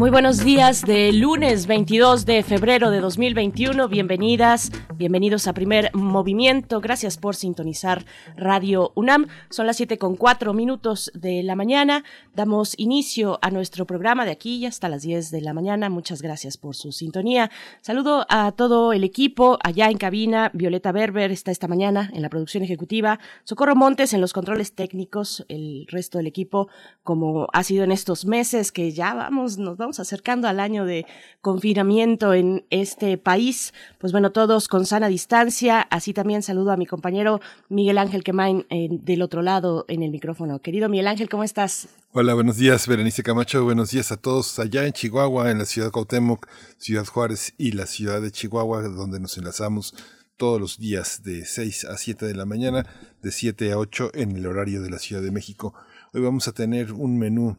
Muy buenos días de lunes 22 de febrero de 2021. Bienvenidas, bienvenidos a Primer Movimiento. Gracias por sintonizar Radio UNAM. Son las 7 con 4 minutos de la mañana. Damos inicio a nuestro programa de aquí hasta las 10 de la mañana. Muchas gracias por su sintonía. Saludo a todo el equipo allá en cabina. Violeta Berber está esta mañana en la producción ejecutiva. Socorro Montes en los controles técnicos. El resto del equipo, como ha sido en estos meses que ya vamos, nos vamos acercando al año de confinamiento en este país. Pues bueno, todos con sana distancia. Así también saludo a mi compañero Miguel Ángel Quemain del otro lado en el micrófono. Querido Miguel Ángel, ¿cómo estás? Hola, buenos días, Berenice Camacho. Buenos días a todos allá en Chihuahua, en la ciudad de Cuauhtémoc, Ciudad Juárez y la ciudad de Chihuahua, donde nos enlazamos todos los días de 6 a 7 de la mañana, de 7 a 8 en el horario de la Ciudad de México. Hoy vamos a tener un menú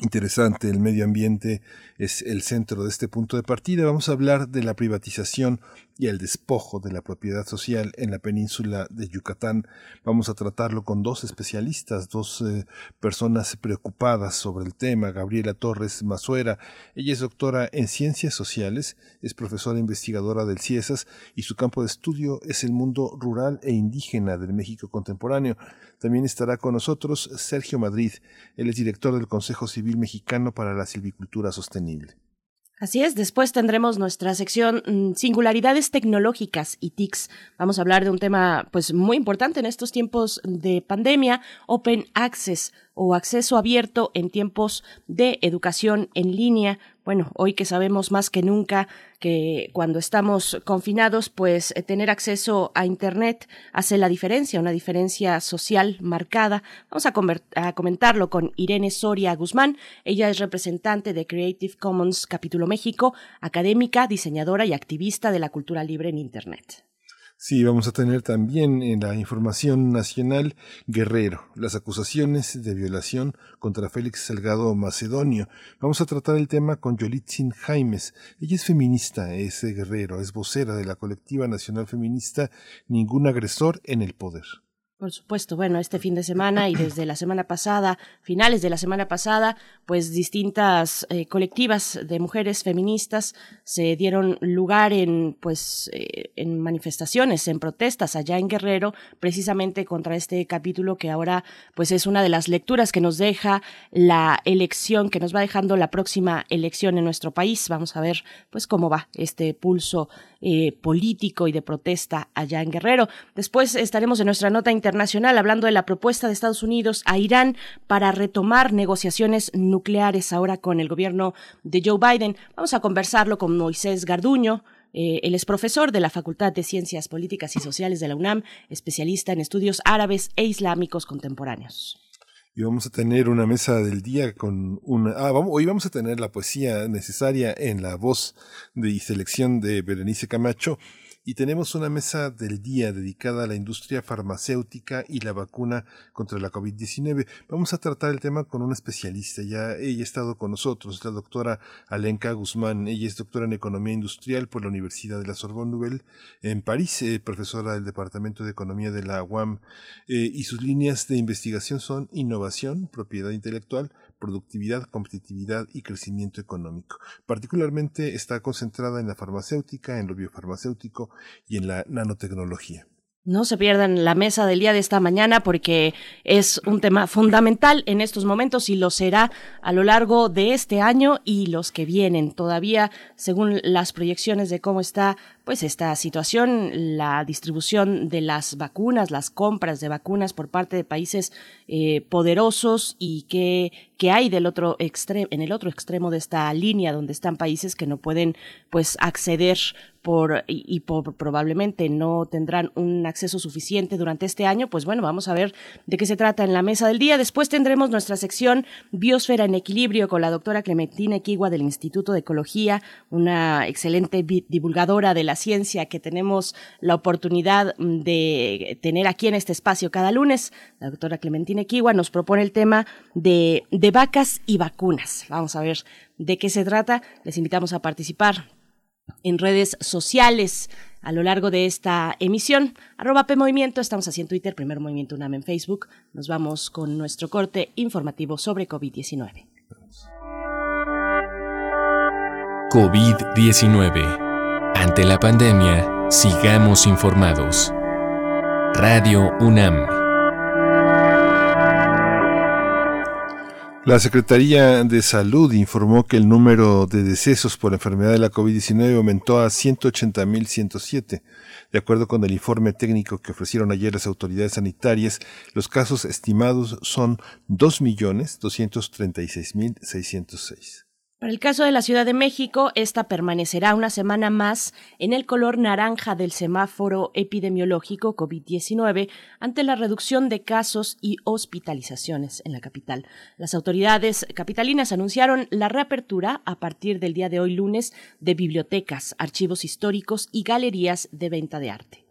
interesante. El medio ambiente es el centro de este punto de partida. Vamos a hablar de la privatización y el despojo de la propiedad social en la península de Yucatán. Vamos a tratarlo con dos especialistas, dos eh, personas preocupadas sobre el tema. Gabriela Torres Mazuera, ella es doctora en ciencias sociales, es profesora investigadora del CIESAS y su campo de estudio es el mundo rural e indígena del México contemporáneo. También estará con nosotros Sergio Madrid, él es director del Consejo Civil Mexicano para la Silvicultura Sostenible. Así es, después tendremos nuestra sección mm, Singularidades tecnológicas y TICs. Vamos a hablar de un tema pues muy importante en estos tiempos de pandemia, Open Access o acceso abierto en tiempos de educación en línea. Bueno, hoy que sabemos más que nunca que cuando estamos confinados, pues eh, tener acceso a Internet hace la diferencia, una diferencia social marcada. Vamos a, a comentarlo con Irene Soria Guzmán. Ella es representante de Creative Commons Capítulo México, académica, diseñadora y activista de la cultura libre en Internet. Sí, vamos a tener también en la información nacional Guerrero, las acusaciones de violación contra Félix Salgado Macedonio. Vamos a tratar el tema con Yolitzin Jaimes. Ella es feminista, es guerrero, es vocera de la colectiva nacional feminista Ningún agresor en el poder. Por supuesto, bueno, este fin de semana y desde la semana pasada, finales de la semana pasada, pues distintas eh, colectivas de mujeres feministas se dieron lugar en, pues, eh, en manifestaciones, en protestas allá en Guerrero, precisamente contra este capítulo que ahora, pues, es una de las lecturas que nos deja la elección, que nos va dejando la próxima elección en nuestro país. Vamos a ver, pues, cómo va este pulso eh, político y de protesta allá en Guerrero. Después estaremos en nuestra nota internacional hablando de la propuesta de Estados Unidos a Irán para retomar negociaciones nucleares ahora con el gobierno de Joe Biden. Vamos a conversarlo con Moisés Garduño, eh, él es profesor de la Facultad de Ciencias Políticas y Sociales de la UNAM, especialista en estudios árabes e islámicos contemporáneos y vamos a tener una mesa del día con una... Ah, hoy vamos a tener la poesía necesaria en la voz de, y selección de Berenice Camacho y tenemos una mesa del día dedicada a la industria farmacéutica y la vacuna contra la COVID-19. Vamos a tratar el tema con una especialista. Ya ella ha estado con nosotros, la doctora Alenka Guzmán. Ella es doctora en Economía Industrial por la Universidad de la Sorbonne Nouvelle en París, eh, profesora del Departamento de Economía de la UAM. Eh, y sus líneas de investigación son innovación, propiedad intelectual, productividad, competitividad y crecimiento económico. Particularmente está concentrada en la farmacéutica, en lo biofarmacéutico y en la nanotecnología. No se pierdan la mesa del día de esta mañana porque es un tema fundamental en estos momentos y lo será a lo largo de este año y los que vienen. Todavía, según las proyecciones de cómo está pues esta situación, la distribución de las vacunas, las compras de vacunas por parte de países eh, poderosos y que hay del otro extremo, en el otro extremo de esta línea donde están países que no pueden pues acceder por, y, por, probablemente no tendrán un acceso suficiente durante este año, pues bueno, vamos a ver de qué se trata en la mesa del día. Después tendremos nuestra sección Biosfera en Equilibrio con la doctora Clementina Equigua del Instituto de Ecología, una excelente divulgadora de la ciencia que tenemos la oportunidad de tener aquí en este espacio cada lunes. La doctora Clementina Equigua nos propone el tema de, vacas y vacunas. Vamos a ver de qué se trata. Les invitamos a participar en redes sociales a lo largo de esta emisión. Arroba P estamos así en Twitter, Primer Movimiento UNAM en Facebook. Nos vamos con nuestro corte informativo sobre COVID-19. COVID-19. Ante la pandemia, sigamos informados. Radio UNAM. La Secretaría de Salud informó que el número de decesos por enfermedad de la COVID-19 aumentó a 180.107. De acuerdo con el informe técnico que ofrecieron ayer las autoridades sanitarias, los casos estimados son 2.236.606. Para el caso de la Ciudad de México, esta permanecerá una semana más en el color naranja del semáforo epidemiológico COVID-19 ante la reducción de casos y hospitalizaciones en la capital. Las autoridades capitalinas anunciaron la reapertura a partir del día de hoy lunes de bibliotecas, archivos históricos y galerías de venta de arte.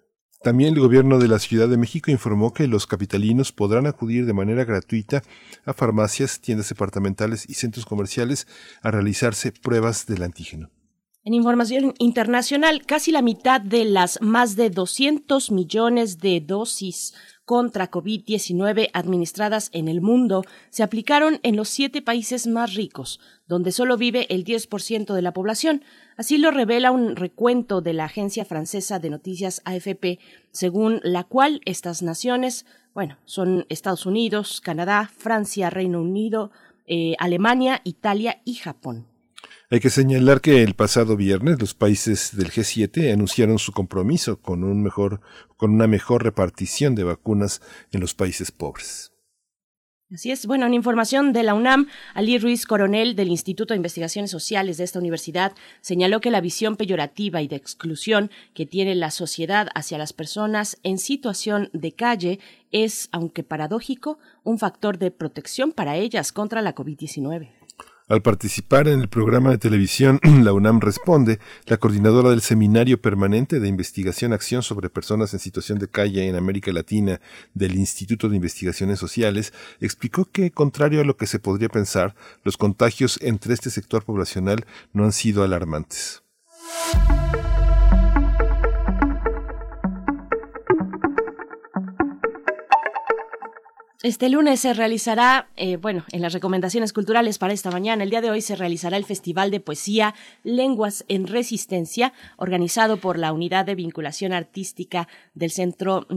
También el gobierno de la Ciudad de México informó que los capitalinos podrán acudir de manera gratuita a farmacias, tiendas departamentales y centros comerciales a realizarse pruebas del antígeno. En información internacional, casi la mitad de las más de 200 millones de dosis contra COVID-19 administradas en el mundo se aplicaron en los siete países más ricos, donde solo vive el 10% de la población. Así lo revela un recuento de la agencia francesa de noticias AFP, según la cual estas naciones, bueno, son Estados Unidos, Canadá, Francia, Reino Unido, eh, Alemania, Italia y Japón. Hay que señalar que el pasado viernes los países del G7 anunciaron su compromiso con, un mejor, con una mejor repartición de vacunas en los países pobres. Así es. Bueno, en información de la UNAM, Ali Ruiz Coronel del Instituto de Investigaciones Sociales de esta universidad señaló que la visión peyorativa y de exclusión que tiene la sociedad hacia las personas en situación de calle es, aunque paradójico, un factor de protección para ellas contra la COVID-19. Al participar en el programa de televisión La UNAM Responde, la coordinadora del Seminario Permanente de Investigación Acción sobre Personas en Situación de Calle en América Latina del Instituto de Investigaciones Sociales explicó que, contrario a lo que se podría pensar, los contagios entre este sector poblacional no han sido alarmantes. Este lunes se realizará, eh, bueno, en las recomendaciones culturales para esta mañana, el día de hoy se realizará el Festival de Poesía Lenguas en Resistencia, organizado por la Unidad de Vinculación Artística del Centro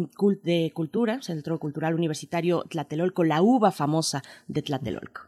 de Cultura, Centro Cultural Universitario Tlatelolco, la uva famosa de Tlatelolco.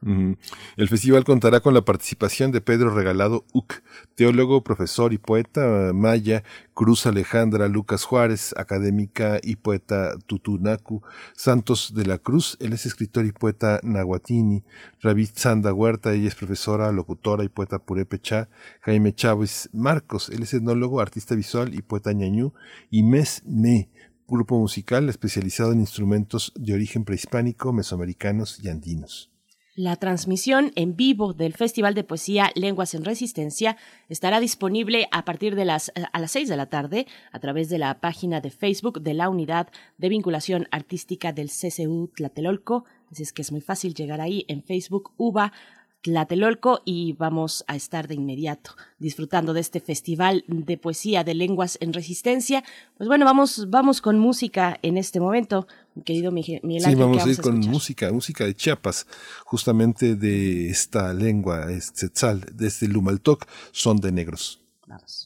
El festival contará con la participación de Pedro Regalado Uc, teólogo, profesor y poeta maya, Cruz Alejandra Lucas Juárez, académica y poeta Tutunacu, Santos de la Cruz, él es escritor y poeta nahuatini, Ravid Sanda Huerta, ella es profesora, locutora y poeta purépecha, Jaime Chávez Marcos, él es etnólogo, artista visual y poeta ñañú, y Mes Me, grupo musical especializado en instrumentos de origen prehispánico, mesoamericanos y andinos. La transmisión en vivo del Festival de Poesía Lenguas en Resistencia estará disponible a partir de las eh, a las 6 de la tarde a través de la página de Facebook de la Unidad de Vinculación Artística del CCU Tlatelolco. Así es que es muy fácil llegar ahí en Facebook UBA Tlatelolco y vamos a estar de inmediato disfrutando de este festival de poesía de lenguas en resistencia. Pues bueno, vamos, vamos con música en este momento, querido Miguel Ángel. Sí, vamos, a ir con música, música de Chiapas, justamente de esta lengua, es Tzetzal, desde Lumaltoc, son de negros. Vamos.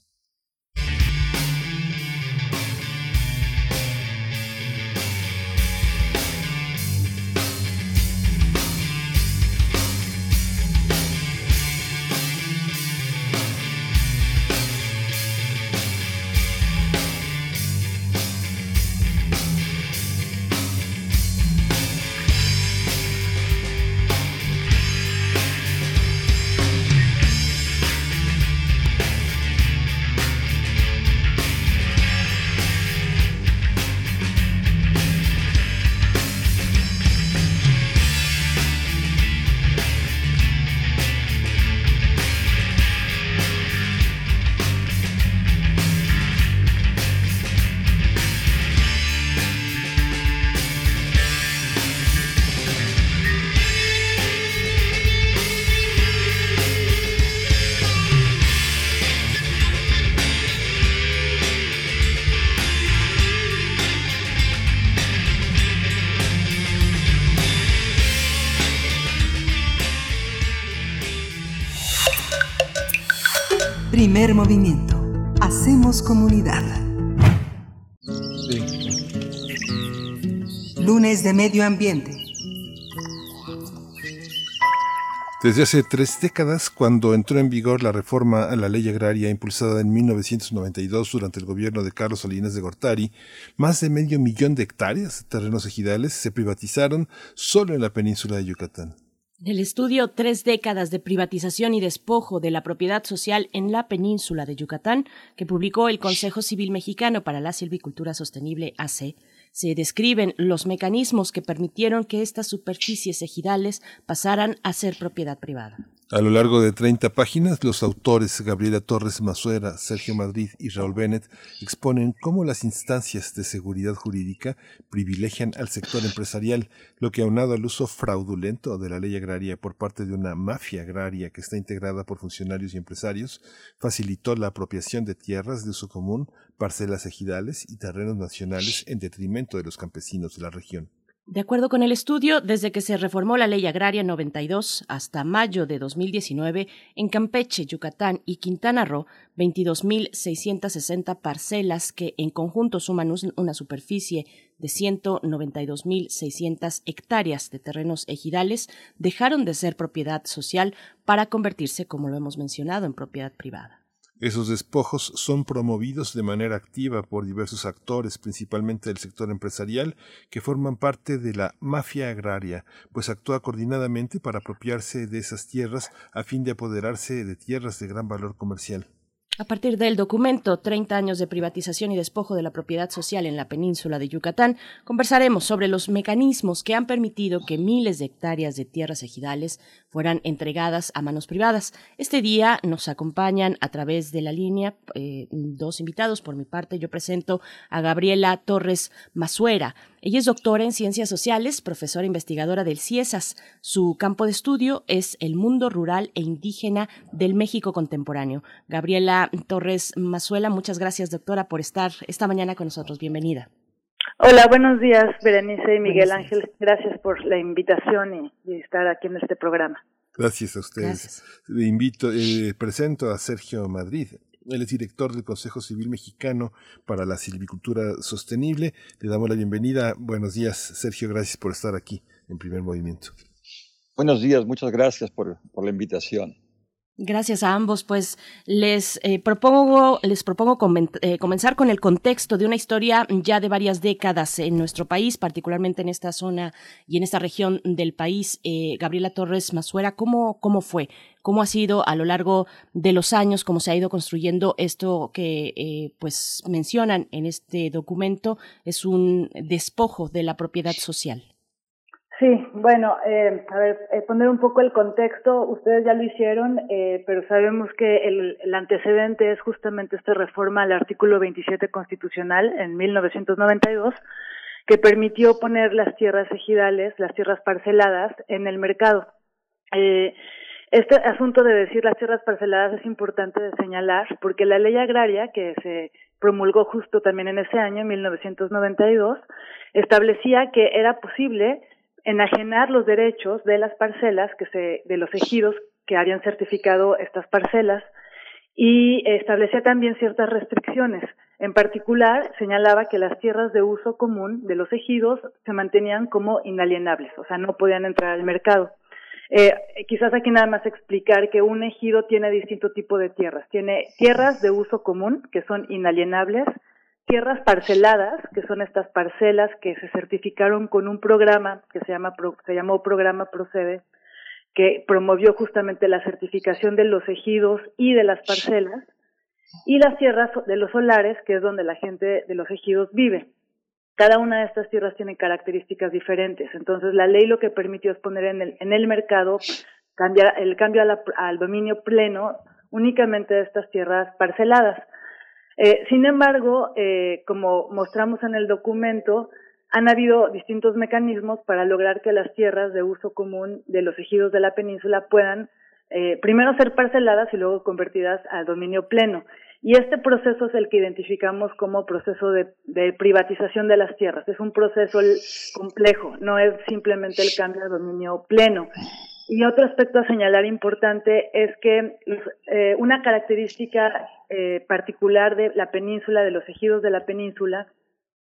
Medio Ambiente. Desde hace tres décadas, cuando entró en vigor la reforma a la ley agraria impulsada en 1992 durante el gobierno de Carlos Salinas de Gortari, más de medio millón de hectáreas de terrenos ejidales se privatizaron solo en la península de Yucatán. El estudio Tres décadas de privatización y despojo de la propiedad social en la península de Yucatán, que publicó el Consejo Civil Mexicano para la Silvicultura Sostenible AC, se describen los mecanismos que permitieron que estas superficies ejidales pasaran a ser propiedad privada. A lo largo de 30 páginas, los autores Gabriela Torres Mazuera, Sergio Madrid y Raúl Bennett exponen cómo las instancias de seguridad jurídica privilegian al sector empresarial, lo que aunado al uso fraudulento de la ley agraria por parte de una mafia agraria que está integrada por funcionarios y empresarios, facilitó la apropiación de tierras de uso común, parcelas ejidales y terrenos nacionales en detrimento de los campesinos de la región. De acuerdo con el estudio, desde que se reformó la Ley Agraria 92 hasta mayo de 2019, en Campeche, Yucatán y Quintana Roo, 22.660 parcelas que en conjunto suman una superficie de 192.600 hectáreas de terrenos ejidales dejaron de ser propiedad social para convertirse, como lo hemos mencionado, en propiedad privada. Esos despojos son promovidos de manera activa por diversos actores, principalmente del sector empresarial, que forman parte de la mafia agraria, pues actúa coordinadamente para apropiarse de esas tierras a fin de apoderarse de tierras de gran valor comercial. A partir del documento 30 años de privatización y despojo de la propiedad social en la península de Yucatán, conversaremos sobre los mecanismos que han permitido que miles de hectáreas de tierras ejidales fueran entregadas a manos privadas. Este día nos acompañan a través de la línea eh, dos invitados. Por mi parte, yo presento a Gabriela Torres Masuera. Ella es doctora en Ciencias Sociales, profesora investigadora del CIESAS. Su campo de estudio es el mundo rural e indígena del México contemporáneo. Gabriela Torres Masuela, muchas gracias, doctora, por estar esta mañana con nosotros. Bienvenida. Hola, buenos días, Berenice y Miguel Ángel. Gracias por la invitación y, estar aquí en este programa. Gracias a ustedes. Le invito, eh, presento a Sergio Madrid. Él es director del Consejo Civil Mexicano para la Silvicultura Sostenible. Le damos la bienvenida. Buenos días, Sergio. Gracias por estar aquí en Primer Movimiento. Buenos días, muchas gracias por, por la invitación. Gracias a ambos. Pues les eh, propongo, les propongo eh, comenzar con el contexto de una historia ya de varias décadas en nuestro país, particularmente en esta zona y en esta región del país. Eh, Gabriela Torres Masuera, ¿cómo, ¿cómo fue? ¿Cómo ha sido a lo largo de los años, cómo se ha ido construyendo esto que pues mencionan en este documento? Es un despojo de la propiedad social. Sí, bueno, eh, a ver, eh, poner un poco el contexto, ustedes ya lo hicieron, eh, pero sabemos que el, el, antecedente es justamente esta reforma al artículo 27 constitucional en 1992, que permitió poner las tierras ejidales, las tierras parceladas, en el mercado. Eh, este asunto de decir las tierras parceladas es importante de señalar, porque la ley agraria, que se promulgó justo también en ese año, en 1992, establecía que era posible enajenar los derechos de las parcelas que se, de los ejidos que habían certificado estas parcelas y establecía también ciertas restricciones. En particular, señalaba que las tierras de uso común de los ejidos se mantenían como inalienables, o sea, no podían entrar al mercado. Eh, quizás aquí nada más explicar que un ejido tiene distinto tipo de tierras. Tiene tierras de uso común, que son inalienables, tierras parceladas, que son estas parcelas que se certificaron con un programa que se llama se llamó programa Procede, que promovió justamente la certificación de los ejidos y de las parcelas, y las tierras de los solares, que es donde la gente de los ejidos vive. Cada una de estas tierras tiene características diferentes. Entonces, la ley lo que permitió es poner en el, en el mercado cambiar, el cambio al dominio pleno únicamente de estas tierras parceladas. Eh, sin embargo, eh, como mostramos en el documento, han habido distintos mecanismos para lograr que las tierras de uso común de los ejidos de la península puedan eh, primero ser parceladas y luego convertidas al dominio pleno. Y este proceso es el que identificamos como proceso de, de, privatización de las tierras. Es un proceso complejo, no es simplemente el cambio al dominio pleno. Y otro aspecto a señalar importante es que eh, una característica eh, particular de la península, de los ejidos de la península,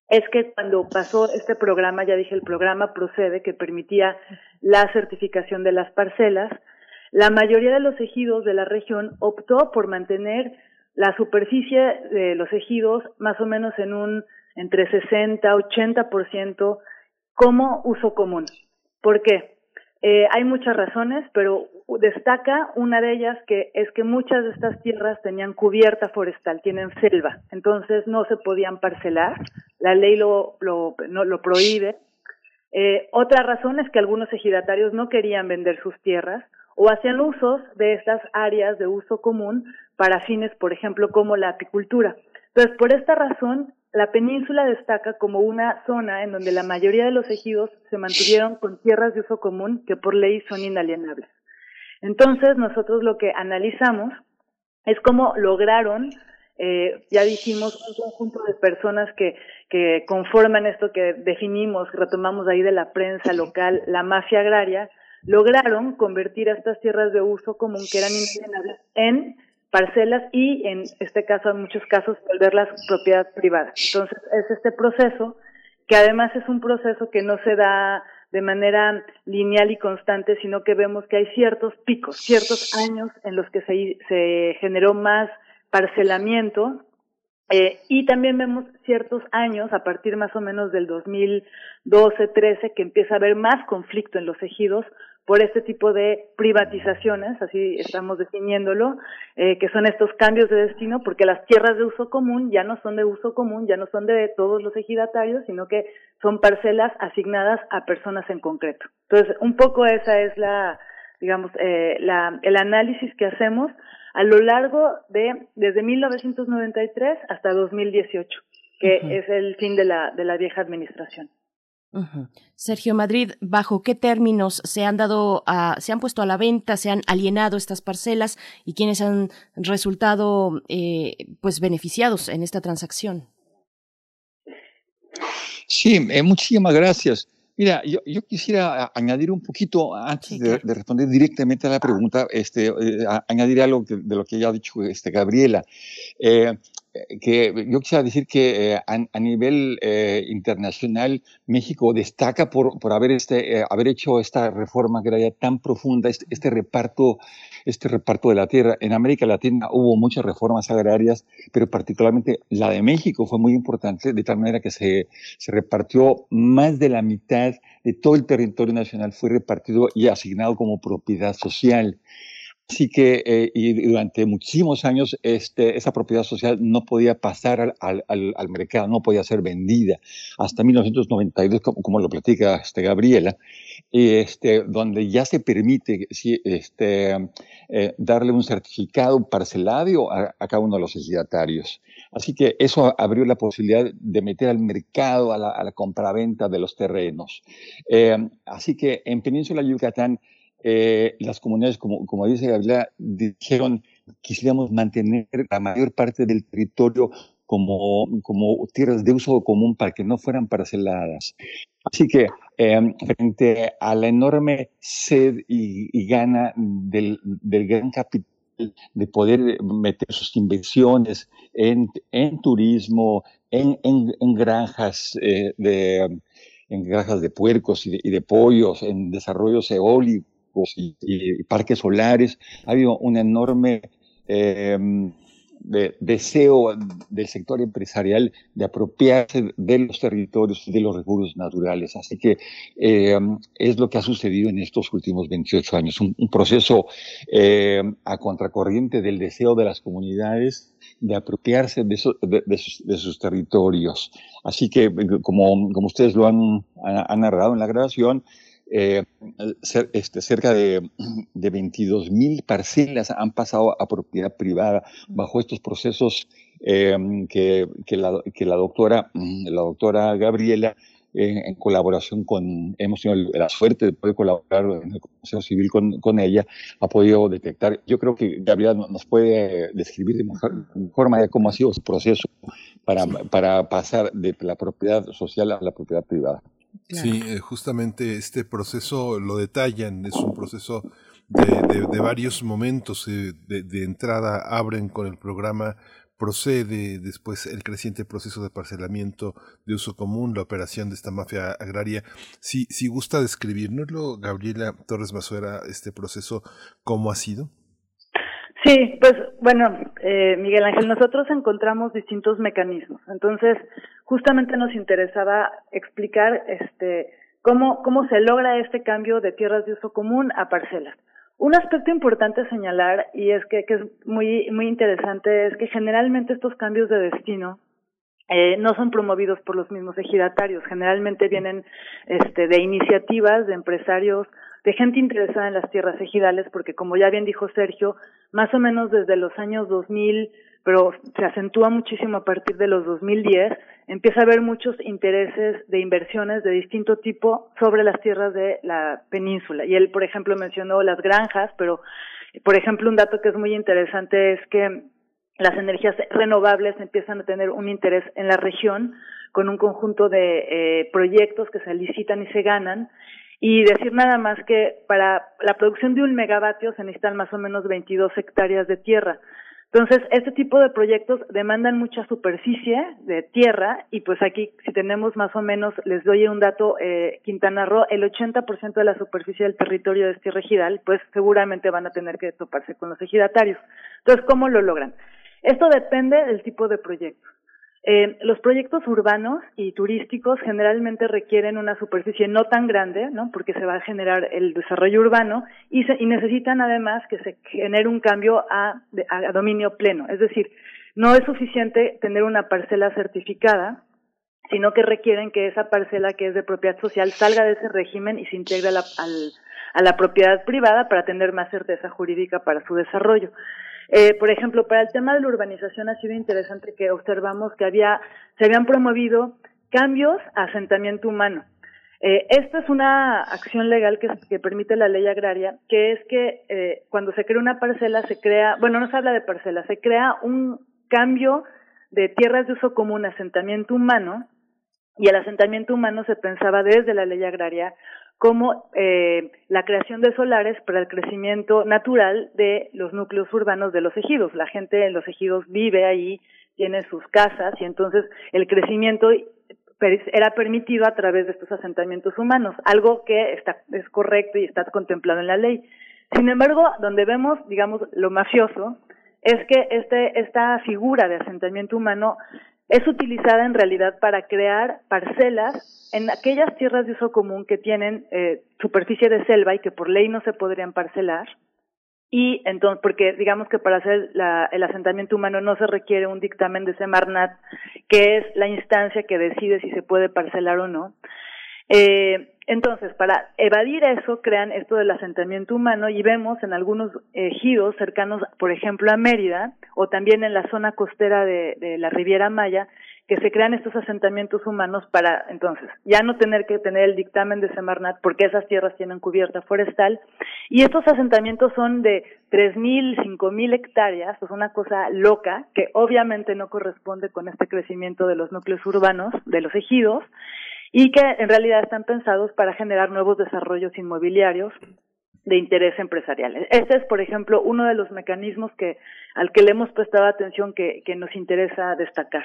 es que cuando pasó este programa, ya dije, el programa procede, que permitía la certificación de las parcelas, la mayoría de los ejidos de la región optó por mantener la superficie de los ejidos más o menos en un entre 60 80% como uso común. ¿Por qué? Eh, hay muchas razones, pero destaca una de ellas que es que muchas de estas tierras tenían cubierta forestal, tienen selva, entonces no se podían parcelar, la ley lo, lo, no, lo prohíbe. Eh, otra razón es que algunos ejidatarios no querían vender sus tierras o hacían usos de estas áreas de uso común para fines, por ejemplo, como la apicultura. Entonces, por esta razón, la península destaca como una zona en donde la mayoría de los ejidos se mantuvieron con tierras de uso común que por ley son inalienables. Entonces, nosotros lo que analizamos es cómo lograron, eh, ya dijimos, un conjunto de personas que, que conforman esto que definimos, retomamos ahí de la prensa local, la mafia agraria, lograron convertir a estas tierras de uso común que eran inalienables en parcelas y en este caso en muchos casos volverlas propiedad privada. Entonces es este proceso que además es un proceso que no se da de manera lineal y constante, sino que vemos que hay ciertos picos, ciertos años en los que se, se generó más parcelamiento eh, y también vemos ciertos años, a partir más o menos del 2012-13, que empieza a haber más conflicto en los ejidos por este tipo de privatizaciones, así estamos definiéndolo, eh, que son estos cambios de destino, porque las tierras de uso común ya no son de uso común, ya no son de todos los ejidatarios, sino que son parcelas asignadas a personas en concreto. Entonces, un poco esa es la, digamos, eh, la, el análisis que hacemos a lo largo de, desde 1993 hasta 2018, que es el fin de la, de la vieja administración. Sergio Madrid, ¿bajo qué términos se han dado a, se han puesto a la venta, se han alienado estas parcelas y quiénes han resultado eh, pues beneficiados en esta transacción? Sí, eh, muchísimas gracias. Mira, yo, quisiera añadir un poquito, antes de, responder directamente a la pregunta, este, eh, añadir algo de, lo que ya ha dicho este, Gabriela que yo quisiera decir que eh, a, nivel eh, internacional México destaca por, por haber, este, eh, haber hecho esta reforma agraria tan profunda, este, este, reparto, este reparto de la tierra. En América Latina hubo muchas reformas agrarias, pero particularmente la de México fue muy importante, de tal manera que se, se repartió más de la mitad de todo el territorio nacional, fue repartido y asignado como propiedad social. Así que eh, y durante muchísimos años este, esa propiedad social no podía pasar al, al, al, mercado, no podía ser vendida. Hasta 1992, como, como lo platica este, Gabriela, este, donde ya se permite este, eh, darle un certificado parcelario a, a, cada uno de los ejidatarios. Así que eso abrió la posibilidad de meter al mercado, a la, la compraventa de los terrenos. Eh, así que en Península Yucatán, eh, las comunidades, como, como dice Gabriela, dijeron quisiéramos mantener la mayor parte del territorio como, como tierras de uso común para que no fueran parceladas. Así que eh, frente a la enorme sed y, gana del, del, gran capital de poder meter sus inversiones en, en turismo, en, en, en granjas eh, de en granjas de puercos y de, y de pollos, en desarrollos eólicos, y, parques solares. Ha habido un enorme eh, deseo del sector empresarial de apropiarse de los territorios y de los recursos naturales. Así que eh, es lo que ha sucedido en estos últimos 28 años, un, proceso eh, a contracorriente del deseo de las comunidades de apropiarse de, sus, territorios. Así que, como, como ustedes lo han, han narrado en la grabación, eh, este, cerca de, de 22 mil parcelas han pasado a propiedad privada bajo estos procesos eh, que, que, la, que, la, doctora, la doctora Gabriela, en colaboración con, hemos tenido la suerte de poder colaborar en el Consejo Civil con, con ella, ha podido detectar. Yo creo que Gabriela nos puede describir de mejor, forma de cómo ha sido ese proceso para, para pasar de la propiedad social a la propiedad privada. Sí, eh, justamente este proceso lo detallan, es un proceso de, de, varios momentos eh, de, de, entrada, abren con el programa procede después el creciente proceso de parcelamiento de uso común, la operación de esta mafia agraria. Si, si gusta describirnoslo, Gabriela Torres Masuera, este proceso, ¿cómo ha sido? Sí, pues bueno, eh, Miguel Ángel, nosotros encontramos distintos mecanismos. Entonces, justamente nos interesaba explicar este, cómo, cómo se logra este cambio de tierras de uso común a parcelas. Un aspecto importante a señalar, y es que, que es muy, muy interesante, es que generalmente estos cambios de destino eh, no son promovidos por los mismos ejidatarios, generalmente vienen este, de iniciativas de empresarios de gente interesada en las tierras ejidales, porque como ya bien dijo Sergio, más o menos desde los años 2000, pero se acentúa muchísimo a partir de los 2010, empieza a haber muchos intereses de inversiones de distinto tipo sobre las tierras de la península. Y él, por ejemplo, mencionó las granjas, pero, por ejemplo, un dato que es muy interesante es que las energías renovables empiezan a tener un interés en la región con un conjunto de eh, proyectos que se licitan y se ganan y decir nada más que para la producción de un megavatio se necesitan más o menos 22 hectáreas de tierra. Entonces, este tipo de proyectos demandan mucha superficie de tierra y pues aquí, si tenemos más o menos, les doy un dato, eh, Quintana Roo, el 80% de la superficie del territorio de este ejidal, pues seguramente van a tener que toparse con los ejidatarios. Entonces, ¿cómo lo logran? Esto depende del tipo de proyecto. Eh, los proyectos urbanos y turísticos generalmente requieren una superficie no tan grande, ¿no? Porque se va a generar el desarrollo urbano y, y necesitan además que se genere un cambio a, a dominio pleno. Es decir, no es suficiente tener una parcela certificada, sino que requieren que esa parcela que es de propiedad social salga de ese régimen y se integre a la, al, a la propiedad privada para tener más certeza jurídica para su desarrollo. Eh, por ejemplo, para el tema de la urbanización ha sido interesante que observamos que había, se habían promovido cambios a asentamiento humano. Eh, esta es una acción legal que, que, permite la ley agraria, que es que eh, cuando se crea una parcela se crea, bueno, no se habla de parcela, se crea un cambio de tierras de uso común a asentamiento humano, y el asentamiento humano se pensaba desde la ley agraria como eh, la creación de solares para el crecimiento natural de los núcleos urbanos de los ejidos. La gente en los ejidos vive ahí, tiene sus casas y entonces el crecimiento era permitido a través de estos asentamientos humanos, algo que está, es correcto y está contemplado en la ley. Sin embargo, donde vemos, digamos, lo mafioso, es que este, esta figura de asentamiento humano es utilizada en realidad para crear parcelas en aquellas tierras de uso común que tienen eh, superficie de selva y que por ley no se podrían parcelar. Y entonces, porque digamos que para hacer la, el asentamiento humano no se requiere un dictamen de Semarnat, que es la instancia que decide si se puede parcelar o no. Eh, entonces, para evadir eso, crean esto del asentamiento humano y vemos en algunos ejidos cercanos, por ejemplo, a Mérida, o también en la zona costera de, de, la Riviera Maya, que se crean estos asentamientos humanos para, entonces, ya no tener que tener el dictamen de Semarnat, porque esas tierras tienen cubierta forestal, y estos asentamientos son de tres mil, cinco mil hectáreas, es una cosa loca, que obviamente no corresponde con este crecimiento de los núcleos urbanos, de los ejidos, y que en realidad están pensados para generar nuevos desarrollos inmobiliarios de interés empresarial. Este es, por ejemplo, uno de los mecanismos que al que le hemos prestado atención que, nos interesa destacar.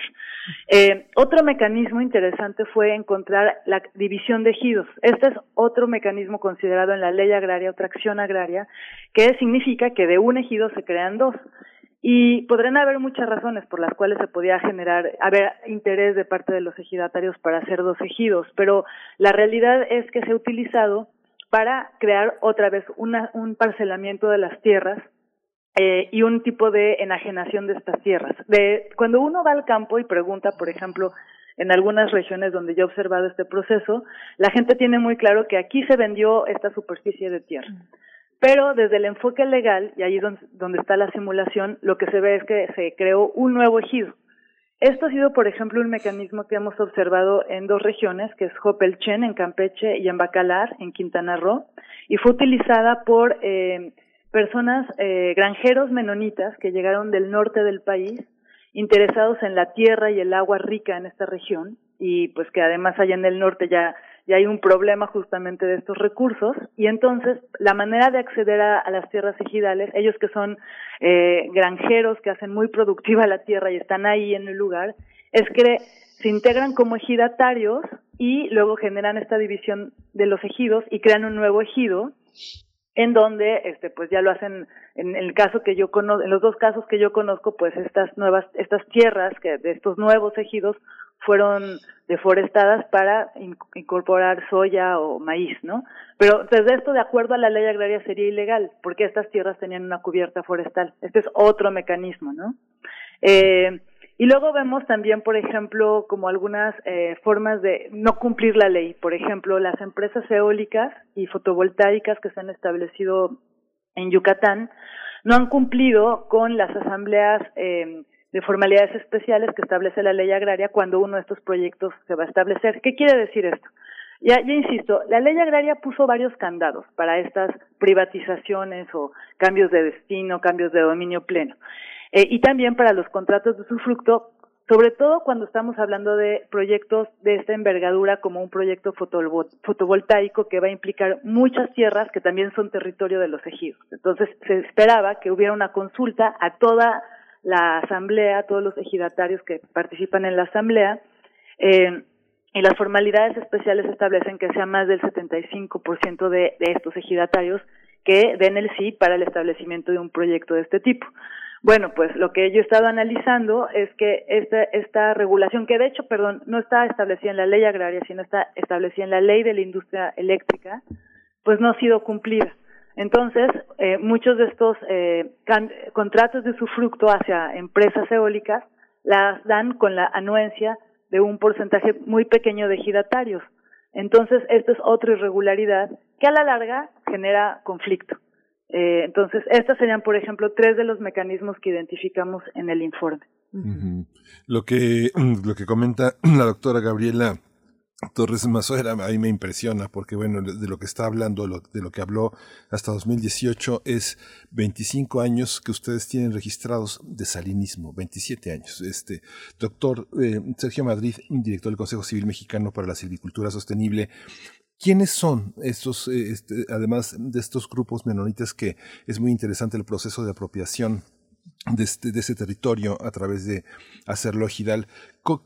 Eh, otro mecanismo interesante fue encontrar la división de ejidos. Este es otro mecanismo considerado en la ley agraria, otra acción agraria, que significa que de un ejido se crean dos. Y podrían haber muchas razones por las cuales se podía generar, haber interés de parte de los ejidatarios para hacer dos ejidos, pero la realidad es que se ha utilizado para crear otra vez una, un parcelamiento de las tierras eh, y un tipo de enajenación de estas tierras. De, cuando uno va al campo y pregunta, por ejemplo, en algunas regiones donde yo he observado este proceso, la gente tiene muy claro que aquí se vendió esta superficie de tierra. Pero desde el enfoque legal, y ahí donde, donde está la simulación, lo que se ve es que se creó un nuevo ejido. Esto ha sido, por ejemplo, un mecanismo que hemos observado en dos regiones, que es Jopelchen en Campeche y en Bacalar en Quintana Roo, y fue utilizada por eh, personas, eh, granjeros menonitas que llegaron del norte del país, interesados en la tierra y el agua rica en esta región, y pues que además allá en el norte ya y hay un problema justamente de estos recursos. Y entonces la manera de acceder a, las tierras ejidales, ellos que son eh, granjeros que hacen muy productiva la tierra y están ahí en el lugar, es que se integran como ejidatarios y luego generan esta división de los ejidos y crean un nuevo ejido en donde este pues ya lo hacen en el caso que yo conozco en los dos casos que yo conozco pues estas nuevas estas tierras que de estos nuevos ejidos fueron deforestadas para incorporar soya o maíz, ¿no? Pero desde esto, de acuerdo a la ley agraria, sería ilegal, porque estas tierras tenían una cubierta forestal. Este es otro mecanismo, ¿no? Eh, y luego vemos también, por ejemplo, como algunas eh, formas de no cumplir la ley. Por ejemplo, las empresas eólicas y fotovoltaicas que se han establecido en Yucatán no han cumplido con las asambleas eh, de formalidades especiales que establece la ley agraria cuando uno de estos proyectos se va a establecer. ¿Qué quiere decir esto? Ya, ya insisto, la ley agraria puso varios candados para estas privatizaciones o cambios de destino, cambios de dominio pleno. Eh, y también para los contratos de usufructo, sobre todo cuando estamos hablando de proyectos de esta envergadura como un proyecto fotovoltaico que va a implicar muchas tierras que también son territorio de los ejidos. Entonces se esperaba que hubiera una consulta a toda la asamblea, todos los ejidatarios que participan en la asamblea, eh, y las formalidades especiales establecen que sea más del 75% de, de estos ejidatarios que den el sí para el establecimiento de un proyecto de este tipo. Bueno, pues lo que yo he estado analizando es que esta, esta regulación, que de hecho, perdón, no está establecida en la ley agraria, sino está establecida en la ley de la industria eléctrica, pues no ha sido cumplida. Entonces, eh, muchos de estos eh, contratos de usufructo hacia empresas eólicas las dan con la anuencia de un porcentaje muy pequeño de ejidatarios. Entonces, esto es otra irregularidad que a la larga genera conflicto. Eh, entonces, estos serían, por ejemplo, tres de los mecanismos que identificamos en el informe. Lo que lo que comenta la doctora Gabriela Torres Mazuera a mí me impresiona porque bueno de lo que está hablando de lo que habló hasta 2018 es 25 años que ustedes tienen registrados de salinismo 27 años. Este doctor eh, Sergio Madrid director del Consejo Civil Mexicano para la Silvicultura Sostenible ¿Quiénes son estos, eh, este, además de estos grupos menonitas que es muy interesante el proceso de apropiación de, este, ese territorio a través de hacerlo ejidal.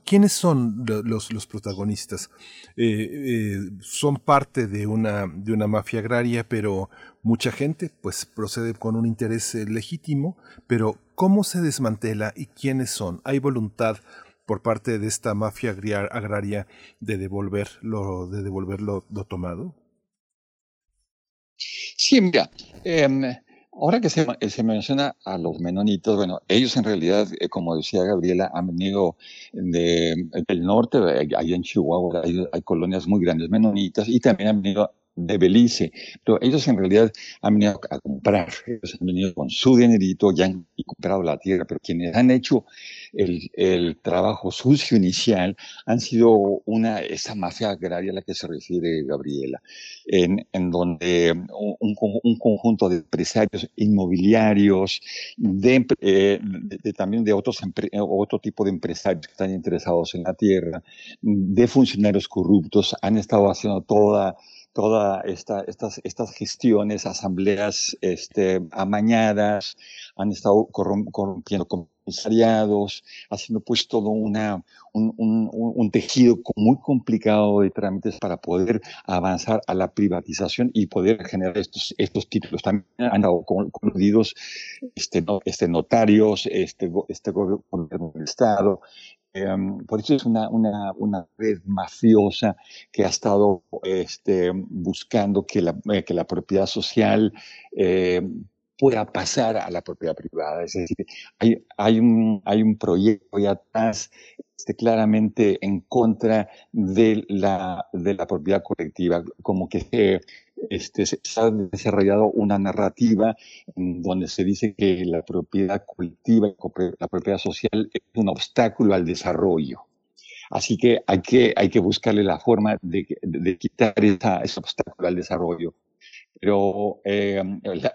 ¿Quiénes son los, los protagonistas? Eh, eh, son parte de una, de una mafia agraria, pero mucha gente pues procede con un interés legítimo, pero ¿cómo se desmantela y quiénes son? ¿Hay voluntad por parte de esta mafia agraria de devolver lo, de devolver tomado? Sí, mira, em, ahora que se, se, menciona a los menonitos, bueno, ellos en realidad, eh, como decía Gabriela, han venido de, del norte, allá en Chihuahua hay, hay colonias muy grandes menonitas y también han venido de Belice, pero ellos en realidad han venido a comprar, ellos han venido con su dinerito, ya han comprado la tierra, pero quienes han hecho el, el trabajo sucio inicial han sido una, esa mafia agraria a la que se refiere Gabriela, en, en donde un, un, conjunto de empresarios inmobiliarios, de, eh, también de otros otro tipo de empresarios que están interesados en la tierra, de funcionarios corruptos, han estado haciendo toda todas esta, estas, estas gestiones, asambleas este, amañadas, han estado corrompiendo comisariados, haciendo pues todo una, un, un, un, tejido muy complicado de trámites para poder avanzar a la privatización y poder generar estos, estos títulos. También han estado coludidos este, este, notarios, este, este gobierno del Estado, Em, por eso es una, una, una, red mafiosa que ha estado este, buscando que la, eh, que la propiedad social eh, pueda pasar a la propiedad privada. Es decir, hay, hay, un, hay un proyecto ahí atrás este, claramente en contra de la, de la propiedad colectiva, como que se, este, se ha desarrollado una narrativa en donde se dice que la propiedad colectiva, la propiedad social es un obstáculo al desarrollo. Así que hay que, hay que buscarle la forma de, de quitar esa, ese obstáculo al desarrollo. Pero eh,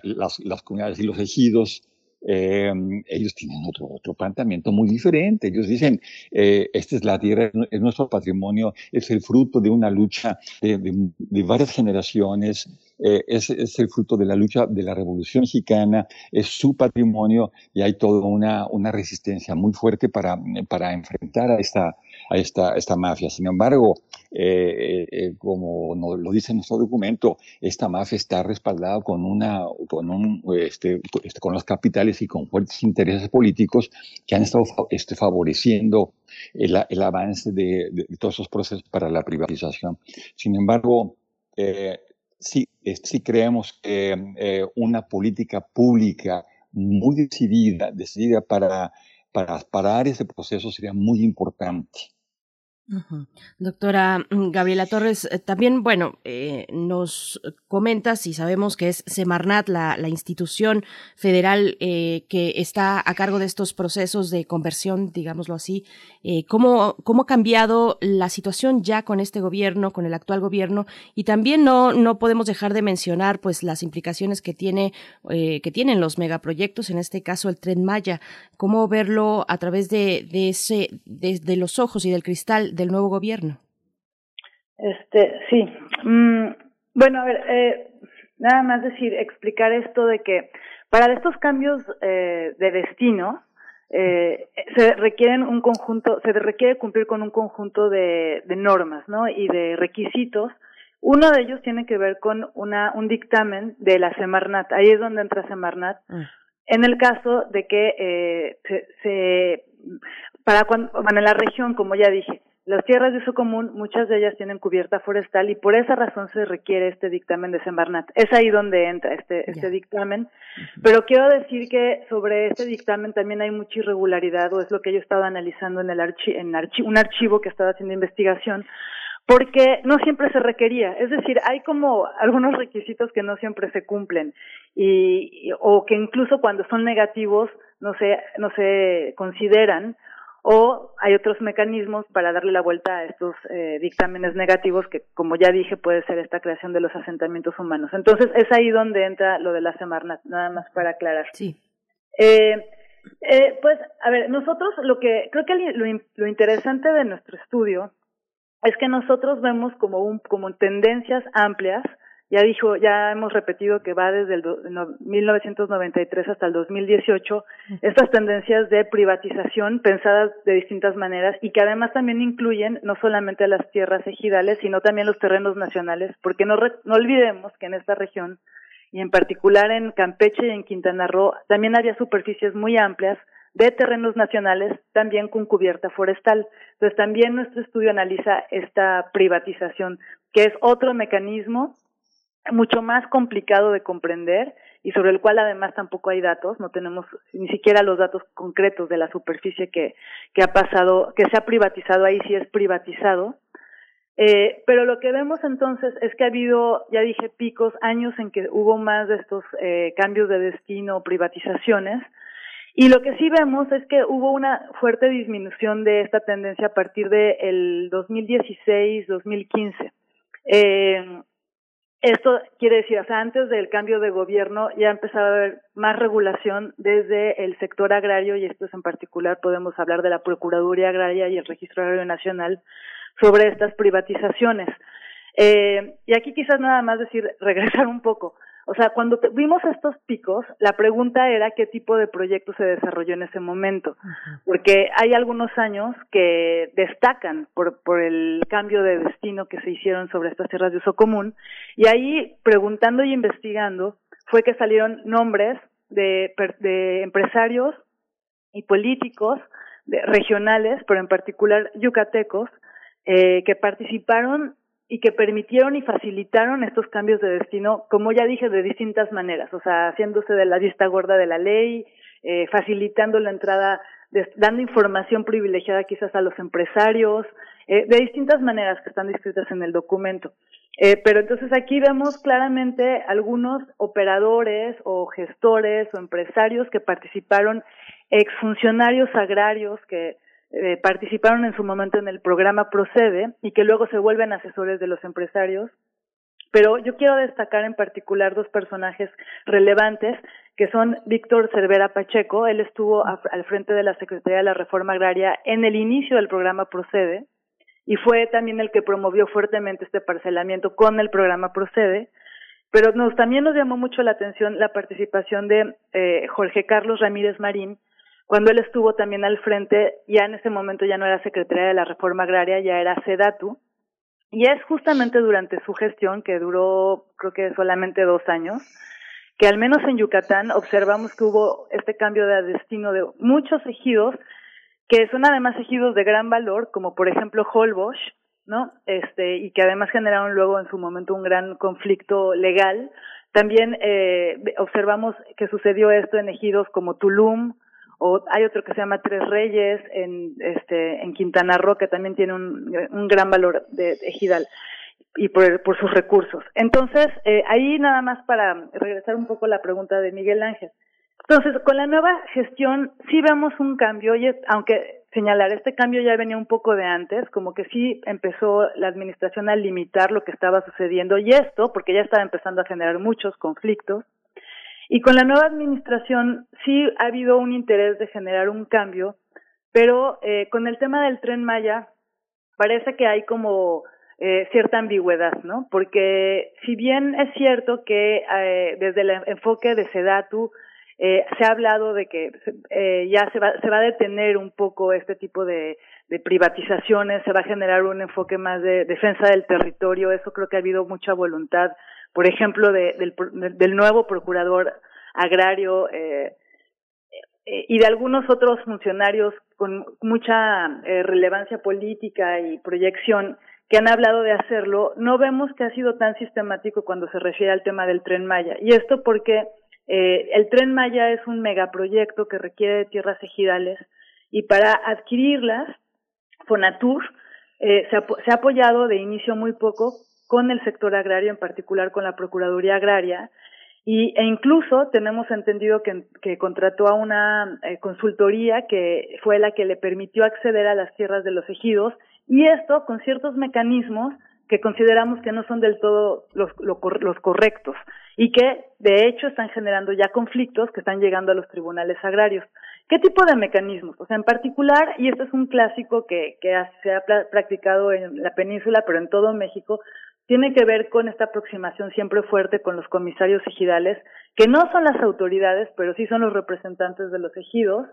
las, las, comunidades y los ejidos eh, ellos tienen otro, otro planteamiento muy diferente. Ellos dicen, eh, esta es la tierra, es nuestro patrimonio, es el fruto de una lucha de, de, varias generaciones, eh, es, es, el fruto de la lucha de la Revolución Mexicana, es su patrimonio y hay toda una, una resistencia muy fuerte para, para enfrentar a esta, a esta, mafia. Sin embargo, eh, eh, como lo dice nuestro documento, esta mafia está respaldada con, una, con, un, este, este, con los capitales y con fuertes intereses políticos que han estado este, favoreciendo el, avance de, todos esos procesos para la privatización. Sin embargo, eh, sí, sí creemos que eh, una política pública muy decidida, decidida para, para parar ese proceso sería muy importante. Doctora mm, Gabriela Torres, eh, también, bueno, eh, nos comentas y sabemos que es Semarnat, la, la institución federal eh, que está a cargo de estos procesos de conversión, digámoslo así. Eh, ¿cómo, ¿Cómo ha cambiado la situación ya con este gobierno, con el actual gobierno? Y también no, no podemos dejar de mencionar pues las implicaciones que, tiene, que tienen los megaproyectos, en este caso el Tren Maya. ¿Cómo verlo a través de, de, ese, de, de los ojos y del cristal del nuevo gobierno? Este, sí. Mm, bueno, a ver, eh, nada más decir, explicar esto de que para estos cambios eh, de destino eh, se requieren un conjunto, se requiere cumplir con un conjunto de, de normas, ¿no? Y de requisitos. Uno de ellos tiene que ver con una un dictamen de la Semarnat. Ahí es donde entra Semarnat. Mm. En el caso de que eh, se, se para cuando, bueno, en la región, como ya dije, las tierras de uso común, muchas de ellas tienen cubierta forestal y por esa razón se requiere este dictamen de Sembarnat. Es ahí donde entra este, este dictamen. Pero quiero decir que sobre este dictamen también hay mucha irregularidad, o es lo que yo estaba analizando en, el archi en archi un archivo que estaba haciendo investigación, porque no siempre se requería. Es decir, hay como algunos requisitos que no siempre se cumplen y, o que incluso cuando son negativos no se, no se consideran o hay otros mecanismos para darle la vuelta a estos eh, dictámenes negativos que, como ya dije, puede ser esta creación de los asentamientos humanos. Entonces, es ahí donde entra lo de la Semarnat, nada más para aclarar. Sí. Eh, eh, pues, a ver, nosotros lo que, creo que lo, lo interesante de nuestro estudio es que nosotros vemos como un, como tendencias amplias ya dijo, ya hemos repetido que va desde el 1993 hasta el 2018 estas tendencias de privatización pensadas de distintas maneras y que además también incluyen no solamente las tierras ejidales, sino también los terrenos nacionales, porque no, no olvidemos que en esta región y en particular en Campeche y en Quintana Roo también había superficies muy amplias de terrenos nacionales también con cubierta forestal. Entonces también nuestro estudio analiza esta privatización, que es otro mecanismo mucho más complicado de comprender y sobre el cual además tampoco hay datos, no tenemos ni siquiera los datos concretos de la superficie que, que ha pasado, que se ha privatizado, ahí sí es privatizado. Eh, pero lo que vemos entonces es que ha habido, ya dije, picos, años en que hubo más de estos eh, cambios de destino, privatizaciones, y lo que sí vemos es que hubo una fuerte disminución de esta tendencia a partir del de 2016-2015. Eh, esto quiere decir, o sea, antes del cambio de gobierno ya empezaba a haber más regulación desde el sector agrario y esto es en particular podemos hablar de la Procuraduría Agraria y el Registro Agrario Nacional sobre estas privatizaciones. Eh, y aquí quizás nada más decir, regresar un poco. O sea, cuando vimos estos picos, la pregunta era qué tipo de proyecto se desarrolló en ese momento, porque hay algunos años que destacan por, por el cambio de destino que se hicieron sobre estas tierras de uso común, y ahí, preguntando y investigando, fue que salieron nombres de, de empresarios y políticos de, regionales, pero en particular yucatecos, eh, que participaron y que permitieron y facilitaron estos cambios de destino, como ya dije, de distintas maneras, o sea, haciéndose de la vista gorda de la ley, eh, facilitando la entrada, dando información privilegiada quizás a los empresarios, eh, de distintas maneras que están descritas en el documento. Eh, pero entonces aquí vemos claramente algunos operadores o gestores o empresarios que participaron, exfuncionarios agrarios que eh, participaron en su momento en el programa Procede y que luego se vuelven asesores de los empresarios. Pero yo quiero destacar en particular dos personajes relevantes que son Víctor Cervera Pacheco, él estuvo al frente de la Secretaría de la Reforma Agraria en el inicio del programa Procede, y fue también el que promovió fuertemente este parcelamiento con el programa Procede, pero nos también nos llamó mucho la atención la participación de eh, Jorge Carlos Ramírez Marín, cuando él estuvo también al frente, ya en ese momento ya no era Secretaría de la Reforma Agraria, ya era SEDATU, y es justamente durante su gestión, que duró creo que solamente dos años, que al menos en Yucatán observamos que hubo este cambio de destino de muchos ejidos que son además ejidos de gran valor, como por ejemplo Holbox, ¿no? Este, y que además generaron luego en su momento un gran conflicto legal. También eh, observamos que sucedió esto en ejidos como Tulum, o hay otro que se llama Tres Reyes en este en Quintana Roo que también tiene un, gran valor de, ejidal y por, por sus recursos. Entonces, eh, ahí nada más para regresar un poco a la pregunta de Miguel Ángel. Entonces, con la nueva gestión sí vemos un cambio, y aunque señalar, este cambio ya venía un poco de antes, como que sí empezó la administración a limitar lo que estaba sucediendo, y esto, porque ya estaba empezando a generar muchos conflictos, y con la nueva administración sí ha habido un interés de generar un cambio, pero eh, con el tema del tren Maya parece que hay como eh, cierta ambigüedad, ¿no? Porque si bien es cierto que eh, desde el enfoque de Sedatu eh, se ha hablado de que eh, ya se va, se va a detener un poco este tipo de, de privatizaciones, se va a generar un enfoque más de defensa del territorio, eso creo que ha habido mucha voluntad, por ejemplo, de, del, del nuevo procurador agrario eh, eh, y de algunos otros funcionarios con mucha eh, relevancia política y proyección que han hablado de hacerlo, no vemos que ha sido tan sistemático cuando se refiere al tema del tren Maya. Y esto porque eh, el tren Maya es un megaproyecto que requiere de tierras ejidales y para adquirirlas, Fonatur eh, se, ha, se, ha, apoyado de inicio muy poco con el sector agrario, en particular con la Procuraduría Agraria, y, e incluso tenemos entendido que, contrató a una eh, consultoría que fue la que le permitió acceder a las tierras de los ejidos, y esto con ciertos mecanismos que consideramos que no son del todo los, los correctos y que de hecho están generando ya conflictos que están llegando a los tribunales agrarios. ¿Qué tipo de mecanismos? O sea, en particular, y esto es un clásico que, que se ha practicado en la península, pero en todo México, tiene que ver con esta aproximación siempre fuerte con los comisarios ejidales, que no son las autoridades, pero sí son los representantes de los ejidos,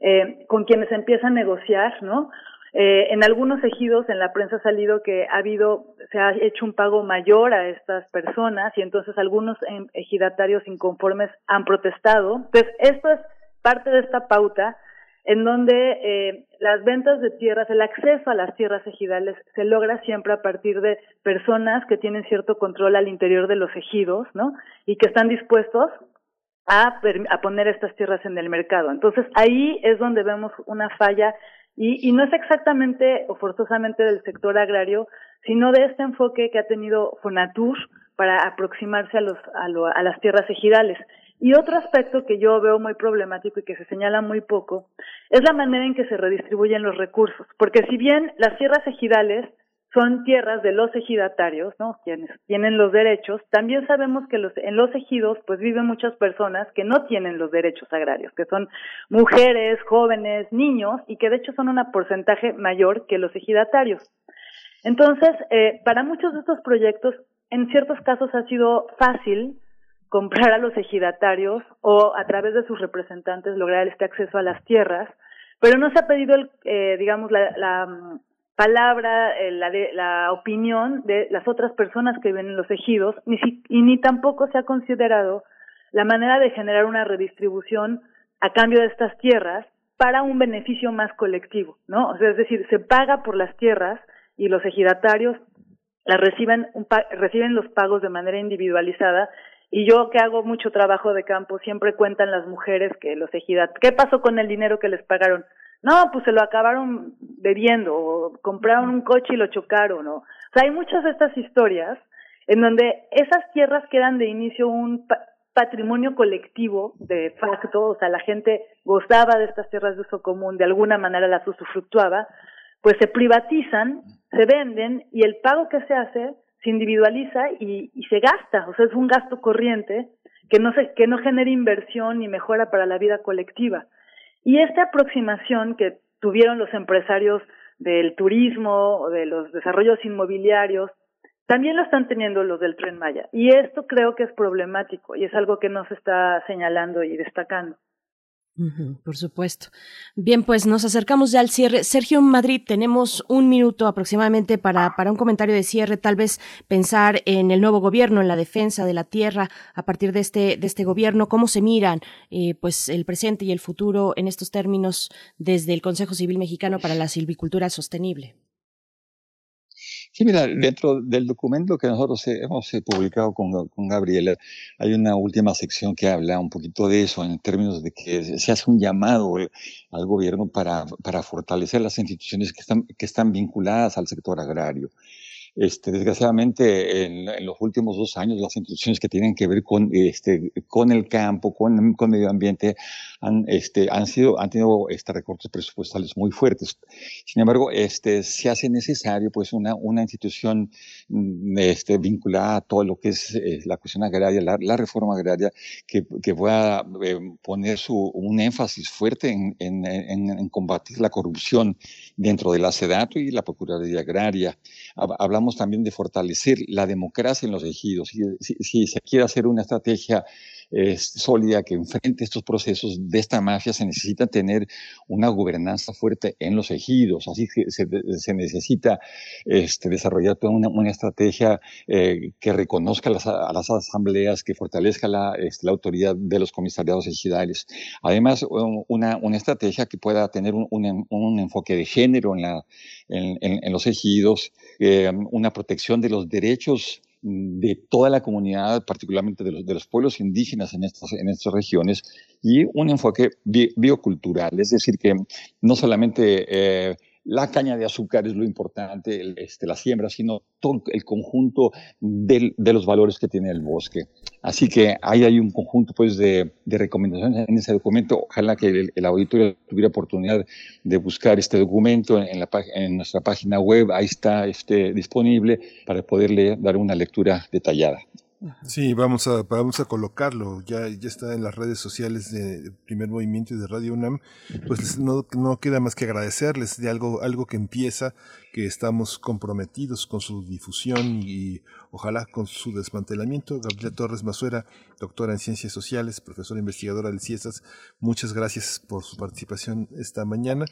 eh, con quienes empieza a negociar, ¿no? Eh, en algunos ejidos en la prensa ha salido que ha habido, se ha hecho un pago mayor a estas personas y entonces algunos ejidatarios inconformes han protestado. Entonces, esto es parte de esta pauta en donde eh, las ventas de tierras, el acceso a las tierras ejidales se logra siempre a partir de personas que tienen cierto control al interior de los ejidos, ¿no? Y que están dispuestos a, poner estas tierras en el mercado. Entonces, ahí es donde vemos una falla y, y no es exactamente o forzosamente del sector agrario, sino de este enfoque que ha tenido Fonatur para aproximarse a, los, a, lo, a las tierras ejidales. Y otro aspecto que yo veo muy problemático y que se señala muy poco es la manera en que se redistribuyen los recursos. Porque si bien las tierras ejidales son tierras de los ejidatarios, ¿no? Quienes tienen los derechos. También sabemos que los, en los ejidos, pues viven muchas personas que no tienen los derechos agrarios, que son mujeres, jóvenes, niños, y que de hecho son un porcentaje mayor que los ejidatarios. Entonces, eh, para muchos de estos proyectos, en ciertos casos ha sido fácil comprar a los ejidatarios o a través de sus representantes lograr este acceso a las tierras, pero no se ha pedido, el, eh, digamos, la, la palabra, eh, la, la opinión de las otras personas que viven en los ejidos, ni y ni tampoco se ha considerado la manera de generar una redistribución a cambio de estas tierras para un beneficio más colectivo, ¿no? O sea, es decir, se paga por las tierras y los ejidatarios las reciben, un reciben los pagos de manera individualizada y yo que hago mucho trabajo de campo siempre cuentan las mujeres que los ejidatarios, ¿qué pasó con el dinero que les pagaron? No, pues se lo acabaron bebiendo, o compraron un coche y lo chocaron, o, o sea, hay muchas de estas historias en donde esas tierras quedan de inicio un patrimonio colectivo de facto, o sea, la gente gozaba de estas tierras de uso común, de alguna manera las usufructuaba, pues se privatizan, se venden y el pago que se hace se individualiza y, se gasta, o sea, es un gasto corriente que no, se, que no genere inversión ni mejora para la vida colectiva. Y esta aproximación que tuvieron los empresarios del turismo o de los desarrollos inmobiliarios, también lo están teniendo los del tren Maya. Y esto creo que es problemático y es algo que no se está señalando y destacando por supuesto. Bien, pues nos acercamos ya al cierre. Sergio Madrid, tenemos un minuto aproximadamente para, para un comentario de cierre, tal vez pensar en el nuevo gobierno, en la defensa de la tierra a partir de este, de este gobierno, cómo se miran eh, pues el presente y el futuro en estos términos desde el Consejo Civil Mexicano para la Silvicultura Sostenible. Sí, mira, dentro del documento que nosotros hemos eh, publicado con, con Gabriela, hay una última sección que habla un poquito de eso, en términos de que se hace un llamado eh, al gobierno para, para fortalecer las instituciones que están, que están vinculadas al sector agrario. Este, desgraciadamente, en, los últimos dos años, las instituciones que tienen que ver con, este, el campo, con, con medio ambiente, han, este, sido, han tenido este, recortes presupuestales muy fuertes. Sin embargo, este, se hace necesario pues, una, institución mm, vinculada a todo lo que es eh, la cuestión agraria, la, reforma agraria, que, pueda eh, poner su, un énfasis fuerte en, combatir la corrupción dentro de la SEDATO y la Procuraduría Agraria. Hablamos también de fortalecer la democracia en los ejidos. Si, si, se quiere hacer una estrategia eh, sólida que enfrente estos procesos de esta mafia, se necesita tener una gobernanza fuerte en los ejidos. Así que se, necesita este, desarrollar toda una, estrategia eh, que reconozca a las asambleas, que fortalezca la, este, la, autoridad de los comisariados ejidales. Además, una, una estrategia que pueda tener un, un, enfoque de género en, la, en, en los ejidos, eh, una protección de los derechos de toda la comunidad, particularmente de los, de los pueblos indígenas en estas, en estas regiones, y un enfoque biocultural, es decir, que no solamente eh, la caña de azúcar es lo importante, este, la siembra, sino todo el conjunto de los valores que tiene el bosque. Así que ahí hay un conjunto pues, de, de recomendaciones en ese documento. Ojalá que el, el, auditorio tuviera oportunidad de buscar este documento en, la, en nuestra página web. Ahí está este, disponible para poderle dar una lectura detallada. Sí, vamos a, vamos a colocarlo, ya, ya está en las redes sociales de Primer Movimiento y de Radio UNAM, pues no, no queda más que agradecerles de algo, algo que empieza, que estamos comprometidos con su difusión y ojalá con su desmantelamiento. Gabriela Torres Mazuera, doctora en Ciencias Sociales, profesora investigadora del CIESAS, muchas gracias por su participación esta mañana.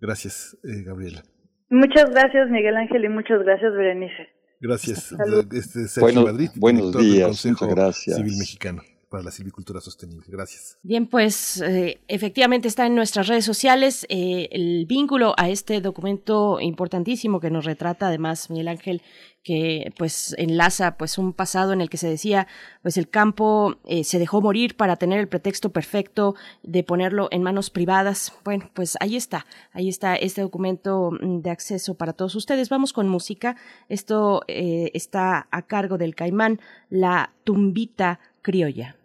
Gracias, eh, Gabriela. Muchas gracias, Miguel Ángel, y muchas gracias, Berenice. Gracias. Este Sergio Madrid, buenos días, del Consejo gracias. Civil Mexicano para la silvicultura sostenible. Gracias. Bien, pues eh, efectivamente está en nuestras redes sociales eh, el vínculo a este documento importantísimo que nos retrata además Miguel Ángel que pues enlaza pues un pasado en el que se decía pues el campo eh, se dejó morir para tener el pretexto perfecto de ponerlo en manos privadas. Bueno, pues ahí está, ahí está este documento mm, de acceso para todos ustedes. Vamos con música. Esto eh, está a cargo del Caimán, la tumbita criolla.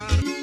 Thank you.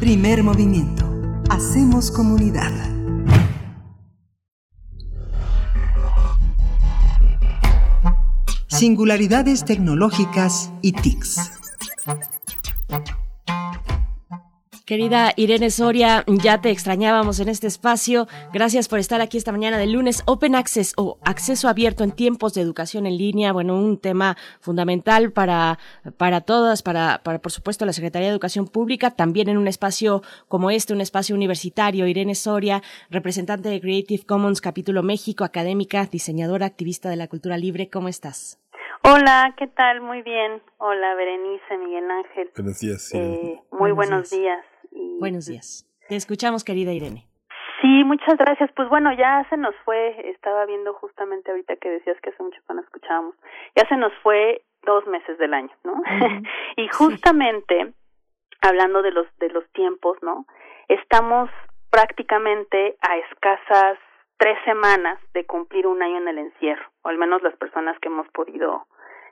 Primer movimiento. Hacemos comunidad. Singularidades tecnológicas y TICs. Querida Irene Soria, ya te extrañábamos en este espacio. Gracias por estar aquí esta mañana del lunes. Open Access o acceso abierto en tiempos de educación en línea. Bueno, un tema fundamental para, para todas, para, para por supuesto la Secretaría de Educación Pública, también en un espacio como este, un espacio universitario. Irene Soria, representante de Creative Commons Capítulo México, académica, diseñadora, activista de la cultura libre. ¿Cómo estás? Hola, ¿qué tal? Muy bien. Hola, Berenice, Miguel Ángel. Buenos días. Eh, muy buenos, días. Buenos días. Te escuchamos, querida Irene. Sí, muchas gracias. Pues bueno, ya se nos fue, estaba viendo justamente ahorita que decías que hace mucho que no escuchábamos, ya se nos fue dos meses del año, ¿no? y justamente, hablando de los, de los tiempos, ¿no? Estamos prácticamente a escasas tres semanas de cumplir un año en el encierro, o al menos las personas que hemos podido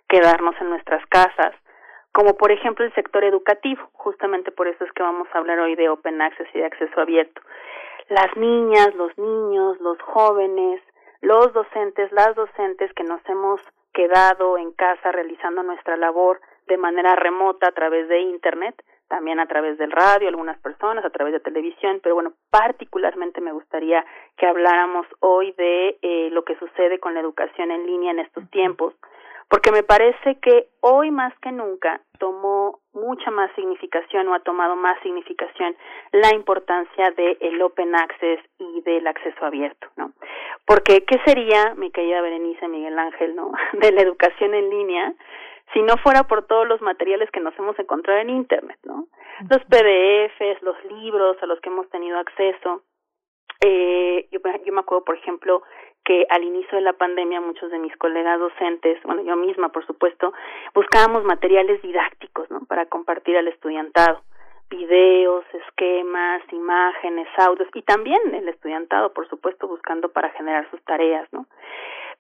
quedarnos en nuestras casas, como por ejemplo el sector educativo, justamente por eso es que vamos a hablar hoy de Open Access y de acceso abierto. Las niñas, los niños, los jóvenes, los docentes, las docentes que nos hemos quedado en casa realizando nuestra labor de manera remota a través de Internet, también a través del radio, algunas personas, a través de televisión, pero bueno, particularmente me gustaría que habláramos hoy de eh, lo que sucede con la educación en línea en estos tiempos, porque me parece que hoy más que nunca tomó mucha más significación o ha tomado más significación la importancia del el open access y del acceso abierto, ¿no? Porque qué sería, mi querida Berenice Miguel Ángel, ¿no? de la educación en línea si no fuera por todos los materiales que nos hemos encontrado en internet, ¿no? Los PDFs, los libros a los que hemos tenido acceso. Eh, yo, yo me acuerdo, por ejemplo, que al inicio de la pandemia muchos de mis colegas docentes, bueno, yo misma, por supuesto, buscábamos materiales didácticos, ¿no? Para compartir al estudiantado, videos, esquemas, imágenes, audios y también el estudiantado, por supuesto, buscando para generar sus tareas, ¿no?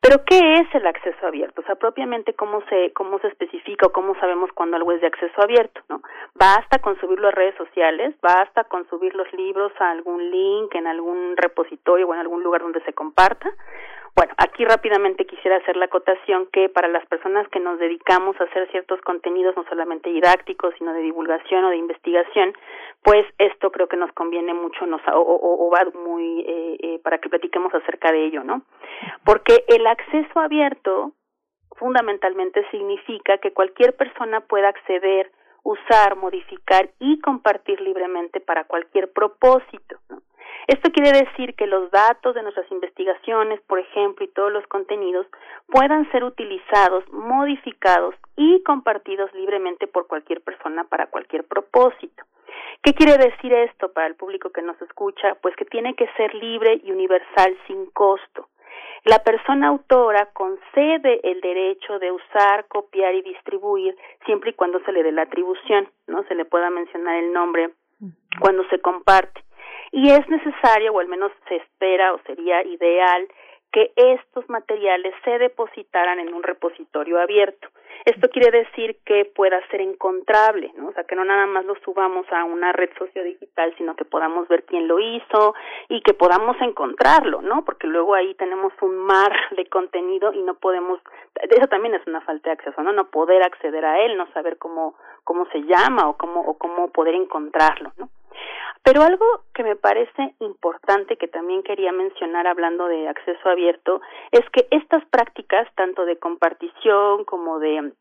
Pero ¿qué es el acceso abierto? O sea, propiamente cómo se cómo se especifica o cómo sabemos cuando algo es de acceso abierto, ¿no? Basta con subirlo a redes sociales, basta con subir los libros a algún link en algún repositorio o en algún lugar donde se comparta, bueno, aquí rápidamente quisiera hacer la acotación que para las personas que nos dedicamos a hacer ciertos contenidos, no solamente didácticos, sino de divulgación o de investigación, pues esto creo que nos conviene mucho nos, o, o, va muy eh, eh, para que platiquemos acerca de ello, ¿no? Porque el acceso abierto fundamentalmente significa que cualquier persona pueda acceder, usar, modificar y compartir libremente para cualquier propósito. ¿no? Esto quiere decir que los datos de nuestras investigaciones, por ejemplo, y todos los contenidos puedan ser utilizados, modificados y compartidos libremente por cualquier persona para cualquier propósito. ¿Qué quiere decir esto para el público que nos escucha? Pues que tiene que ser libre y universal sin costo. La persona autora concede el derecho de usar, copiar y distribuir siempre y cuando se le dé la atribución, no se le pueda mencionar el nombre cuando se comparte y es necesario, o al menos se espera o sería ideal, que estos materiales se depositaran en un repositorio abierto. Esto quiere decir que pueda ser encontrable, ¿no? O sea, que no nada más lo subamos a una red sociodigital, sino que podamos ver quién lo hizo y que podamos encontrarlo, ¿no? Porque luego ahí tenemos un mar de contenido y no podemos, eso también es una falta de acceso, ¿no? No poder acceder a él, no saber cómo, cómo se llama o cómo, o cómo poder encontrarlo, ¿no? Pero algo que me parece importante que también quería mencionar hablando de acceso abierto es que estas prácticas, tanto de compartición como de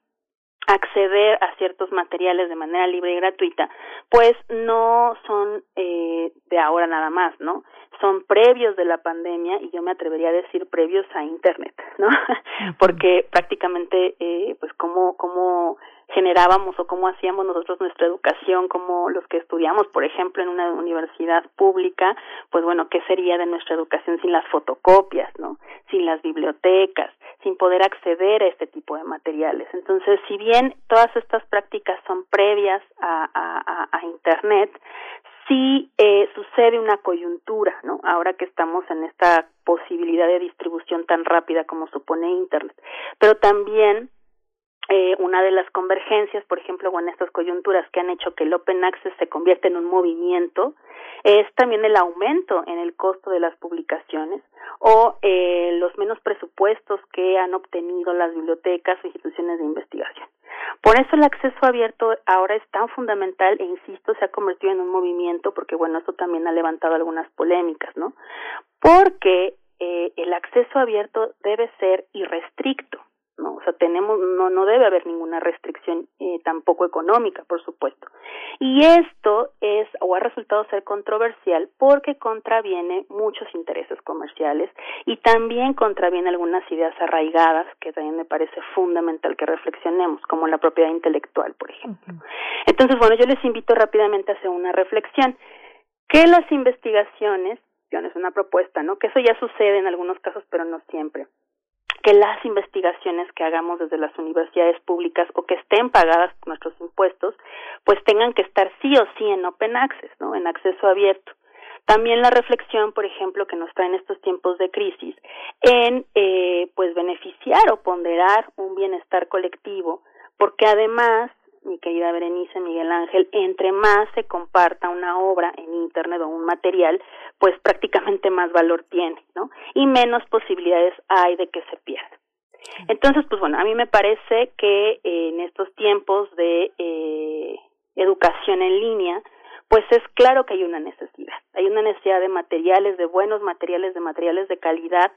acceder a ciertos materiales de manera libre y gratuita, pues no son eh, de ahora nada más, ¿no? Son previos de la pandemia y yo me atrevería a decir previos a Internet, ¿no? Porque prácticamente, eh, pues, como, como generábamos o cómo hacíamos nosotros nuestra educación, como los que estudiamos, por ejemplo, en una universidad pública, pues bueno, ¿qué sería de nuestra educación sin las fotocopias, ¿no? Sin las bibliotecas, sin poder acceder a este tipo de materiales. Entonces, si bien todas estas prácticas son previas a, Internet, sí eh, sucede una coyuntura, ¿no? Ahora que estamos en esta posibilidad de distribución tan rápida como supone Internet, pero también eh, una de las convergencias, por ejemplo, en estas coyunturas que han hecho que el Open Access se convierta en un movimiento, es también el aumento en el costo de las publicaciones o eh, los menos presupuestos que han obtenido las bibliotecas o instituciones de investigación. Por eso el acceso abierto ahora es tan fundamental e insisto, se ha convertido en un movimiento porque bueno, esto también ha levantado algunas polémicas, ¿no? Porque eh, el acceso abierto debe ser irrestricto ¿no? O sea, tenemos, no, no debe haber ninguna restricción eh, tampoco económica, por supuesto. Y esto es, o ha resultado ser controversial porque contraviene muchos intereses comerciales y también contraviene algunas ideas arraigadas que también me parece fundamental que reflexionemos, como la propiedad intelectual, por ejemplo. Entonces, bueno, yo les invito rápidamente a hacer una reflexión. Que las investigaciones, es una propuesta, ¿no? Que eso ya sucede en algunos casos, pero no siempre que las investigaciones que hagamos desde las universidades públicas o que estén pagadas nuestros impuestos, pues tengan que estar sí o sí en open access, ¿no? En acceso abierto. También la reflexión, por ejemplo, que nos trae en estos tiempos de crisis, en eh, pues beneficiar o ponderar un bienestar colectivo, porque además mi querida Berenice Miguel Ángel, entre más se comparta una obra en Internet o un material, pues prácticamente más valor tiene, ¿no? Y menos posibilidades hay de que se pierda. Entonces, pues bueno, a mí me parece que eh, en estos tiempos de eh, educación en línea, pues es claro que hay una necesidad. Hay una necesidad de materiales, de buenos materiales, de materiales de calidad,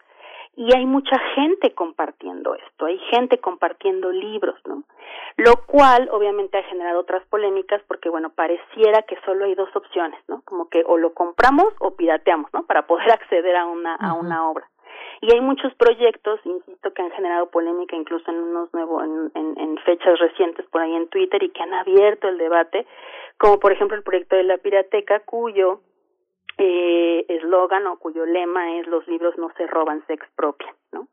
y hay mucha gente compartiendo esto, hay gente compartiendo libros, ¿no? Lo cual obviamente ha generado otras polémicas porque, bueno, pareciera que solo hay dos opciones, ¿no? Como que o lo compramos o pirateamos, ¿no? Para poder acceder a una, a una obra. Y hay muchos proyectos, insisto, que han generado polémica incluso en unos nuevos, en, en, en fechas recientes por ahí en Twitter y que han abierto el debate, como por ejemplo el proyecto de la pirateca, cuyo eh, eslogan o cuyo lema es los libros no se roban, se expropian, ¿no?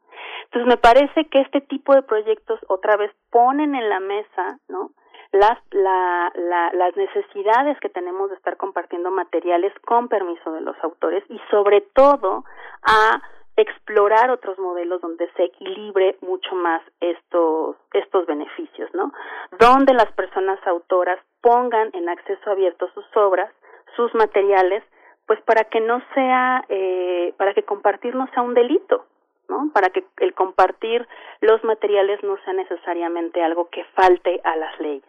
Entonces me parece que este tipo de proyectos otra vez ponen en la mesa, ¿no? Las, la, la, las necesidades que tenemos de estar compartiendo materiales con permiso de los autores y sobre todo a explorar otros modelos donde se equilibre mucho más estos estos beneficios, ¿no? Donde las personas autoras pongan en acceso abierto sus obras, sus materiales pues para que no sea, eh, para que compartir no sea un delito, ¿no? Para que el compartir los materiales no sea necesariamente algo que falte a las leyes.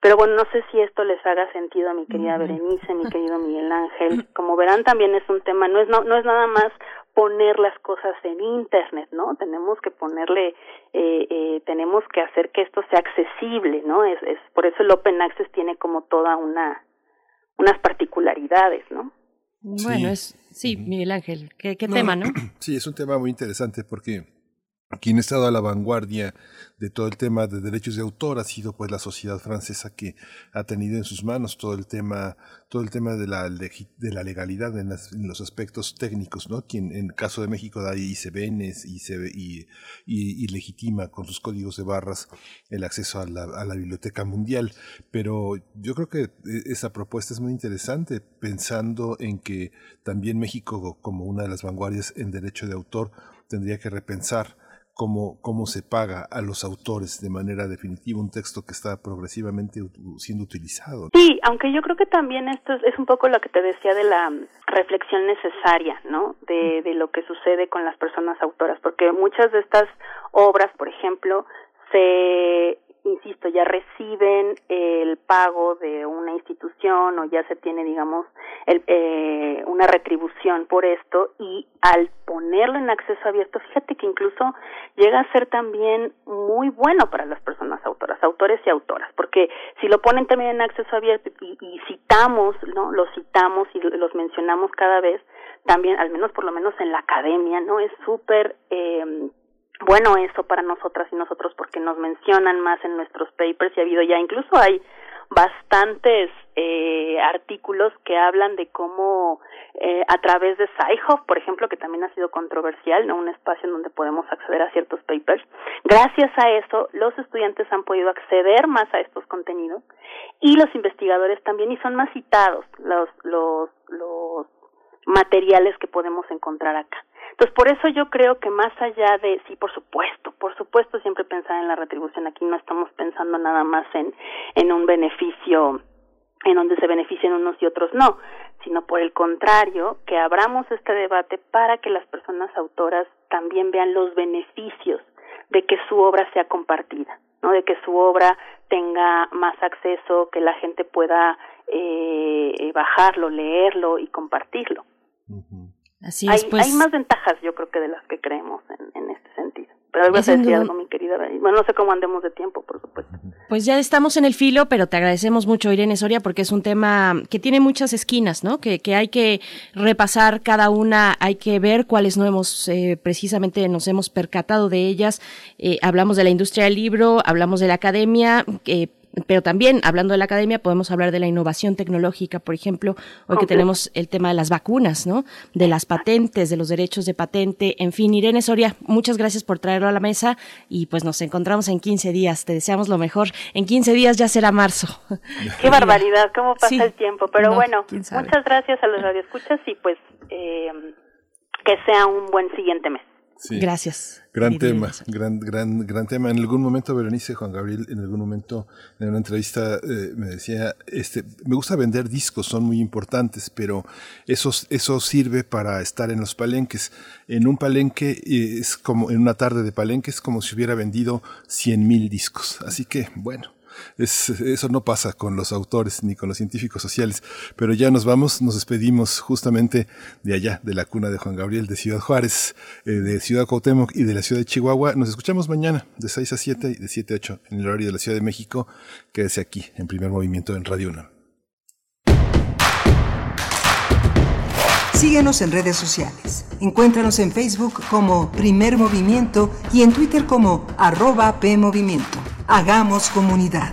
Pero bueno, no sé si esto les haga sentido a mi querida Berenice, mi querido Miguel Ángel. Como verán, también es un tema, no es, no, no es nada más poner las cosas en Internet, ¿no? Tenemos que ponerle, eh, eh, tenemos que hacer que esto sea accesible, ¿no? Es, es, por eso el Open Access tiene como toda una, unas particularidades, ¿no? Bueno, es, sí, Miguel Ángel, qué, qué tema, ¿no? Sí, es un tema muy interesante porque quien ha estado a la vanguardia de todo el tema de derechos de autor ha sido pues la sociedad francesa que ha tenido en sus manos todo el tema todo el tema de la de la legalidad en, los aspectos técnicos no quien en el caso de México da y se y se y, y, legitima con sus códigos de barras el acceso a la, a la biblioteca mundial. Pero yo creo que e, esa propuesta es muy interesante pensando en que también México como una de las vanguardias en derecho de autor tendría que repensar cómo, cómo se paga a los autores de manera definitiva un texto que está progresivamente siendo utilizado. Sí, aunque yo creo que también esto es, un poco lo que te decía de la reflexión necesaria, ¿no? De, de lo que sucede con las personas autoras, porque muchas de estas obras, por ejemplo, se insisto, ya reciben el pago de una institución o ya se tiene, digamos, el, eh, una retribución por esto y al ponerlo en acceso abierto, fíjate que incluso llega a ser también muy bueno para las personas autoras, autores y autoras, porque si lo ponen también en acceso abierto y, y citamos, ¿no? Los citamos y los mencionamos cada vez, también, al menos por lo menos en la academia, ¿no? Es súper eh, bueno eso para nosotras y nosotros porque nos mencionan más en nuestros papers y ha habido ya incluso hay bastantes eh, artículos que hablan de cómo eh, a través de Sci-Hub, por ejemplo, que también ha sido controversial, no un espacio en donde podemos acceder a ciertos papers. Gracias a eso, los estudiantes han podido acceder más a estos contenidos y los investigadores también y son más citados los los los materiales que podemos encontrar acá. Entonces, por eso yo creo que más allá de, sí, por supuesto, por supuesto, siempre pensar en la retribución, aquí no estamos pensando nada más en, en un beneficio en donde se beneficien unos y otros no, sino por el contrario, que abramos este debate para que las personas autoras también vean los beneficios de que su obra sea compartida, ¿no? De que su obra tenga más acceso, que la gente pueda eh, bajarlo, leerlo y compartirlo hay, hay pues. más ventajas, yo creo que de las que creemos en, en este sentido. Pero algo a decir algo, mi querida Bueno, no sé cómo andemos de tiempo, por supuesto. Pues ya estamos en el filo, pero te agradecemos mucho, Irene Soria, porque es un tema que tiene muchas esquinas, ¿no? Que, que hay que repasar cada una, hay que ver cuáles no hemos, eh, precisamente nos hemos percatado de ellas. Eh, hablamos de la industria del libro, hablamos de la academia, eh, pero también, hablando de la academia, podemos hablar de la innovación tecnológica, por ejemplo, hoy que tenemos el tema de las vacunas, ¿no? De las patentes, de los derechos de patente, en fin, Irene Soria, muchas gracias por traerlo a la mesa y pues nos encontramos en 15 días, te deseamos lo mejor. En 15 días ya será marzo. Qué barbaridad, cómo pasa el tiempo, pero bueno, muchas gracias a los radioescuchas y pues eh, que sea un buen siguiente mes. Gracias. Gran tema, gran, gran, gran tema. En algún momento, Berenice, Juan Gabriel, en algún momento, en una entrevista, eh, me decía, este, me gusta vender discos, son muy importantes, pero eso, eso sirve para estar en los palenques. En un palenque eh, es como, en una tarde de palenque es como si hubiera vendido cien mil discos. Así que, bueno, eso no pasa con los autores ni con los científicos sociales. Pero ya nos vamos, nos despedimos justamente de allá, de la cuna de Juan Gabriel, de Ciudad Juárez, eh, de Ciudad Cuauhtémoc y de la ciudad de Chihuahua. Nos escuchamos mañana de 6 a 7 y de 7 a 8 en el horario de la Ciudad de México. Quédese aquí en primer movimiento en Radio 1. Síguenos en redes sociales. Encuéntranos en Facebook como Primer Movimiento y en Twitter como arroba PMovimiento. Hagamos comunidad.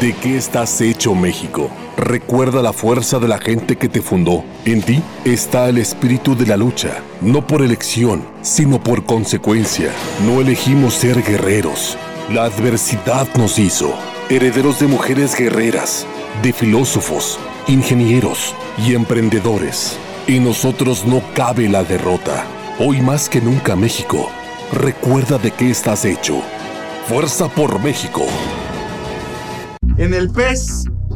¿De qué estás hecho México? Recuerda la fuerza de la gente que te fundó. En ti está el espíritu de la lucha, no por elección, sino por consecuencia. No elegimos ser guerreros. La adversidad nos hizo herederos de mujeres guerreras, de filósofos, ingenieros y emprendedores. En nosotros no cabe la derrota. Hoy más que nunca México, recuerda de qué estás hecho. Fuerza por México. En el PES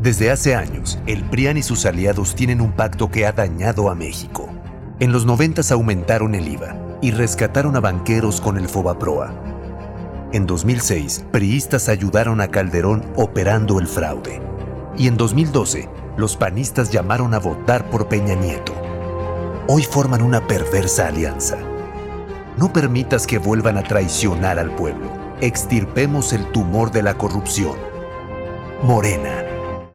Desde hace años, el PRIAN y sus aliados tienen un pacto que ha dañado a México. En los 90 aumentaron el IVA y rescataron a banqueros con el Fobaproa. En 2006, priistas ayudaron a Calderón operando el fraude. Y en 2012, los panistas llamaron a votar por Peña Nieto. Hoy forman una perversa alianza. No permitas que vuelvan a traicionar al pueblo. Extirpemos el tumor de la corrupción. Morena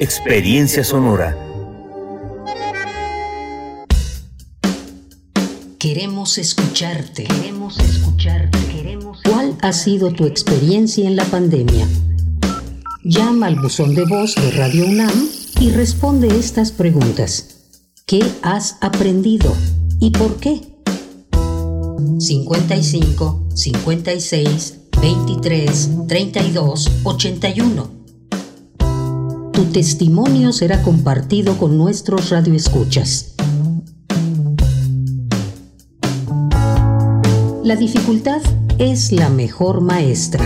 Experiencia Sonora. Queremos escucharte. Queremos escucharte. ¿Cuál ha sido tu experiencia en la pandemia? Llama al buzón de voz de Radio UNAM y responde estas preguntas. ¿Qué has aprendido y por qué? 55 56 23 32 81 testimonio será compartido con nuestros radioescuchas. La dificultad es la mejor maestra.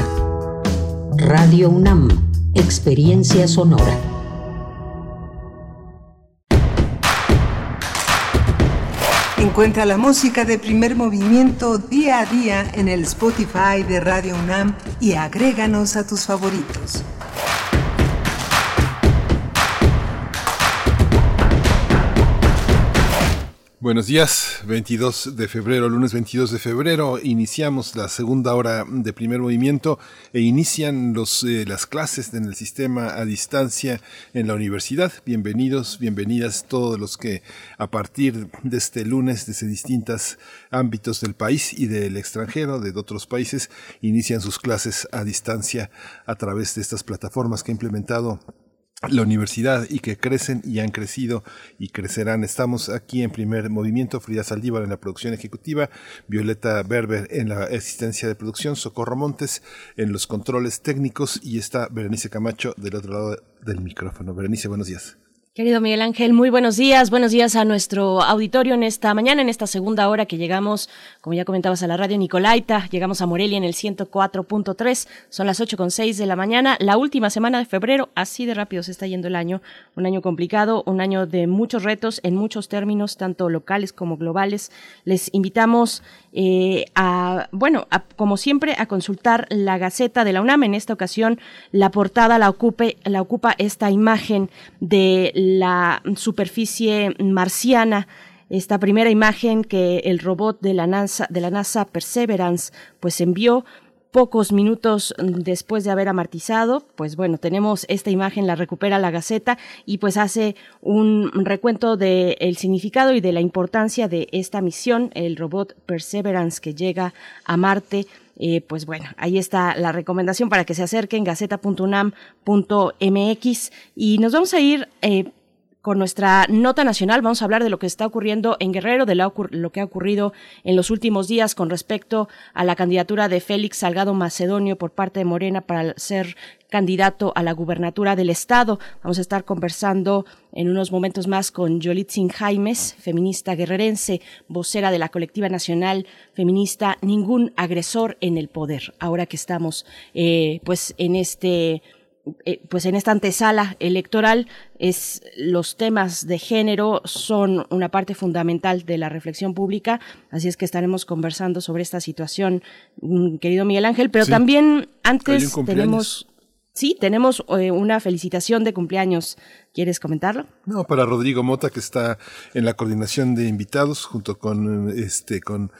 Radio UNAM, experiencia sonora. Encuentra la música de primer movimiento día a día en el Spotify de Radio UNAM y agréganos a tus favoritos. Buenos días, 22 de febrero, lunes 22 de febrero, iniciamos la segunda hora de primer movimiento e inician los, eh, las clases en el sistema a distancia en la universidad. Bienvenidos, bienvenidas todos los que a partir de este lunes desde distintos ámbitos del país y del extranjero, de otros países, inician sus clases a distancia a través de estas plataformas que ha implementado la universidad y que crecen y han crecido y crecerán. Estamos aquí en primer movimiento, Frida Saldívar en la producción ejecutiva, Violeta Berber en la asistencia de producción, Socorro Montes en los controles técnicos y está Berenice Camacho del otro lado del micrófono. Berenice, buenos días. Querido Miguel Ángel, muy buenos días. Buenos días a nuestro auditorio en esta mañana, en esta segunda hora que llegamos, como ya comentabas, a la radio Nicolaita. Llegamos a Morelia en el 104.3. Son las 8.6 de la mañana. La última semana de febrero. Así de rápido se está yendo el año. Un año complicado, un año de muchos retos en muchos términos, tanto locales como globales. Les invitamos eh, a, bueno, como siempre, a consultar la Gaceta de la UNAM. En esta ocasión, la portada la, ocupe, la ocupa esta imagen de la superficie marciana esta primera imagen que el robot de la NASA, de la NASA Perseverance pues envió pocos minutos después de haber amartizado, pues bueno, tenemos esta imagen, la recupera la Gaceta y pues hace un recuento del el significado y de la importancia de esta misión, el robot Perseverance que llega a Marte. Eh, pues bueno, ahí está la recomendación para que se acerquen, gaceta.unam.mx y nos vamos a ir eh, con nuestra nota nacional. Vamos a hablar de lo que está ocurriendo en Guerrero, de lo que ha ocurrido en los últimos días con respecto a la candidatura de Félix Salgado Macedonio por parte de Morena para ser candidato a la gubernatura del estado. Vamos a estar conversando en unos momentos más con Yolitzin Jaimes, feminista guerrerense, vocera de la colectiva nacional feminista Ningún agresor en el poder. Ahora que estamos, eh, pues, en este eh, pues en esta antesala electoral es los temas de género son una parte fundamental de la reflexión pública, así es que estaremos conversando sobre esta situación, mm, querido Miguel Ángel, pero también antes tenemos Sí, tenemos eh, una felicitación de cumpleaños. ¿Quieres comentarlo? No, para Rodrigo Mota, que está en la coordinación de invitados, junto con este, con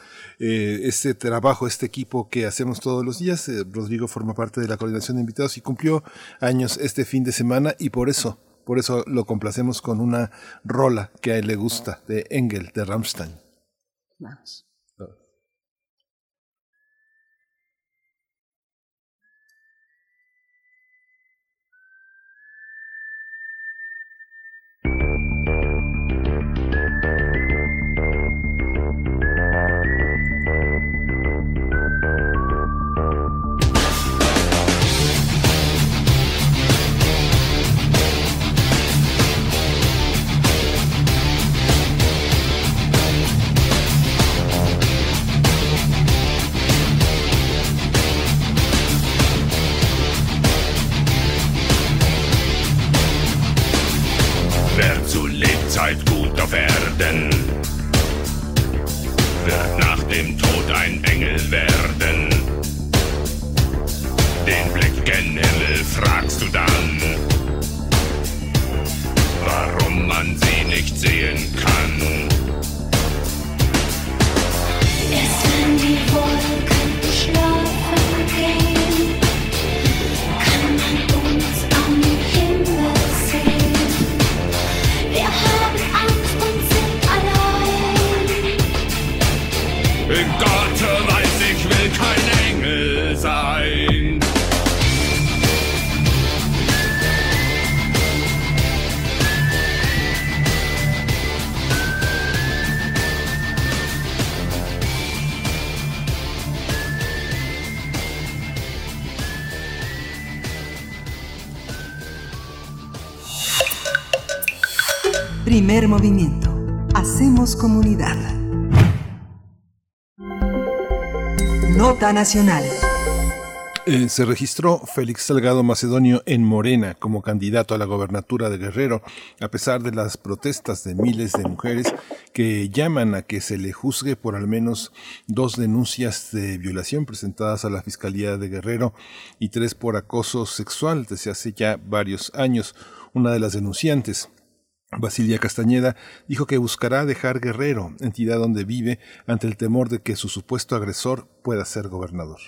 eh, este trabajo, este equipo que hacemos todos los días. Eh, Rodrigo forma parte de la coordinación de invitados y cumplió años este fin de semana y por eso, por eso lo complacemos con una rola que a él le gusta, de Engel, de Rammstein. Vamos. werden, wird nach dem Tod ein Engel werden. Den Blick gen Himmel fragst du dann, warum man sie nicht sehen kann. Primer movimiento. Hacemos comunidad. Nota Nacional. Eh, se registró Félix Salgado Macedonio en Morena como candidato a la gobernatura de Guerrero, a pesar de las protestas de miles de mujeres que llaman a que se le juzgue por al menos dos denuncias de violación presentadas a la Fiscalía de Guerrero y tres por acoso sexual desde hace ya varios años. Una de las denunciantes, Basilia Castañeda dijo que buscará dejar Guerrero, entidad donde vive, ante el temor de que su supuesto agresor pueda ser gobernador.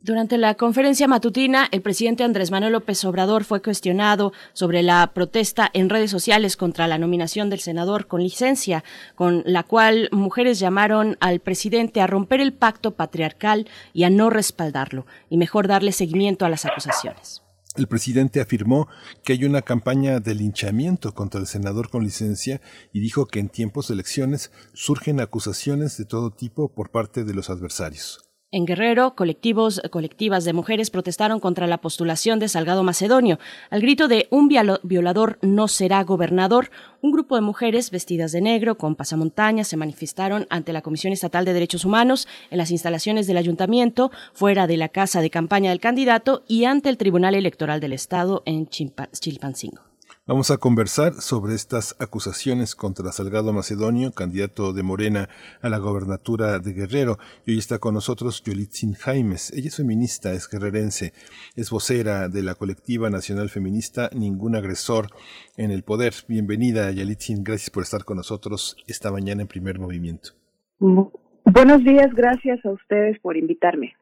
Durante la conferencia matutina, el presidente Andrés Manuel López Obrador fue cuestionado sobre la protesta en redes sociales contra la nominación del senador con licencia, con la cual mujeres llamaron al presidente a romper el pacto patriarcal y a no respaldarlo, y mejor darle seguimiento a las acusaciones. El presidente afirmó que hay una campaña de linchamiento contra el senador con licencia y dijo que en tiempos de elecciones surgen acusaciones de todo tipo por parte de los adversarios. En Guerrero, colectivos, colectivas de mujeres protestaron contra la postulación de Salgado Macedonio. Al grito de un violador no será gobernador, un grupo de mujeres vestidas de negro con pasamontañas se manifestaron ante la Comisión Estatal de Derechos Humanos en las instalaciones del ayuntamiento, fuera de la casa de campaña del candidato y ante el Tribunal Electoral del Estado en Chilpancingo. Vamos a conversar sobre estas acusaciones contra Salgado Macedonio, candidato de Morena a la gobernatura de Guerrero. Y hoy está con nosotros Yolitzin Jaimes. Ella es feminista, es guerrerense, es vocera de la colectiva nacional feminista Ningún Agresor en el Poder. Bienvenida, Yolitzin. Gracias por estar con nosotros esta mañana en primer movimiento. Buenos días, gracias a ustedes por invitarme.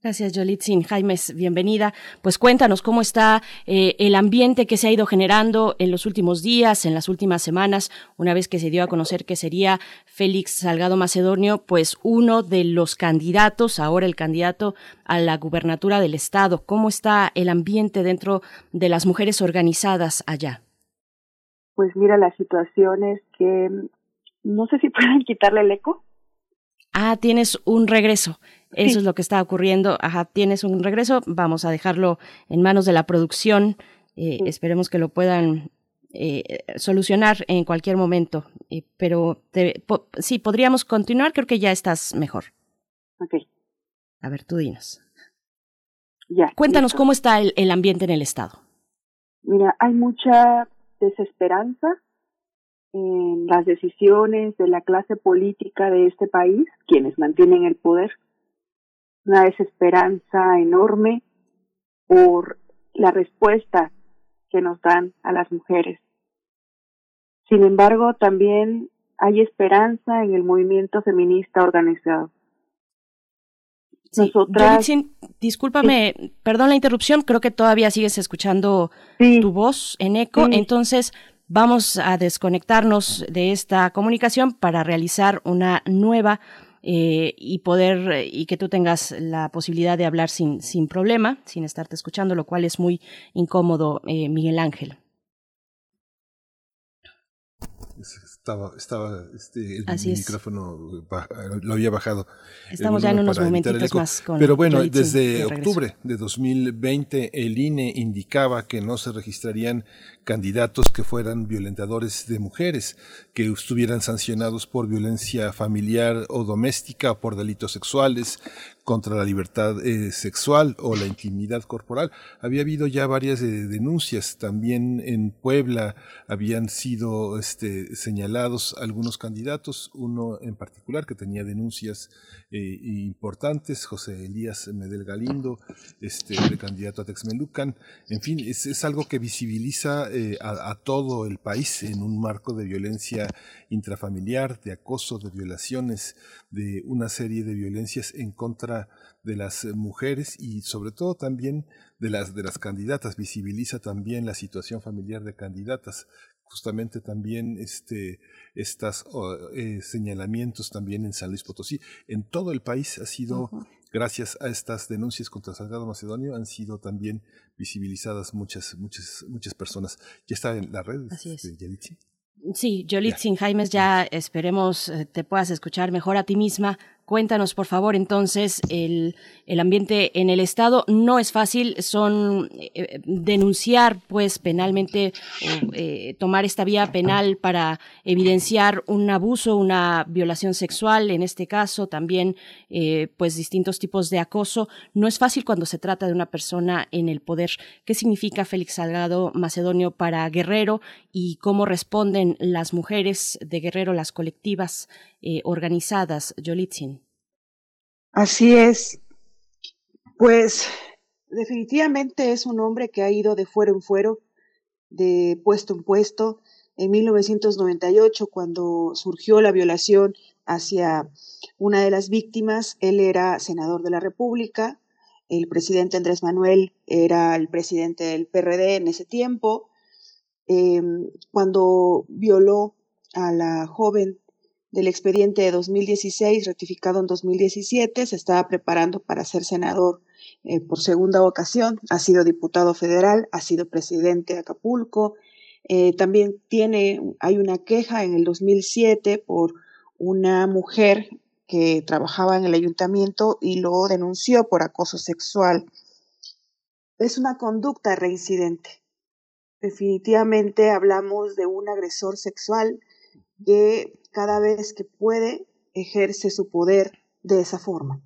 Gracias, Yolitzin. Jaimes, bienvenida. Pues cuéntanos cómo está eh, el ambiente que se ha ido generando en los últimos días, en las últimas semanas, una vez que se dio a conocer que sería Félix Salgado Macedonio, pues uno de los candidatos, ahora el candidato a la gubernatura del Estado. ¿Cómo está el ambiente dentro de las mujeres organizadas allá? Pues mira, la situación es que no sé si pueden quitarle el eco. Ah, tienes un regreso. Eso es lo que está ocurriendo. Ajá, tienes un regreso. Vamos a dejarlo en manos de la producción. Eh, esperemos que lo puedan eh, solucionar en cualquier momento. Eh, pero sí, podríamos continuar. Creo que ya estás mejor. Ok. A ver, tú dinos. Ya. Cuéntanos cómo está el, el ambiente en el Estado. Mira, hay mucha desesperanza en las decisiones de la clase política de este país, quienes mantienen el poder una desesperanza enorme por la respuesta que nos dan a las mujeres. Sin embargo, también hay esperanza en el movimiento feminista organizado. Sí. Nosotras, discúlpame, perdón la interrupción, creo que todavía sigues escuchando tu voz en eco, entonces vamos a desconectarnos de esta comunicación para realizar una nueva eh, y poder y que tú tengas la posibilidad de hablar sin, sin problema, sin estarte escuchando, lo cual es muy incómodo, eh, Miguel Ángel. Estaba, estaba este, el micrófono lo había bajado. Estamos ya en unos momentitos más con Pero bueno, desde octubre de 2020 el INE indicaba que no se registrarían candidatos que fueran violentadores de mujeres, que estuvieran sancionados por violencia familiar o doméstica por delitos sexuales, contra la libertad eh, sexual o la intimidad corporal. Había habido ya varias eh, denuncias. También en Puebla habían sido este, señalados algunos candidatos, uno en particular que tenía denuncias eh, importantes, José Elías Medel Galindo, este candidato a Texmelucan. En fin, es, es algo que visibiliza a, a todo el país en un marco de violencia intrafamiliar, de acoso, de violaciones, de una serie de violencias en contra de las mujeres y sobre todo también de las de las candidatas. Visibiliza también la situación familiar de candidatas. Justamente también este estas eh, señalamientos también en San Luis Potosí. En todo el país ha sido gracias a estas denuncias contra Salgado Macedonio han sido también visibilizadas muchas muchas muchas personas ya está en la red Así es. de Yalitzi? Sí, Jolitzin Jaimes, ya esperemos eh, te puedas escuchar mejor a ti misma. Cuéntanos, por favor, entonces, el, el ambiente en el Estado no es fácil, son eh, denunciar, pues, penalmente, eh, tomar esta vía penal para evidenciar un abuso, una violación sexual, en este caso, también, eh, pues, distintos tipos de acoso. No es fácil cuando se trata de una persona en el poder. ¿Qué significa Félix Salgado Macedonio para Guerrero y cómo responden las mujeres de Guerrero, las colectivas eh, organizadas, Yolitzin. Así es. Pues definitivamente es un hombre que ha ido de fuero en fuero, de puesto en puesto. En 1998, cuando surgió la violación hacia una de las víctimas, él era senador de la República, el presidente Andrés Manuel era el presidente del PRD en ese tiempo. Em, cuando violó a la joven del expediente de 2016, ratificado en 2017, se estaba preparando para ser senador eh, por segunda ocasión, ha sido diputado federal, ha sido presidente de Acapulco, eh, también tiene, hay una queja en el 2007 por una mujer que trabajaba en el ayuntamiento y lo denunció por acoso sexual. Es una conducta reincidente. Definitivamente hablamos de un agresor sexual que cada vez que puede ejerce su poder de esa forma.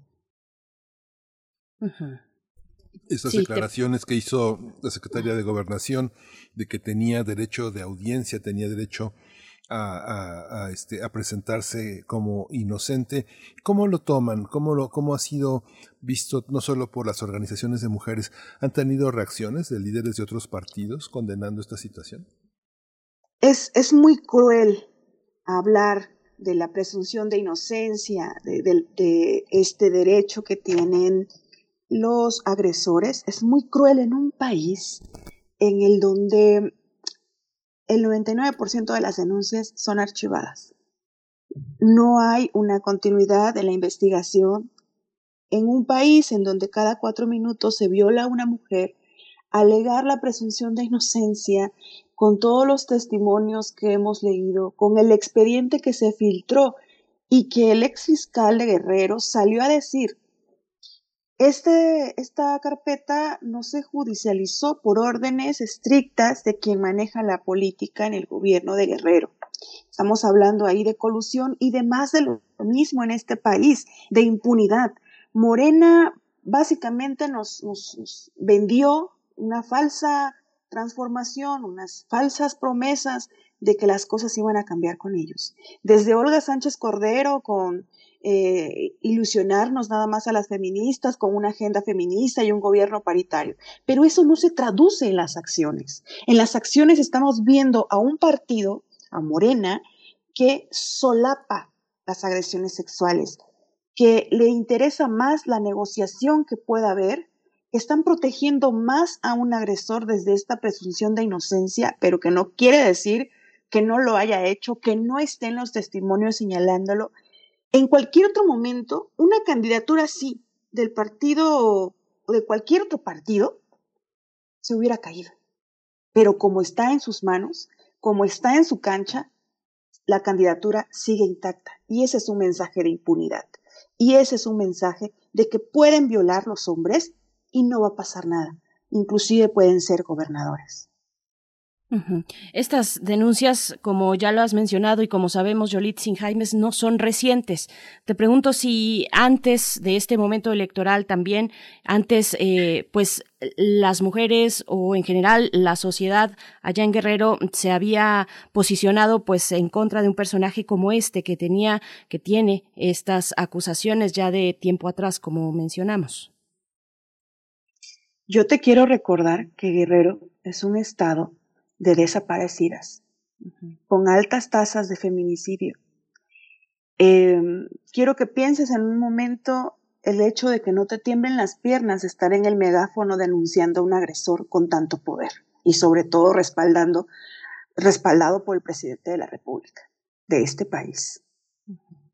Esas declaraciones que hizo la secretaria de Gobernación de que tenía derecho de audiencia, tenía derecho a, este, a presentarse como inocente. ¿Cómo lo toman? ¿Cómo, lo, ¿Cómo ha sido visto no solo por las organizaciones de mujeres? ¿Han tenido reacciones de líderes de otros partidos condenando esta situación? Es, es muy cruel hablar de la presunción de inocencia, de, este derecho que tienen los agresores, es muy cruel en un país en el donde el 99% de las denuncias son archivadas. No hay una continuidad en la investigación. En un país en donde cada cuatro minutos se viola a una mujer, alegar la presunción de inocencia con todos los testimonios que hemos leído, con el expediente que se filtró y que el ex fiscal de Guerrero salió a decir, este, esta carpeta no se judicializó por órdenes estrictas de quien maneja la política en el gobierno de Guerrero. Estamos hablando ahí de colusión y de más de lo mismo en este país, de impunidad. Morena básicamente nos, nos vendió una falsa transformación, unas falsas promesas de que las cosas iban a cambiar con ellos. Desde Olga Sánchez Cordero con eh, ilusionarnos nada más a las feministas con una agenda feminista y un gobierno paritario. Pero eso no se traduce en las acciones. En las acciones estamos viendo a un partido, a Morena, que solapa las agresiones sexuales, que le interesa más la negociación que pueda haber están protegiendo más a un agresor desde esta presunción de inocencia, pero que no quiere decir que no lo haya hecho, que no estén los testimonios señalándolo. En cualquier otro momento, una candidatura así del partido o de cualquier otro partido se hubiera caído. Pero como está en sus manos, como está en su cancha, la candidatura sigue intacta. Y ese es un mensaje de impunidad. Y ese es un mensaje de que pueden violar los hombres y no va a pasar nada. Inclusive pueden ser gobernadores. Estas denuncias, como ya lo has mencionado y como sabemos, Sin Jaimes, no son recientes. Te pregunto si antes de este momento electoral también, antes, eh, pues las mujeres o en general la sociedad allá en Guerrero se había posicionado pues en contra de un personaje como este que tenía, que tiene estas acusaciones ya de tiempo atrás, como mencionamos. Yo te quiero recordar que Guerrero es un estado de desaparecidas, con altas tasas de feminicidio. Em, quiero que pienses en un momento el hecho de que no te tiemblen las piernas estar en el megáfono denunciando a un agresor con tanto poder y sobre todo respaldando, respaldado por el presidente de la República de este país.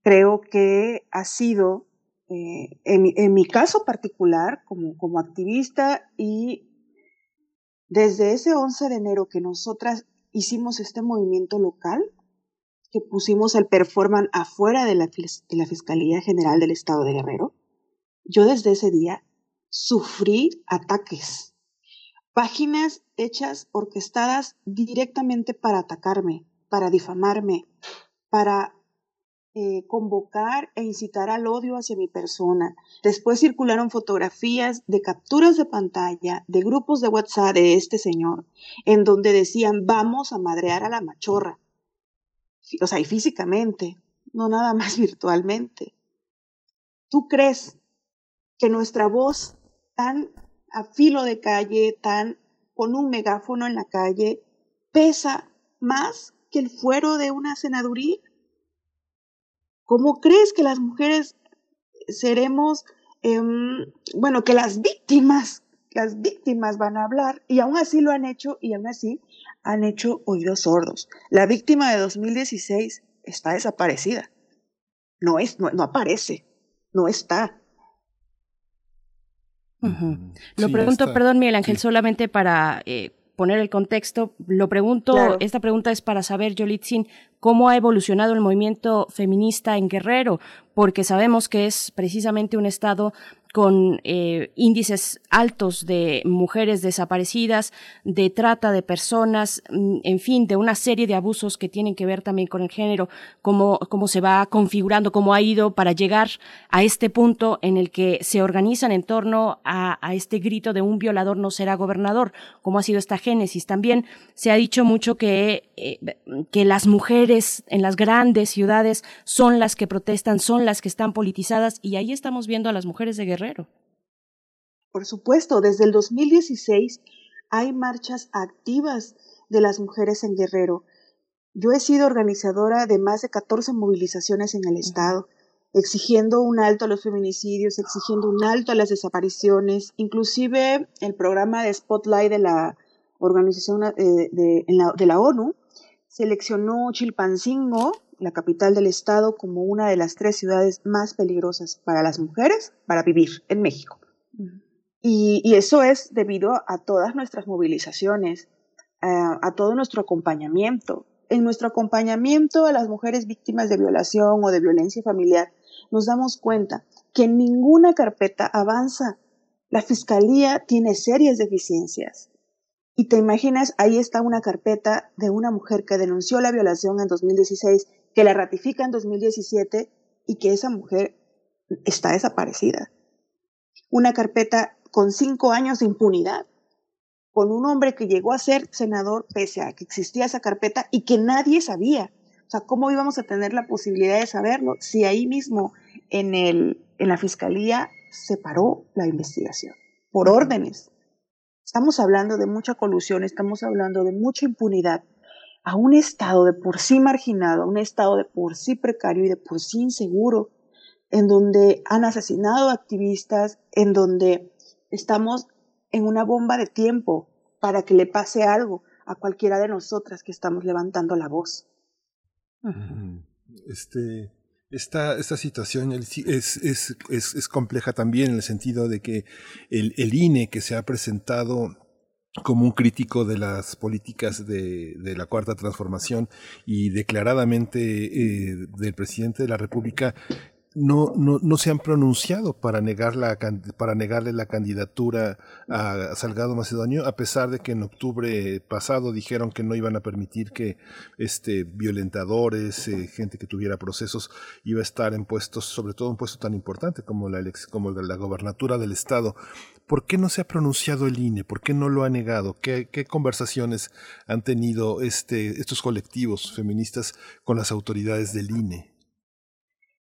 Creo que ha sido eh, en, mi caso particular, como, como activista, y desde ese 11 de enero que nosotras hicimos este movimiento local, que pusimos el performance afuera de la, de la Fiscalía General del Estado de Guerrero, yo desde ese día sufrí ataques, páginas hechas, orquestadas directamente para atacarme, para difamarme, para eh, convocar e incitar al odio hacia mi persona. Después circularon fotografías de capturas de pantalla de grupos de WhatsApp de este señor, en donde decían vamos a madrear a la machorra. O sea, y físicamente, no nada más virtualmente. ¿Tú crees que nuestra voz tan a filo de calle, tan con un megáfono en la calle, pesa más que el fuero de una senaduría? ¿Cómo crees que las mujeres seremos, em, bueno, que las víctimas, las víctimas van a hablar? Y aún así lo han hecho y aún así han hecho oídos sordos. La víctima de 2016 está desaparecida. No es, no, aparece, no está. Lo pregunto, perdón, Miguel Ángel, solamente para eh, poner el contexto, lo pregunto, esta pregunta es para saber, Yolitzin, cómo ha evolucionado el movimiento feminista en Guerrero, porque sabemos que es precisamente un estado con eh, índices altos de mujeres desaparecidas, de trata de personas, mm, en fin, de una serie de abusos que tienen que ver también con el género, cómo, cómo se va configurando, cómo ha ido para llegar a este punto en el que se organizan en torno a, a este grito de un violador no será gobernador, cómo ha sido esta génesis. También se ha dicho mucho que, eh, que las mujeres en las grandes ciudades son las que protestan, son las que están politizadas y ahí estamos viendo a las mujeres de guerra por supuesto, desde el 2016 hay marchas activas de las mujeres en Guerrero. Yo he sido organizadora de más de 14 movilizaciones en el Estado, exigiendo un alto a los feminicidios, exigiendo un alto a las desapariciones, inclusive el programa de Spotlight de la organización eh, de, de la ONU seleccionó Chilpancingo la capital del estado, como una de las tres ciudades más peligrosas para las mujeres para vivir en México. y, eso es debido a todas nuestras movilizaciones, a todo nuestro acompañamiento. En nuestro acompañamiento a las mujeres víctimas de violación o de violencia familiar, nos damos cuenta que ninguna carpeta avanza. La fiscalía tiene serias deficiencias. Y te imaginas, ahí está una carpeta de una mujer que denunció la violación en 2016 que la ratifica en 2017 y que esa mujer está desaparecida. Una carpeta con cinco años de impunidad, con un hombre que llegó a ser senador pese a que existía esa carpeta y que nadie sabía. O sea, ¿cómo íbamos a tener la posibilidad de saberlo si ahí mismo en, el, en la fiscalía se paró la investigación por órdenes? Estamos hablando de mucha colusión, estamos hablando de mucha impunidad a un estado de por sí marginado, a un estado de por sí precario y de por sí inseguro, en donde han asesinado activistas, en donde estamos en una bomba de tiempo para que le pase algo a cualquiera de nosotras que estamos levantando la voz. Este, esta, esta situación es, es, es, es, compleja también en el sentido de que el, el INE que se ha presentado como un crítico de las políticas de, de la cuarta transformación y declaradamente eh, del presidente de la República no, no, no se han pronunciado para, negar la, para negarle la candidatura a Salgado Macedonio, a pesar de que en octubre pasado dijeron que no iban a permitir que este, violentadores, eh, gente que tuviera procesos, iba a estar en puestos, sobre todo un puesto tan importante como la, como la gobernatura del Estado. ¿Por qué no se ha pronunciado el INE? ¿Por qué no lo ha negado? ¿Qué, qué conversaciones han tenido este, estos colectivos feministas con las autoridades del INE?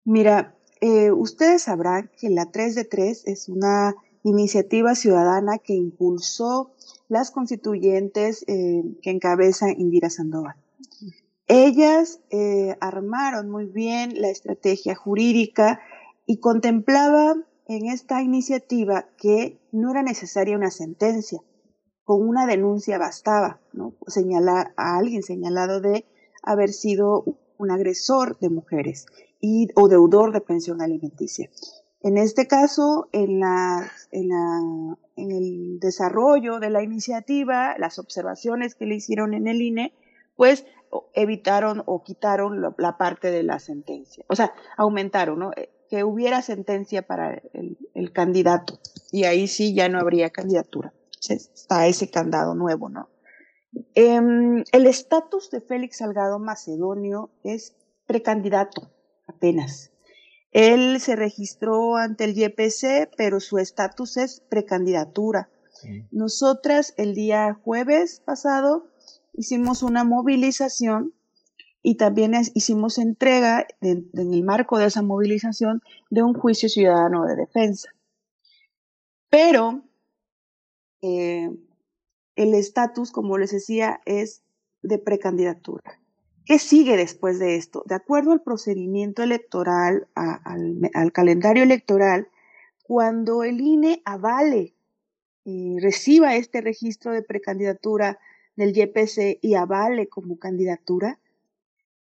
Mira, eh, ustedes sabrán que la 3 de 3 es una iniciativa ciudadana que impulsó las constituyentes eh, que encabeza Indira Sandoval. Ellas eh, armaron muy bien la estrategia jurídica y contemplaba en esta iniciativa que no era necesaria una sentencia, con una denuncia bastaba, ¿no? Señalar a alguien señalado de haber sido un agresor de mujeres o deudor de pensión alimenticia. En este caso, en, la, en, la, en el desarrollo de la iniciativa, las observaciones que le hicieron en el INE, pues evitaron o quitaron la parte de la sentencia. O sea, aumentaron, ¿no? Eh, que hubiera sentencia para el, candidato. Y ahí sí ya no habría candidatura. Está ese candado nuevo, ¿no? Em, el estatus de Félix Salgado Macedonio es precandidato, apenas. Él se registró ante el YPC, pero su estatus es precandidatura. Nosotras el día jueves pasado hicimos una movilización y también hicimos entrega en el marco de esa movilización de un juicio ciudadano de defensa. Pero eh, el estatus, como les decía, es de precandidatura. ¿Qué sigue después de esto? De acuerdo al procedimiento electoral, al, calendario electoral, cuando el INE avale reciba este registro de precandidatura del YPC y avale como candidatura,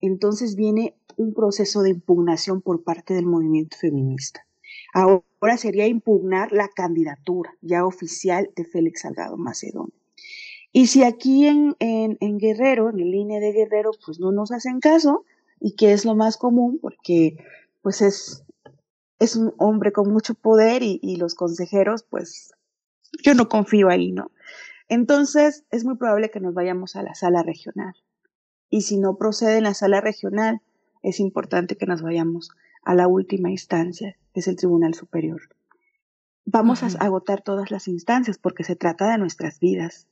entonces viene un proceso de impugnación por parte del movimiento feminista. Ahora sería impugnar la candidatura ya oficial de Félix Salgado Macedonio. Y si aquí en, en, Guerrero, en el línea de Guerrero, pues no nos hacen caso, y que es lo más común, porque pues es, es un hombre con mucho poder y, y los consejeros, pues yo no confío ahí, ¿no? Entonces es muy probable que nos vayamos a la sala regional. Y si no procede en la sala regional, es importante que nos vayamos a la última instancia, que es el Tribunal Superior. Vamos a agotar todas las instancias porque se trata de nuestras vidas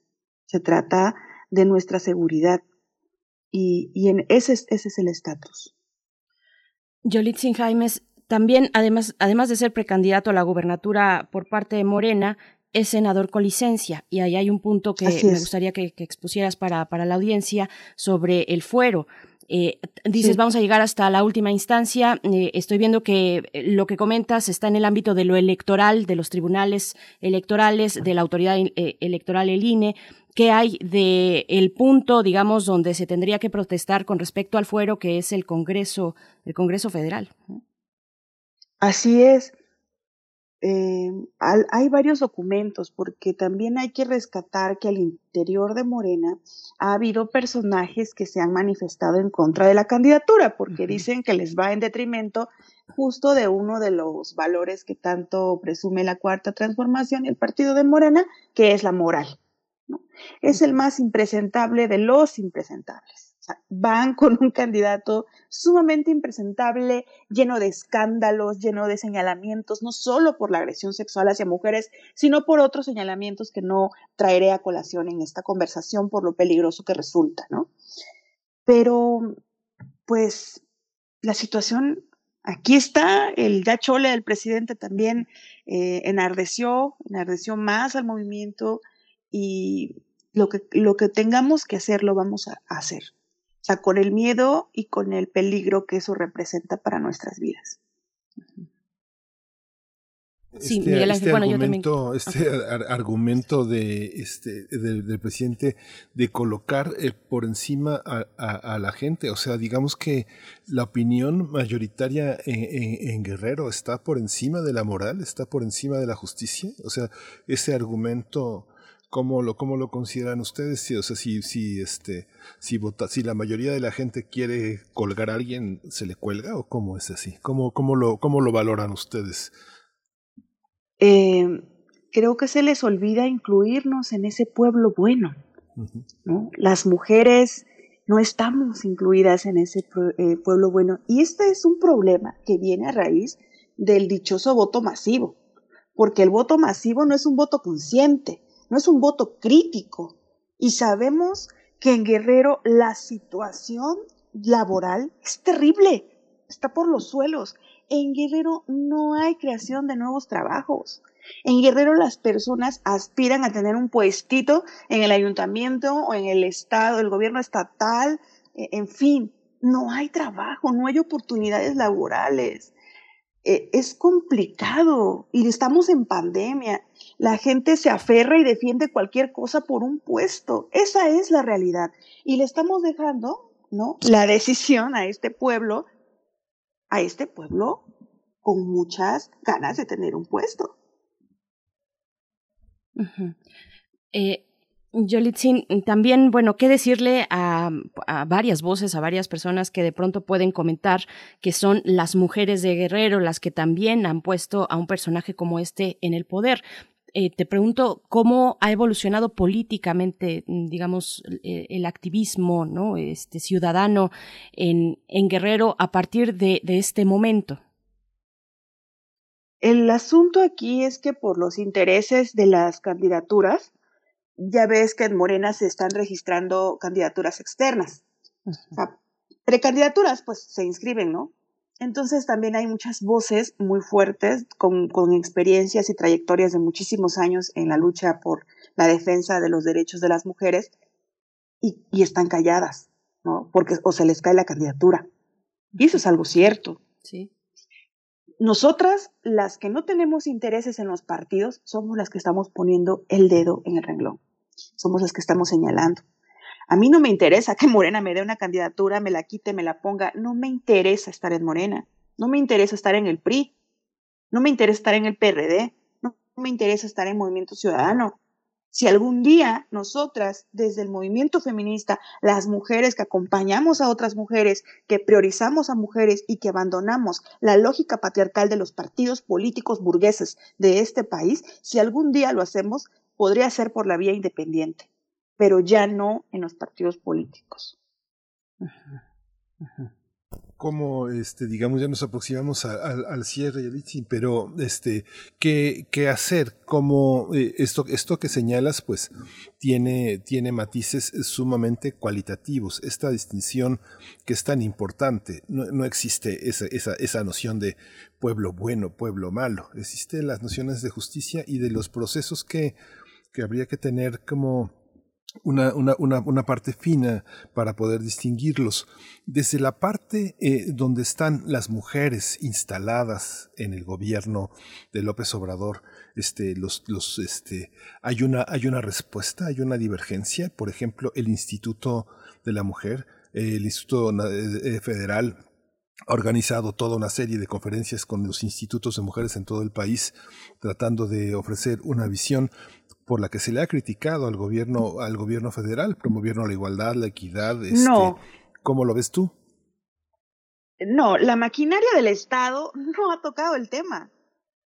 se trata de nuestra seguridad y, y en ese, ese es el estatus. Yolitzin Jaimes, también, además, además de ser precandidato a la gubernatura por parte de Morena, es senador con licencia. Y ahí hay un punto que me gustaría que, expusieras para, para la audiencia sobre el fuero. Eh, dices, vamos a llegar hasta la última instancia. Eh, estoy viendo que eh, lo que comentas está en el ámbito de lo electoral, de los tribunales electorales, de la autoridad electoral, el INE. ¿Qué hay de el punto, digamos, donde se tendría que protestar con respecto al fuero, que es el Congreso, el Congreso Federal? Así es. Eh, hay varios documentos porque también hay que rescatar que al interior de Morena ha habido personajes que se han manifestado en contra de la candidatura porque dicen que les va en detrimento justo de uno de los valores que tanto presume la cuarta transformación y el partido de Morena, que es la moral. Es el más impresentable de los impresentables van con un candidato sumamente impresentable, lleno de escándalos, lleno de señalamientos, no solo por la agresión sexual hacia mujeres, sino por otros señalamientos que no traeré a colación en esta conversación por lo peligroso que resulta, ¿no? Pero, pues, la situación aquí está, el ya chole del presidente también eh, enardeció, enardeció más al movimiento y lo que, lo que tengamos que hacer lo vamos a hacer. O sea, con el miedo y con el peligro que eso representa para nuestras vidas. Sí, este, Miguel Ángel, este bueno, argumento, yo también. Este argumento de, este, del, presidente de colocar eh, por encima a, la gente, o sea, digamos que la opinión mayoritaria en, Guerrero está por encima de la moral, está por encima de la justicia, o sea, ese argumento ¿Cómo lo, cómo lo consideran ustedes? Si, o sea, si, si, este, si, vota, si la mayoría de la gente quiere colgar a alguien, ¿se le cuelga o cómo es así? ¿Cómo, cómo, lo, cómo lo valoran ustedes? Eh, creo que se les olvida incluirnos en ese pueblo bueno. ¿no? Las mujeres no estamos incluidas en ese eh, pueblo bueno. Y este es un problema que viene a raíz del dichoso voto masivo, porque el voto masivo no es un voto consciente no es un voto crítico. Y sabemos que en Guerrero la situación laboral es terrible, está por los suelos. En Guerrero no hay creación de nuevos trabajos. En Guerrero las personas aspiran a tener un puestito en el ayuntamiento o en el estado, el gobierno estatal, e, en fin, no hay trabajo, no hay oportunidades laborales. E, es complicado y estamos en pandemia la gente se aferra y defiende cualquier cosa por un puesto. Esa es la realidad. Y le estamos dejando, ¿no? La decisión a este pueblo, a este pueblo con muchas ganas de tener un puesto. Yolitzin, también, bueno, ¿qué decirle a, varias voces, a varias personas que de pronto pueden comentar que son las mujeres de Guerrero las que también han puesto a un personaje como este en el poder? Eh, te pregunto cómo ha evolucionado políticamente, digamos, eh, el activismo ¿no? este, ciudadano en, en Guerrero a partir de, de este momento. El asunto aquí es que por los intereses de las candidaturas, ya ves que en Morena se están registrando candidaturas externas. O sea, precandidaturas, pues se inscriben, ¿no? Entonces también hay muchas voces muy fuertes con, con, experiencias y trayectorias de muchísimos años en la lucha por la defensa de los derechos de las mujeres y, y están calladas, ¿no? Porque o se les cae la candidatura. Y eso es algo cierto. Sí. Nosotras, las que no tenemos intereses en los partidos, somos las que estamos poniendo el dedo en el renglón. Somos las que estamos señalando. A mí no me interesa que Morena me dé una candidatura, me la quite, me la ponga. No me interesa estar en Morena. No me interesa estar en el PRI. No me interesa estar en el PRD. No me interesa estar en Movimiento Ciudadano. Si algún día nosotras, desde el movimiento feminista, las mujeres que acompañamos a otras mujeres, que priorizamos a mujeres y que abandonamos la lógica patriarcal de los partidos políticos burgueses de este país, si algún día lo hacemos, podría ser por la vía independiente, pero ya no en los partidos políticos cómo, este, digamos, ya nos aproximamos al cierre, pero, este, ¿qué, qué hacer? ¿Cómo, eh, esto, esto que señalas, pues, tiene, tiene matices sumamente cualitativos. Esta distinción que es tan importante, no, no existe esa, esa, esa noción de pueblo bueno, pueblo malo. Existen las nociones de justicia y de los procesos que, que habría que tener como una, una, una, parte fina para poder distinguirlos. Desde la parte eh, donde están las mujeres instaladas en el gobierno de López Obrador, este, los, los, este, hay, una, hay una respuesta, hay una divergencia. Por ejemplo, el Instituto de la Mujer, el Instituto eh, Federal ha organizado toda una serie de conferencias con los institutos de mujeres en todo el país, tratando de ofrecer una visión por la que se le ha criticado al gobierno, al gobierno federal, promoviendo la igualdad, la equidad. Este, no. ¿Cómo lo ves tú? No, la maquinaria del Estado no ha tocado el tema.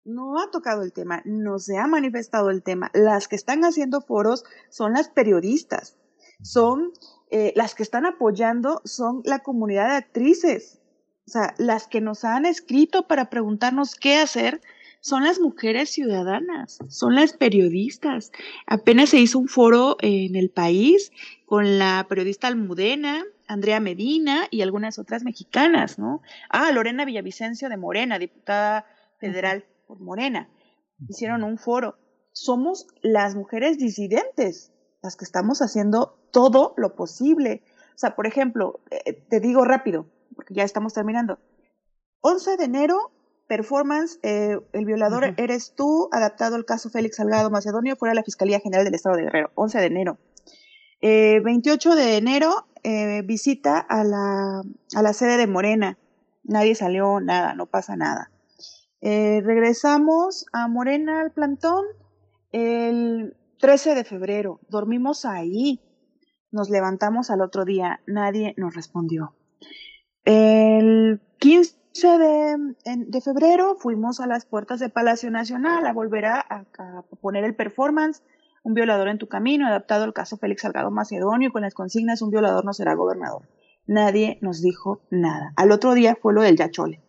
No ha tocado el tema, no se ha manifestado el tema. Las que están haciendo foros son las periodistas, son eh, las que están apoyando, son la comunidad de actrices. O sea, las que nos han escrito para preguntarnos qué hacer son las mujeres ciudadanas, son las periodistas. Apenas se hizo un foro en el país con la periodista Almudena, Andrea Medina y algunas otras mexicanas, ¿no? Ah, Lorena Villavicencio de Morena, diputada federal por Morena. Hicieron un foro. Somos las mujeres disidentes las que estamos haciendo todo lo posible. O sea, por ejemplo, eh, te digo rápido, porque ya estamos terminando. 11 de enero performance, eh, el violador eres tú, adaptado al caso Félix Salgado Macedonio, fuera de la Fiscalía General del Estado de Guerrero, 11 de enero. Eh, 28 de enero, eh, visita a la, a la sede de Morena. Nadie salió, nada, no pasa nada. Eh, regresamos a Morena al plantón el 13 de febrero. Dormimos ahí. Nos levantamos al otro día. Nadie nos respondió. El 15 de, de, febrero fuimos a las puertas de Palacio Nacional a volver a, a, poner el performance, un violador en tu camino, adaptado al caso Félix Salgado Macedonio, con las consignas, un violador no será gobernador. Nadie nos dijo nada. Al otro día fue lo del Yachole.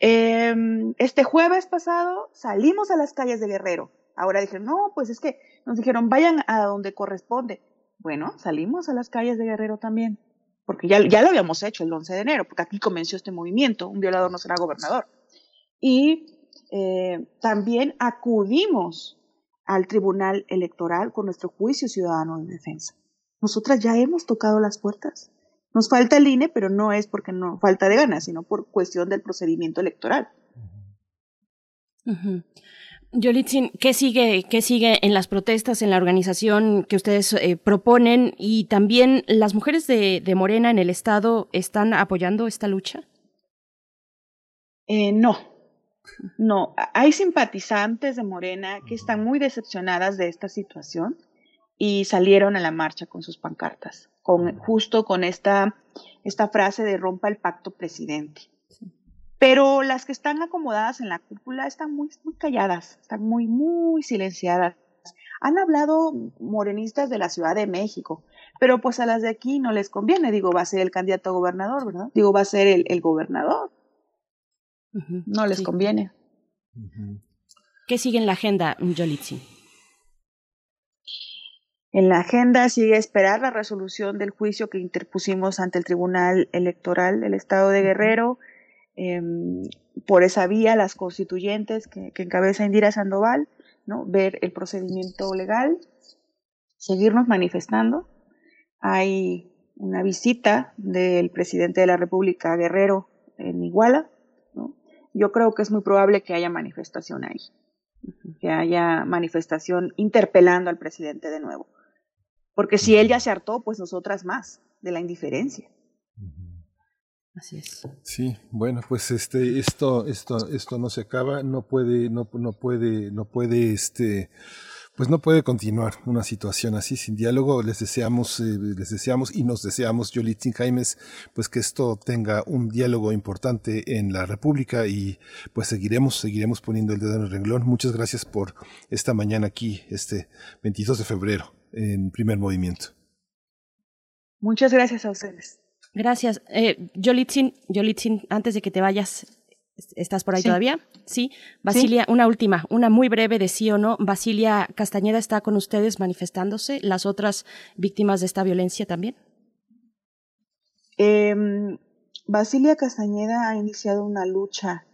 eh, este jueves pasado salimos a las calles de Guerrero. Ahora dijeron, no, pues es que nos dijeron, vayan a donde corresponde. Bueno, salimos a las calles de Guerrero también porque ya, ya lo habíamos hecho el 11 de enero, porque aquí comenzó este movimiento, un violador no será gobernador. Y eh, también acudimos al Tribunal Electoral con nuestro juicio ciudadano de defensa. Nosotras ya hemos tocado las puertas. Nos falta el INE, pero no es porque no falta de ganas, sino por cuestión del procedimiento electoral. Yolitzin, ¿qué sigue, ¿qué sigue en las protestas, en la organización que ustedes eh, proponen? Y también las mujeres de, de, Morena en el Estado están apoyando esta lucha? Eh, no, no. Hay simpatizantes de Morena que están muy decepcionadas de esta situación y salieron a la marcha con sus pancartas, con, justo con esta, esta frase de rompa el pacto presidente. Pero las que están acomodadas en la cúpula están muy, muy calladas, están muy, muy silenciadas. Han hablado morenistas de la Ciudad de México, pero pues a las de aquí no les conviene. Digo, va a ser el candidato a gobernador, ¿verdad? Digo, va a ser el, el gobernador. No les conviene. ¿Qué sigue en la agenda, Yolitsi? En la agenda sigue esperar la resolución del juicio que interpusimos ante el Tribunal Electoral del Estado de Guerrero. Em, por esa vía, las constituyentes que, que, encabeza Indira Sandoval, ¿no? ver el procedimiento legal, seguirnos manifestando. Hay una visita del presidente de la República, Guerrero, en Iguala. Yo creo que es muy probable que haya manifestación ahí, que haya manifestación interpelando al presidente de nuevo. Porque si él ya se hartó, pues nosotras más, de la indiferencia. Así es. Sí, bueno, pues este, esto, esto, esto no se acaba, no puede, no, no puede, no puede, este, pues no puede continuar una situación así sin diálogo. Les deseamos, eh, les deseamos y nos deseamos, Yolitzin Jaimes, pues que esto tenga un diálogo importante en la República y pues seguiremos, seguiremos poniendo el dedo en el renglón. Muchas gracias por esta mañana aquí, este 22 de febrero en primer movimiento. Muchas gracias a ustedes. Gracias. Eh, Yolitzin, Yolitzin, antes de que te vayas, ¿estás por ahí Sí. todavía? Sí. Basilia, una última, una muy breve de sí o no. Basilia Castañeda está con ustedes manifestándose. ¿Las otras víctimas de esta violencia también? Eh, Basilia Castañeda ha iniciado una lucha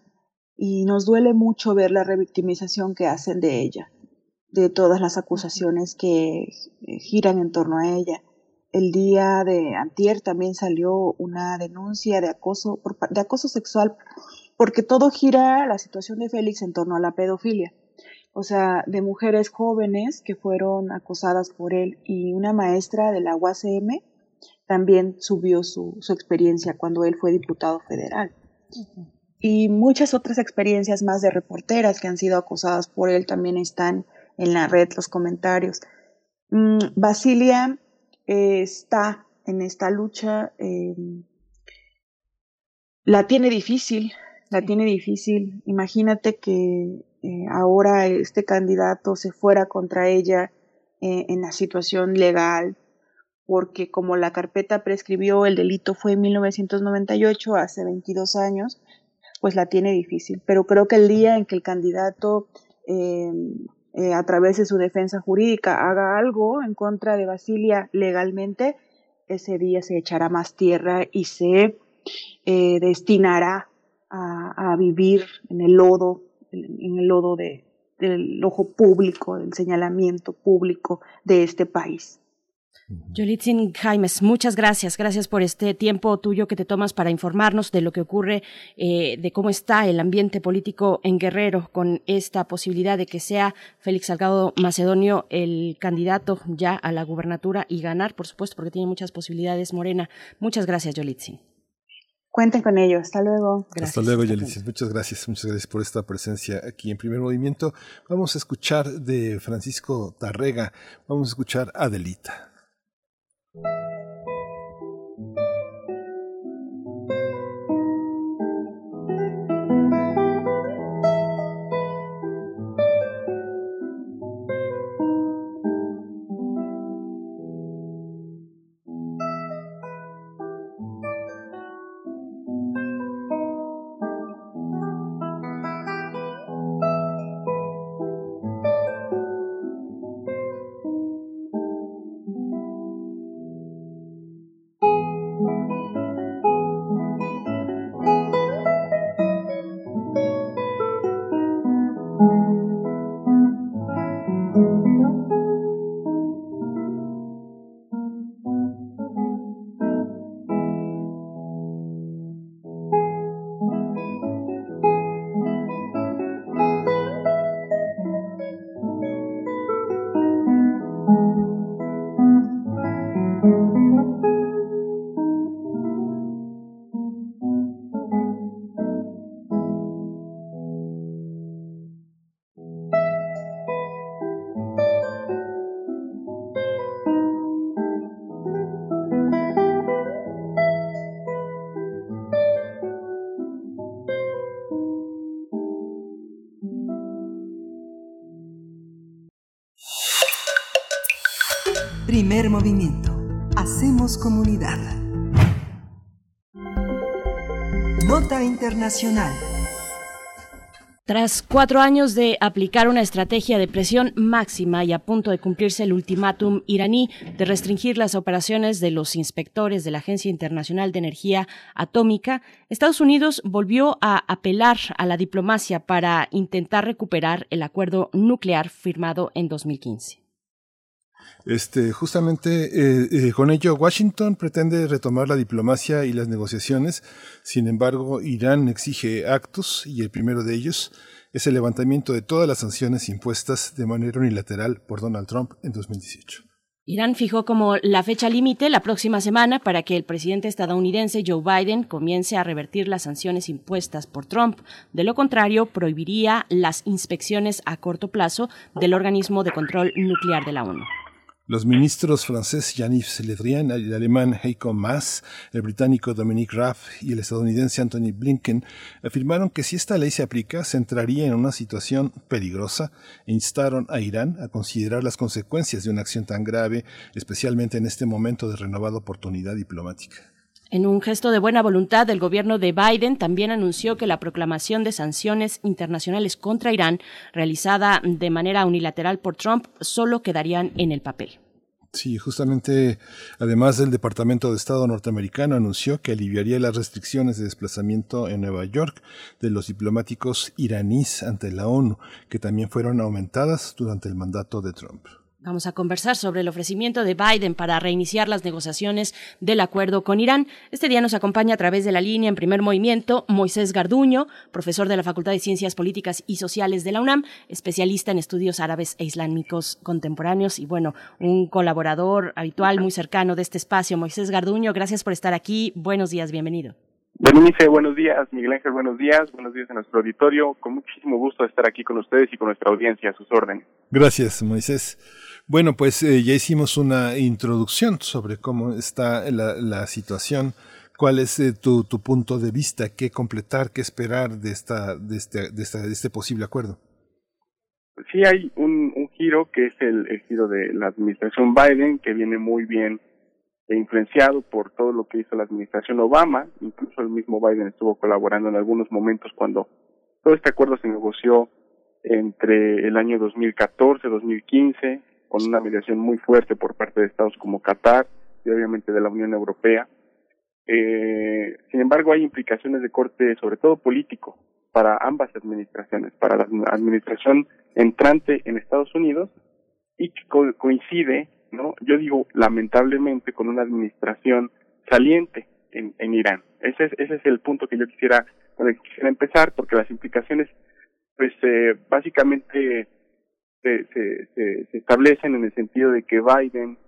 y nos duele mucho ver la revictimización que hacen de ella, de todas las acusaciones que eh, giran en torno a ella. El día de antier también salió una denuncia de acoso, por de acoso sexual, porque todo gira la situación de Félix en torno a la pedofilia. O sea, de mujeres jóvenes que fueron acosadas por él y una maestra de la UACM también subió su, su experiencia cuando él fue diputado federal. Y muchas otras experiencias más de reporteras que han sido acosadas por él también están en la red, los comentarios. Mm, Basilia eh, está en esta lucha, eh, la tiene difícil, la tiene difícil. Imagínate que eh, ahora este candidato se fuera contra ella en la situación legal, porque como la carpeta prescribió, el delito fue en 1998, hace 22 años, pues la tiene difícil. Pero creo que el día en que el candidato, eh, a través de su defensa jurídica, haga algo en contra de Basilia legalmente, ese día se echará más tierra y se eh, destinará a, a vivir en el lodo, en el lodo de, del ojo público, del señalamiento público de este país. Yolitzin Jaimes, muchas gracias. Gracias por este tiempo tuyo que te tomas para informarnos de lo que ocurre, eh, de cómo está el ambiente político en Guerrero con esta posibilidad de que sea Félix Salgado Macedonio el candidato ya a la gubernatura y ganar, por supuesto, porque tiene muchas posibilidades, Morena. Muchas gracias, Yolitzin. Cuenten con ello. Hasta luego. Hasta luego, Yelitzin. Muchas gracias, muchas gracias por esta presencia aquí en Primer Movimiento. Vamos a escuchar de Francisco Tarrega, vamos a escuchar Adelita. Tras cuatro años de aplicar una estrategia de presión máxima y a punto de cumplirse el ultimátum iraní de restringir las operaciones de los inspectores de la Agencia Internacional de Energía Atómica, Estados Unidos volvió a apelar a la diplomacia para intentar recuperar el acuerdo nuclear firmado en 2015. Este, justamente eh, eh, con ello, Washington pretende retomar la diplomacia y las negociaciones. Sin embargo, Irán exige actos y el primero de ellos es el levantamiento de todas las sanciones impuestas de manera unilateral por Donald Trump en 2018. Irán fijó como la fecha límite la próxima semana para que el presidente estadounidense Joe Biden comience a revertir las sanciones impuestas por Trump. De lo contrario, prohibiría las inspecciones a corto plazo del organismo de control nuclear de la ONU. Los ministros francés Jean-Yves Le Drian, el alemán Heiko Maas, el británico Dominique Raab y el estadounidense Anthony Blinken afirmaron que si esta ley se aplica se entraría en una situación peligrosa e instaron a Irán a considerar las consecuencias de una acción tan grave, especialmente en este momento de renovada oportunidad diplomática. En un gesto de buena voluntad, el gobierno de Biden también anunció que la proclamación de sanciones internacionales contra Irán, realizada de manera unilateral por Trump, solo quedarían en el papel. Sí, justamente, además del Departamento de Estado norteamericano anunció que aliviaría las restricciones de desplazamiento en Nueva York de los diplomáticos iraníes ante la ONU, que también fueron aumentadas durante el mandato de Trump. Vamos a conversar sobre el ofrecimiento de Biden para reiniciar las negociaciones del acuerdo con Irán. Este día nos acompaña a través de la línea en primer movimiento Moisés Garduño, profesor de la Facultad de Ciencias Políticas y Sociales de la UNAM, especialista en estudios árabes e islámicos contemporáneos y bueno, un colaborador habitual muy cercano de este espacio. Moisés Garduño, gracias por estar aquí. Buenos días, bienvenido. Berenice, buenos días. Miguel Ángel, buenos días. Buenos días a nuestro auditorio. Con muchísimo gusto de estar aquí con ustedes y con nuestra audiencia a sus órdenes. Gracias, Moisés. Bueno, pues eh, ya hicimos una introducción sobre cómo está la, situación. ¿Cuál es eh, tu, punto de vista? ¿Qué completar? ¿Qué esperar de, esta, de, este, de, esta, de este posible acuerdo? Sí, hay un, giro que es el, giro de la administración Biden, que viene muy bien influenciado por todo lo que hizo la administración Obama. Incluso el mismo Biden estuvo colaborando en algunos momentos cuando todo este acuerdo se negoció entre el año 2014, 2015, con una mediación muy fuerte por parte de estados como Qatar y obviamente de la Unión Europea. Eh, sin embargo, hay implicaciones de corte, sobre todo político, para ambas administraciones, para la administración entrante en Estados Unidos y que coincide, no, yo digo lamentablemente, con una administración saliente en, en Irán. Ese es, ese es el punto que yo quisiera, quisiera empezar, porque las implicaciones, pues, eh, básicamente se, se, establecen en el sentido de que Biden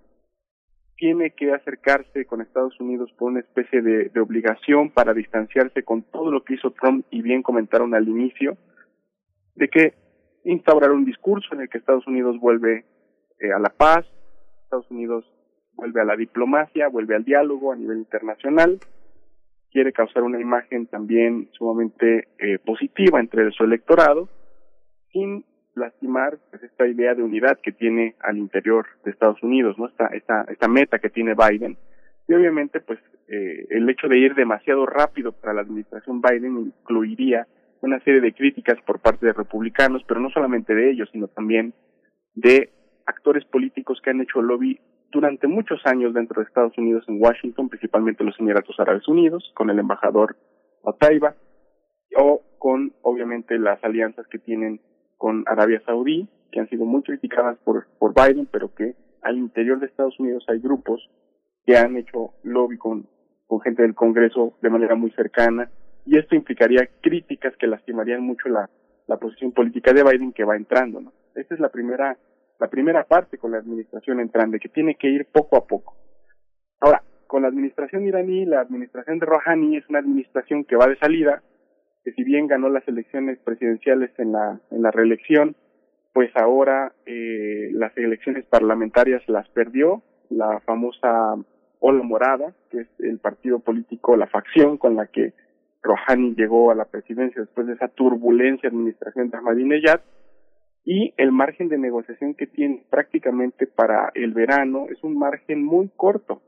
tiene que acercarse con Estados Unidos por una especie de, de, obligación para distanciarse con todo lo que hizo Trump y bien comentaron al inicio, de que instaurar un discurso en el que Estados Unidos vuelve eh, a la paz, Estados Unidos vuelve a la diplomacia, vuelve al diálogo a nivel internacional, quiere causar una imagen también sumamente eh, positiva entre su electorado, sin lastimar pues, esta idea de unidad que tiene al interior de Estados Unidos, ¿no? Esta, esta, esta meta que tiene Biden. Y obviamente, pues, eh, el hecho de ir demasiado rápido para la administración Biden incluiría una serie de críticas por parte de republicanos, pero no solamente de ellos, sino también de actores políticos que han hecho lobby durante muchos años dentro de Estados Unidos en Washington, principalmente los Emiratos Árabes Unidos, con el embajador Otaiba, o con, obviamente, las alianzas que tienen con Arabia Saudí, que han sido muy criticadas por, por Biden, pero que al interior de Estados Unidos hay grupos que han hecho lobby con, con gente del Congreso de manera muy cercana, y esto implicaría críticas que lastimarían mucho la, la posición política de Biden que va entrando, ¿no? Esta es la primera, la primera parte con la administración entrante, que tiene que ir poco a poco. Ahora, con la administración iraní, la administración de Rouhani es una administración que va de salida, que si bien ganó las elecciones presidenciales en la, en la reelección, pues ahora eh, las elecciones parlamentarias las perdió, la famosa Ola Morada, que es el partido político, la facción con la que Rouhani llegó a la presidencia después de esa turbulenta administración de Ahmadinejad, y el margen de negociación que tiene prácticamente para el verano es un margen muy corto,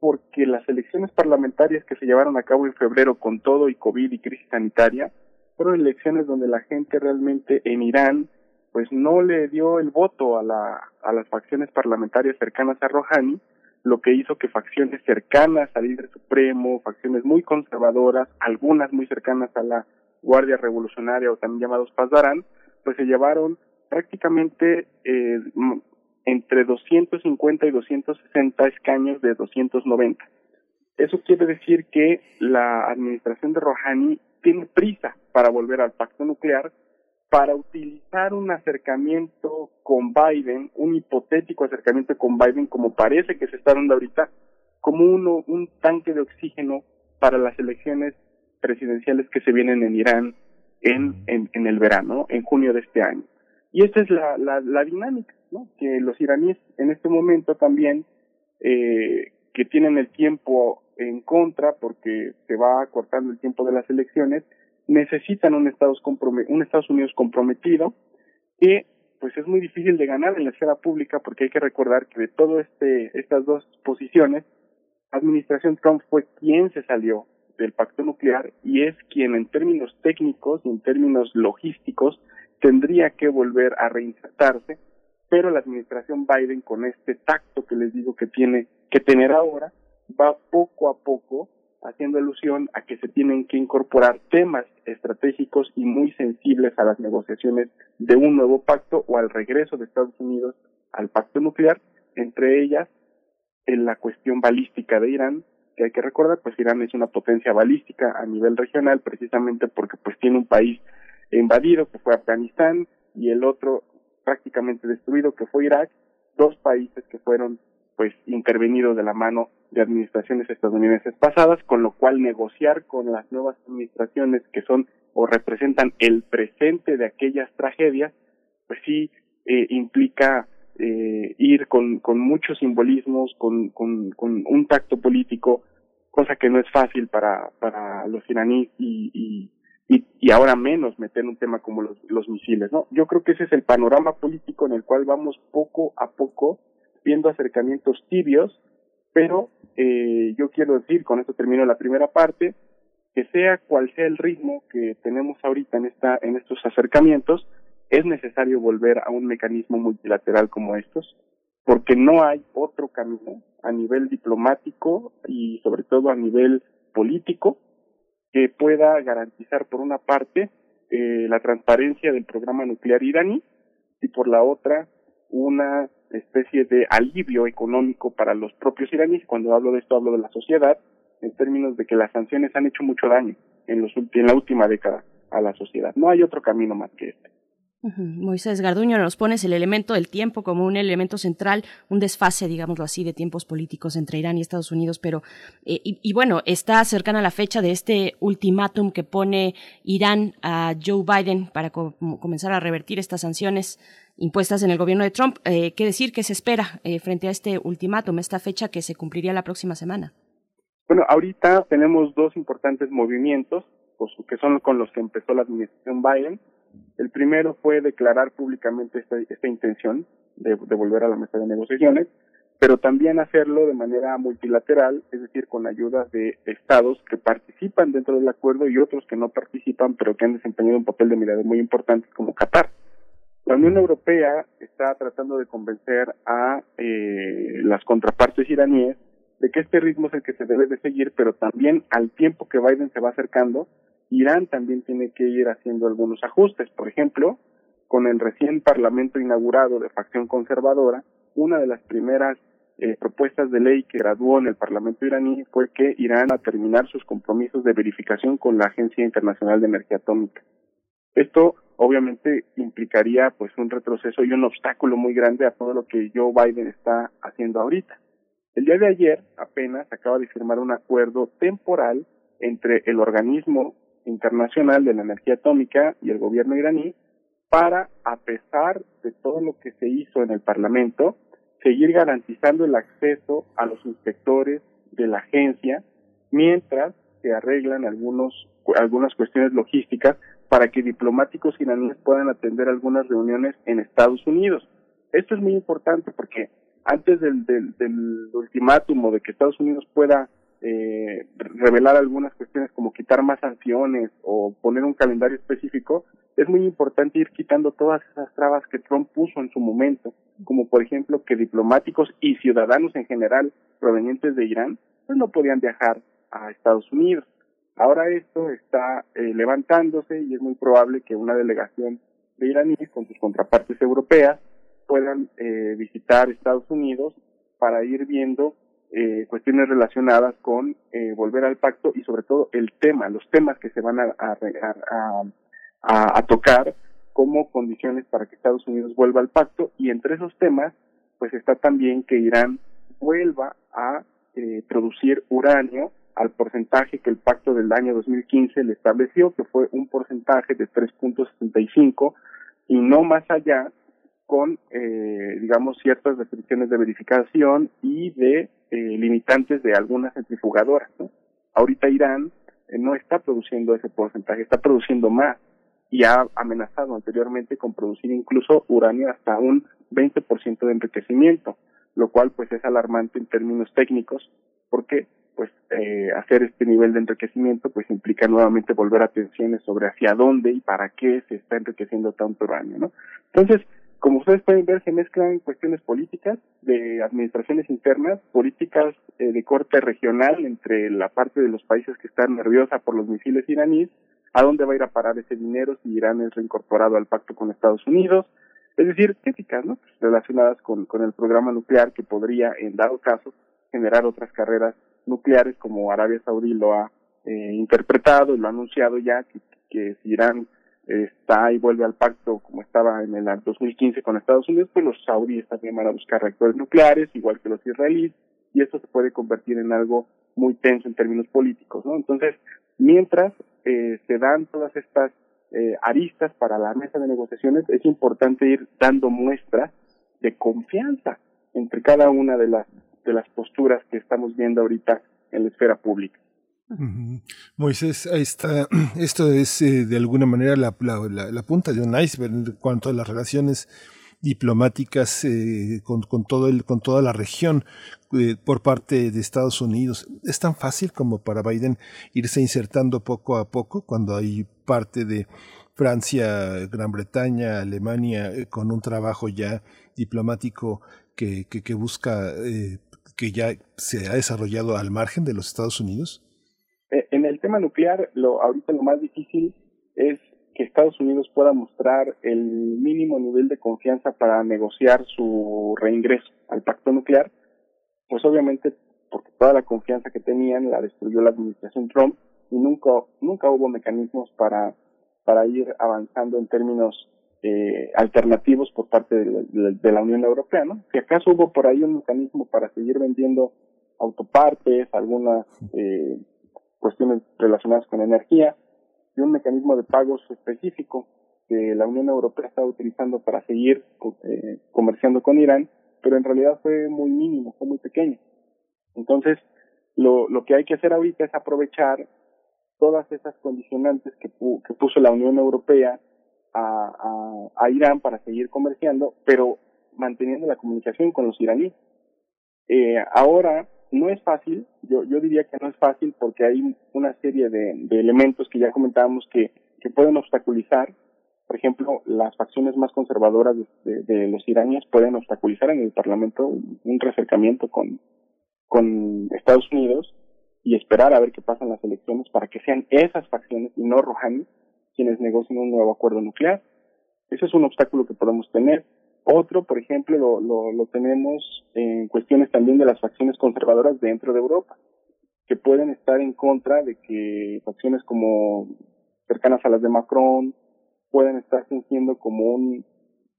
porque las elecciones parlamentarias que se llevaron a cabo en febrero con todo y COVID y crisis sanitaria fueron elecciones donde la gente realmente en Irán pues no le dio el voto a, la, a las facciones parlamentarias cercanas a Rouhani, lo que hizo que facciones cercanas al líder supremo, facciones muy conservadoras, algunas muy cercanas a la Guardia Revolucionaria o también llamados Pazdarán, pues se llevaron prácticamente eh, entre 250 y 260 escaños de 290. Eso quiere decir que la administración de Rouhani tiene prisa para volver al pacto nuclear, para utilizar un acercamiento con Biden, un hipotético acercamiento con Biden, como parece que se está dando ahorita, como uno, un tanque de oxígeno para las elecciones presidenciales que se vienen en Irán en, en el verano, en junio de este año. Y esta es la, la, la dinámica. Que los iraníes en este momento también, eh, que tienen el tiempo en contra porque se va cortando el tiempo de las elecciones, necesitan un Estados, un Estados Unidos comprometido que pues es muy difícil de ganar en la esfera pública porque hay que recordar que de todo este estas dos posiciones administración Trump fue quien se salió del pacto nuclear y es quien en términos técnicos y en términos logísticos tendría que volver a reinsertarse, pero la administración Biden con este tacto que les digo que tiene que tener ahora, va poco a poco haciendo alusión a que se tienen que incorporar temas estratégicos y muy sensibles a las negociaciones de un nuevo pacto o al regreso de Estados Unidos al pacto nuclear, entre ellas en la cuestión balística de Irán, que hay que recordar, pues Irán es una potencia balística a nivel regional precisamente porque pues tiene un país invadido, que fue Afganistán, y el otro prácticamente destruido, que fue Irak, dos países que fueron pues intervenidos de la mano de administraciones estadounidenses pasadas, con lo cual negociar con las nuevas administraciones que son o representan el presente de aquellas tragedias, pues sí eh, implica eh, ir con, con muchos simbolismos, con, con, con un tacto político, cosa que no es fácil para, para los iraníes y, y, y, y ahora menos meter un tema como los, los misiles, ¿no? Yo creo que ese es el panorama político en el cual vamos poco a poco viendo acercamientos tibios, pero eh, yo quiero decir, con esto termino la primera parte, que sea cual sea el ritmo que tenemos ahorita en esta en estos acercamientos, es necesario volver a un mecanismo multilateral como estos, porque no hay otro camino a nivel diplomático y sobre todo a nivel político que pueda garantizar por una parte eh, la transparencia del programa nuclear iraní y por la otra una especie de alivio económico para los propios iraníes. Cuando hablo de esto hablo de la sociedad en términos de que las sanciones han hecho mucho daño en, los, en la última década a la sociedad. No hay otro camino más que este. Moisés Garduño, nos pones el elemento del tiempo como un elemento central, un desfase, digámoslo así, de tiempos políticos entre Irán y Estados Unidos, pero, eh, y, bueno, está cercana la fecha de este ultimátum que pone Irán a Joe Biden para comenzar a revertir estas sanciones impuestas en el gobierno de Trump. Eh, ¿Qué decir? ¿Qué se espera eh, frente a este ultimátum, esta fecha que se cumpliría la próxima semana? Bueno, ahorita tenemos dos importantes movimientos, pues, que son con los que empezó la administración Biden el primero fue declarar públicamente esta, intención de, volver a la mesa de negociaciones, pero también hacerlo de manera multilateral, es decir, con ayuda de estados que participan dentro del acuerdo y otros que no participan, pero que han desempeñado un papel de mirada muy importante, como Qatar. La Unión Europea está tratando de convencer a eh, las contrapartes iraníes de que este ritmo es el que se debe de seguir, pero también al tiempo que Biden se va acercando, Irán también tiene que ir haciendo algunos ajustes. Por ejemplo, con el recién parlamento inaugurado de facción conservadora, una de las primeras eh, propuestas de ley que graduó en el parlamento iraní fue que Irán a terminar sus compromisos de verificación con la Agencia Internacional de Energía Atómica. Esto obviamente implicaría pues un retroceso y un obstáculo muy grande a todo lo que Joe Biden está haciendo ahorita. El día de ayer apenas acaba de firmar un acuerdo temporal entre el organismo internacional de la energía atómica y el gobierno iraní para, a pesar de todo lo que se hizo en el Parlamento, seguir garantizando el acceso a los inspectores de la agencia mientras se arreglan algunos, algunas cuestiones logísticas para que diplomáticos iraníes puedan atender algunas reuniones en Estados Unidos. Esto es muy importante porque antes del, del, del ultimátum de que Estados Unidos pueda eh, revelar algunas cuestiones como quitar más sanciones o poner un calendario específico, es muy importante ir quitando todas esas trabas que Trump puso en su momento, como por ejemplo que diplomáticos y ciudadanos en general provenientes de Irán, pues no podían viajar a Estados Unidos. Ahora esto está eh, levantándose y es muy probable que una delegación de iraníes con sus contrapartes europeas puedan eh, visitar Estados Unidos para ir viendo eh, cuestiones relacionadas con eh, volver al pacto y sobre todo el tema, los temas que se van a, a, a, a, tocar como condiciones para que Estados Unidos vuelva al pacto. Y entre esos temas pues está también que Irán vuelva a eh, producir uranio al porcentaje que el pacto del año 2015 le estableció, que fue un porcentaje de 3.65 y no más allá con, eh, digamos, ciertas restricciones de verificación y de eh, limitantes de algunas centrifugadoras. Ahorita Irán eh, no está produciendo ese porcentaje, está produciendo más y ha amenazado anteriormente con producir incluso uranio hasta un 20% de enriquecimiento, lo cual pues es alarmante en términos técnicos porque pues eh, hacer este nivel de enriquecimiento pues implica nuevamente volver a tensiones sobre hacia dónde y para qué se está enriqueciendo tanto uranio, ¿no? Entonces, como ustedes pueden ver, se mezclan cuestiones políticas, de administraciones internas, políticas eh, de corte regional entre la parte de los países que están nerviosa por los misiles iraníes, a dónde va a ir a parar ese dinero si Irán es reincorporado al pacto con Estados Unidos, es decir, críticas ¿no? relacionadas con, con el programa nuclear que podría, en dado caso, generar otras carreras nucleares como Arabia Saudí lo ha eh, interpretado y lo ha anunciado ya, que, que si Irán está y vuelve al pacto como estaba en el 2015 con Estados Unidos, pues los saudíes también van a buscar reactores nucleares, igual que los israelíes, y esto se puede convertir en algo muy tenso en términos políticos, ¿no? Entonces, mientras eh, se dan todas estas eh, aristas para la mesa de negociaciones, es importante ir dando muestras de confianza entre cada una de las de las posturas que estamos viendo ahorita en la esfera pública. Moisés, ahí está, esto es eh, de alguna manera la, punta de un iceberg en cuanto a las relaciones diplomáticas eh, con, todo el, con toda la región eh, por parte de Estados Unidos. ¿Es tan fácil como para Biden irse insertando poco a poco cuando hay parte de Francia, Gran Bretaña, Alemania eh, con un trabajo ya diplomático que, que, que busca, que ya se ha desarrollado al margen de los Estados Unidos? Tema nuclear, lo, ahorita lo más difícil es que Estados Unidos pueda mostrar el mínimo nivel de confianza para negociar su reingreso al pacto nuclear, pues obviamente porque toda la confianza que tenían la destruyó la administración Trump y nunca nunca hubo mecanismos para para ir avanzando en términos eh, alternativos por parte de, de, de, la Unión Europea, ¿no? Si acaso hubo por ahí un mecanismo para seguir vendiendo autopartes, algunas eh, cuestiones relacionadas con energía y un mecanismo de pagos específico que la Unión Europea está utilizando para seguir eh, comerciando con Irán, pero en realidad fue muy mínimo, fue muy pequeño. Entonces, lo, lo que hay que hacer ahorita es aprovechar todas esas condicionantes que, pu que puso la Unión Europea a, a, Irán para seguir comerciando, pero manteniendo la comunicación con los iraníes. Eh, ahora, no es fácil, yo, yo diría que no es fácil porque hay una serie de, elementos que ya comentábamos que, que pueden obstaculizar. Por ejemplo, las facciones más conservadoras de los iraníes pueden obstaculizar en el Parlamento un recercamiento con, con Estados Unidos y esperar a ver qué pasan las elecciones para que sean esas facciones y no Rouhani quienes negocien un nuevo acuerdo nuclear. Ese es un obstáculo que podemos tener. Otro, por ejemplo, lo, lo, lo tenemos en cuestiones también de las facciones conservadoras dentro de Europa, que pueden estar en contra de que facciones como cercanas a las de Macron pueden estar fungiendo como un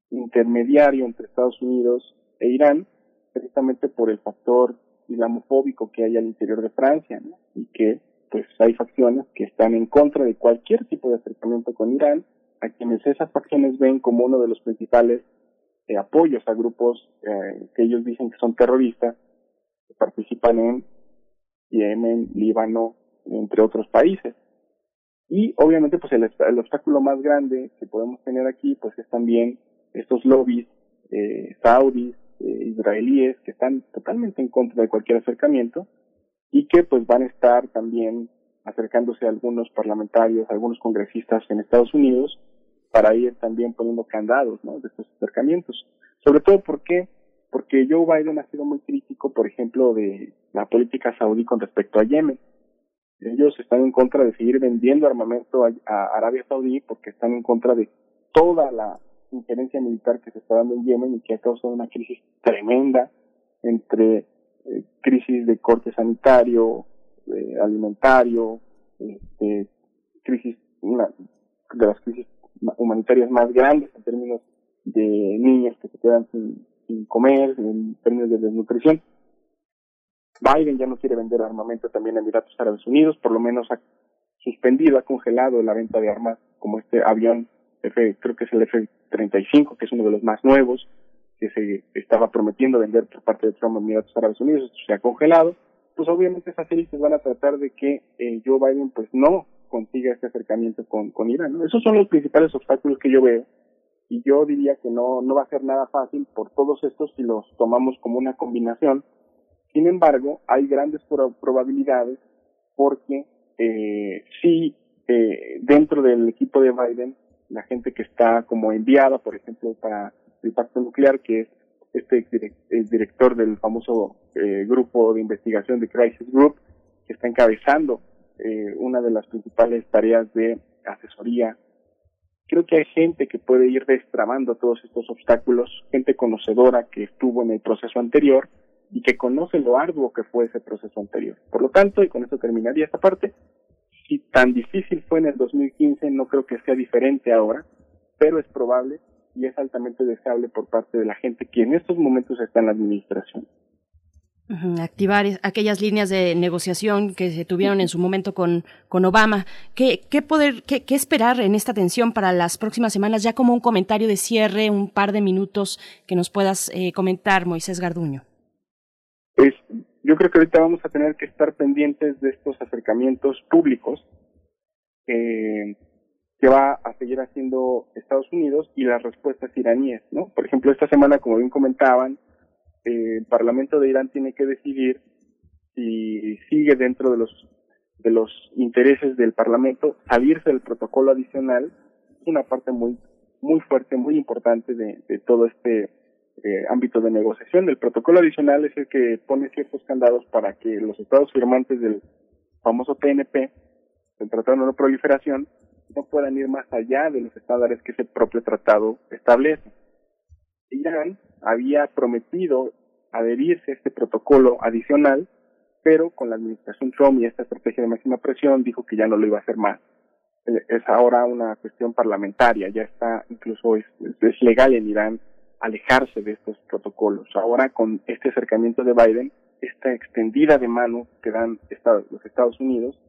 intermediario entre Estados Unidos e Irán, precisamente por el factor islamofóbico que hay al interior de Francia, y que pues hay facciones que están en contra de cualquier tipo de acercamiento con Irán, a quienes esas facciones ven como uno de los principales eh, apoyos a grupos eh, que ellos dicen que son terroristas, que participan en Yemen, Líbano, entre otros países. Y obviamente, pues el, obstáculo más grande que podemos tener aquí, pues es también estos lobbies eh, saudis, eh, israelíes, que están totalmente en contra de cualquier acercamiento y que pues van a estar también acercándose a algunos parlamentarios, a algunos congresistas en Estados Unidos para ir también poniendo candados ¿no? de estos acercamientos. Sobre todo porque porque Joe Biden ha sido muy crítico, por ejemplo, de la política saudí con respecto a Yemen. Ellos están en contra de seguir vendiendo armamento a, Arabia Saudí porque están en contra de toda la injerencia militar que se está dando en Yemen y que ha causado una crisis tremenda entre eh, crisis de corte sanitario, eh, alimentario, este, crisis, una de las crisis humanitarias más grandes en términos de niños que se quedan sin, sin comer, en términos de desnutrición. Biden ya no quiere vender armamento también a Emiratos Árabes Unidos, por lo menos ha suspendido, ha congelado la venta de armas como este avión F, creo que es el F-35, que es uno de los más nuevos, que se estaba prometiendo vender por parte de Trump a Emiratos Árabes Unidos, esto se ha congelado, pues obviamente esas élites van a tratar de que eh, Joe Biden pues no consiga este acercamiento con, Irán. Esos son los principales obstáculos que yo veo y yo diría que no, no va a ser nada fácil por todos estos si los tomamos como una combinación. Sin embargo, hay grandes probabilidades porque eh, sí, eh, dentro del equipo de Biden, la gente que está como enviada, por ejemplo, para el pacto nuclear, que es este el director del famoso eh, grupo de investigación de Crisis Group, que está encabezando eh, una de las principales tareas de asesoría creo que hay gente que puede ir destramando todos estos obstáculos, gente conocedora que estuvo en el proceso anterior y que conoce lo arduo que fue ese proceso anterior. Por lo tanto, y con eso terminaría esta parte, si tan difícil fue en el 2015, no creo que sea diferente ahora, pero es probable y es altamente deseable por parte de la gente que en estos momentos está en la administración activar aquellas líneas de negociación que se tuvieron en su momento con, con Obama. ¿Qué, qué poder, qué, qué, esperar en esta tensión para las próximas semanas? Ya como un comentario de cierre, un par de minutos que nos puedas eh, comentar, Moisés Garduño. Pues yo creo que ahorita vamos a tener que estar pendientes de estos acercamientos públicos eh, que va a seguir haciendo Estados Unidos y las respuestas iraníes, ¿no? Por ejemplo, esta semana, como bien comentaban, eh, el Parlamento de Irán tiene que decidir si sigue dentro de los de los intereses del Parlamento salirse del protocolo adicional una parte muy muy fuerte muy importante de, de todo este eh, ámbito de negociación. El protocolo adicional es el que pone ciertos candados para que los estados firmantes del famoso TNP el Tratado de No Proliferación no puedan ir más allá de los estándares que ese propio tratado establece Irán había prometido adherirse a este protocolo adicional, pero con la administración Trump y esta estrategia de máxima presión dijo que ya no lo iba a hacer más. Eh, es ahora una cuestión parlamentaria, ya está, incluso es, es legal en Irán alejarse de estos protocolos. Ahora con este acercamiento de Biden, esta extendida de mano que dan los Estados Unidos,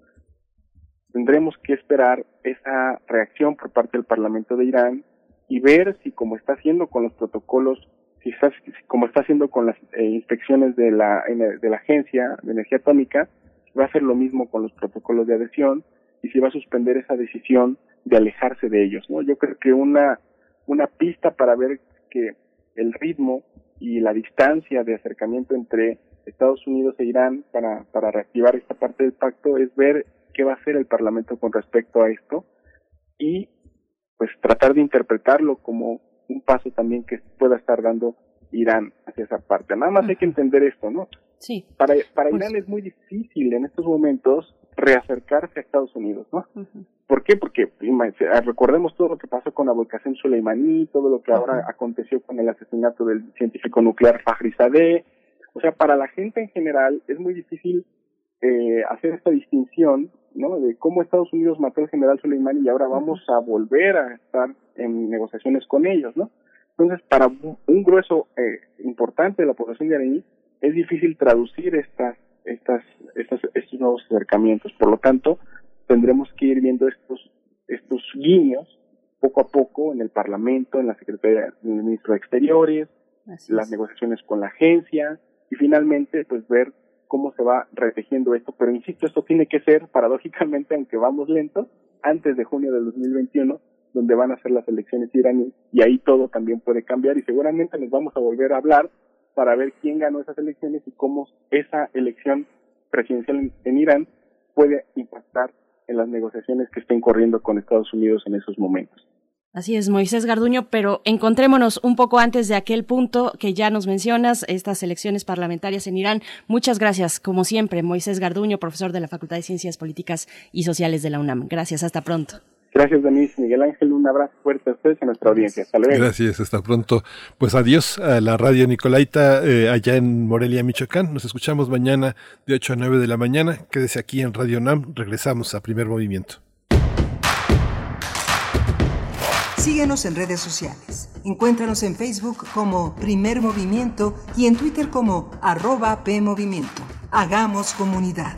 tendremos que esperar esa reacción por parte del Parlamento de Irán y ver si como está haciendo con los protocolos, si está, como está haciendo con las eh, inspecciones de la, de la Agencia de Energía Atómica, va a hacer lo mismo con los protocolos de adhesión y si va a suspender esa decisión de alejarse de ellos, ¿no? Yo creo que una, una pista para ver que el ritmo y la distancia de acercamiento entre Estados Unidos e Irán para, para reactivar esta parte del pacto es ver qué va a hacer el Parlamento con respecto a esto y pues tratar de interpretarlo como un paso también que pueda estar dando Irán hacia esa parte. Nada más hay que entender esto, ¿no? Sí. Para, para pues Irán es muy difícil en estos momentos reacercarse a Estados Unidos, ¿no? ¿Por qué? Porque recordemos todo lo que pasó con Abolkasem Soleimani, todo lo que ahora aconteció con el asesinato del científico nuclear Fajrizadeh. O sea, para la gente en general es muy difícil eh, hacer esta distinción ¿no? De cómo Estados Unidos mató al general Soleimani y ahora vamos a volver a estar en negociaciones con ellos, ¿no? Entonces, para un grueso eh, importante de la población de iraní es difícil traducir estas, estas, estas, estos nuevos acercamientos. Por lo tanto, tendremos que ir viendo estos, estos guiños poco a poco en el Parlamento, en la Secretaría del Ministro de Exteriores, las negociaciones con la agencia y finalmente, pues ver cómo se va retejiendo esto, pero insisto, esto tiene que ser, paradójicamente, aunque vamos lentos, antes de junio del 2021, donde van a ser las elecciones iraníes, y ahí todo también puede cambiar y seguramente nos vamos a volver a hablar para ver quién ganó esas elecciones y cómo esa elección presidencial en, en Irán puede impactar en las negociaciones que estén corriendo con Estados Unidos en esos momentos. Así es, Moisés Garduño, pero encontrémonos un poco antes de aquel punto que ya nos mencionas, estas elecciones parlamentarias en Irán. Muchas gracias, como siempre, Moisés Garduño, profesor de la Facultad de Ciencias Políticas y Sociales de la UNAM. Gracias, hasta pronto. Gracias, Denise. Miguel Ángel, un abrazo fuerte a ustedes y a nuestra audiencia. Hasta luego. Gracias, hasta pronto. Pues adiós a la radio Nicolaita eh, allá en Morelia, Michoacán. Nos escuchamos mañana de 8 a 9 de la mañana. Quédese aquí en Radio NAM. Regresamos a Primer Movimiento. Síguenos en redes sociales. Encuéntranos en Facebook como Primer Movimiento y en Twitter como arroba PMovimiento. Hagamos comunidad.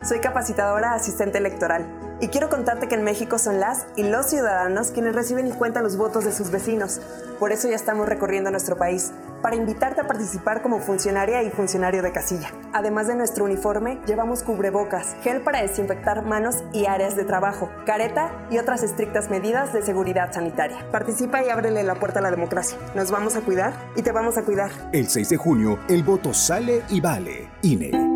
Soy capacitadora asistente electoral y quiero contarte que en México son las y los ciudadanos quienes reciben y cuentan los votos de sus vecinos. Por eso ya estamos recorriendo nuestro país para invitarte a participar como funcionaria y funcionario de casilla. Además de nuestro uniforme, llevamos cubrebocas, gel para desinfectar manos y áreas de trabajo, careta y otras estrictas medidas de seguridad sanitaria. Participa y ábrele la puerta a la democracia. Nos vamos a cuidar y te vamos a cuidar. El 6 de junio, el voto sale y vale. INE.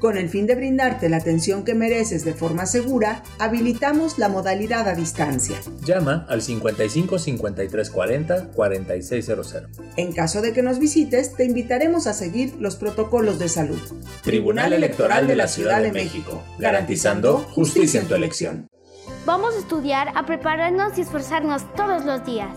Con el fin de brindarte la atención que mereces de forma segura, habilitamos la modalidad a distancia. Llama al 55 53 40 4600. En caso de que nos visites, te invitaremos a seguir los protocolos de salud. Tribunal Electoral de la Ciudad de México, garantizando justicia en tu elección. Vamos a estudiar, a prepararnos y esforzarnos todos los días.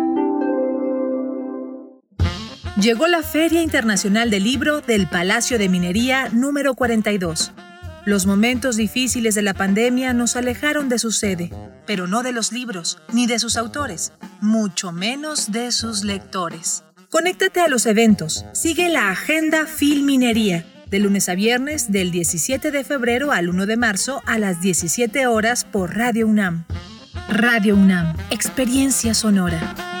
Llegó la Feria Internacional del Libro del Palacio de Minería número 42. Los momentos difíciles de la pandemia nos alejaron de su sede, pero no de los libros, ni de sus autores, mucho menos de sus lectores. Conéctate a los eventos. Sigue la agenda Filminería, de lunes a viernes del 17 de febrero al 1 de marzo a las 17 horas por Radio UNAM. Radio UNAM, Experiencia Sonora.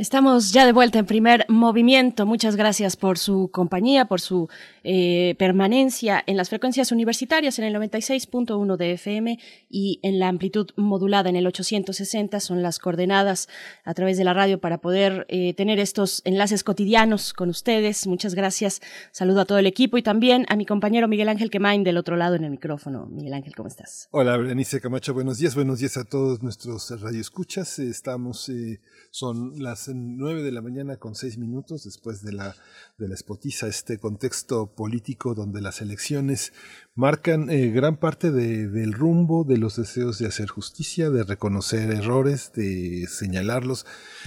Estamos ya de vuelta en primer movimiento. Muchas gracias por su compañía, por su eh, permanencia en las frecuencias universitarias en el 96.1 de FM y en la amplitud modulada en el 860. Son las coordenadas a través de la radio para poder eh, tener estos enlaces cotidianos con ustedes. Muchas gracias. Saludo a todo el equipo y también a mi compañero Miguel Ángel Quemain del otro lado en el micrófono. Miguel Ángel, ¿cómo estás? Hola, Berenice Camacho. Buenos días. Buenos días a todos nuestros radioescuchas. Estamos, eh, son las nueve de la mañana con seis minutos después de la, de la espotiza, este contexto político donde las elecciones marcan eh, gran parte de, del rumbo de los deseos de hacer justicia, de reconocer errores, de señalarlos.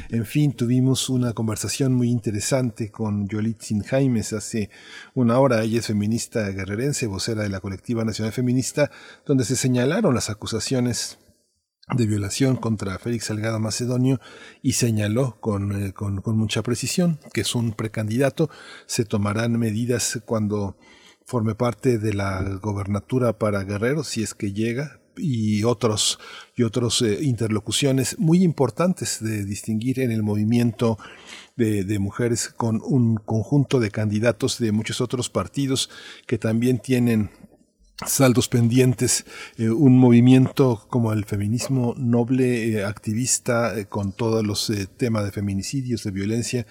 En fin, tuvimos una conversación muy interesante con Yolitzin Jaimes hace una hora. Ella es feminista guerrerense, vocera de la colectiva nacional feminista, donde se señalaron las acusaciones de violación contra Félix Salgado Macedonio y señaló con, eh, con, con, mucha precisión que es un precandidato. Se tomarán medidas cuando forme parte de la gobernatura para Guerrero, si es que llega, y otros, y otros eh, interlocuciones muy importantes de distinguir en el movimiento de, de, mujeres con un conjunto de candidatos de muchos otros partidos que también tienen saldos pendientes, eh, un movimiento como el feminismo noble, eh, activista, eh, con todos los temas de feminicidios, de violencia,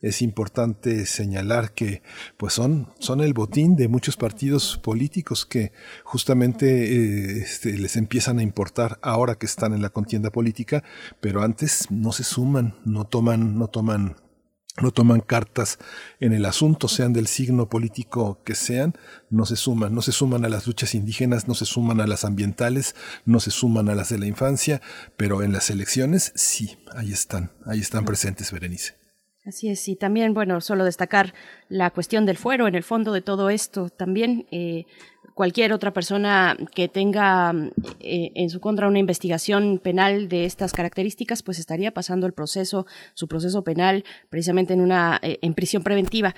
es importante señalar que pues son, son el botín de muchos partidos políticos que justamente este, les empiezan a importar ahora que están en la contienda política, pero antes no se suman, no toman, no toman no toman cartas en el asunto, sean del signo político que sean, no se suman, no se suman a las luchas indígenas, no se suman a las ambientales, no se suman a las de la infancia, pero en las elecciones sí, ahí están, ahí están presentes, Berenice. Así es, y también, bueno, solo destacar la cuestión del fuero en el fondo de todo esto. También eh, cualquier otra persona que tenga eh, en su contra una investigación penal de estas características, pues estaría pasando el proceso, su proceso penal, precisamente en una eh, en prisión preventiva.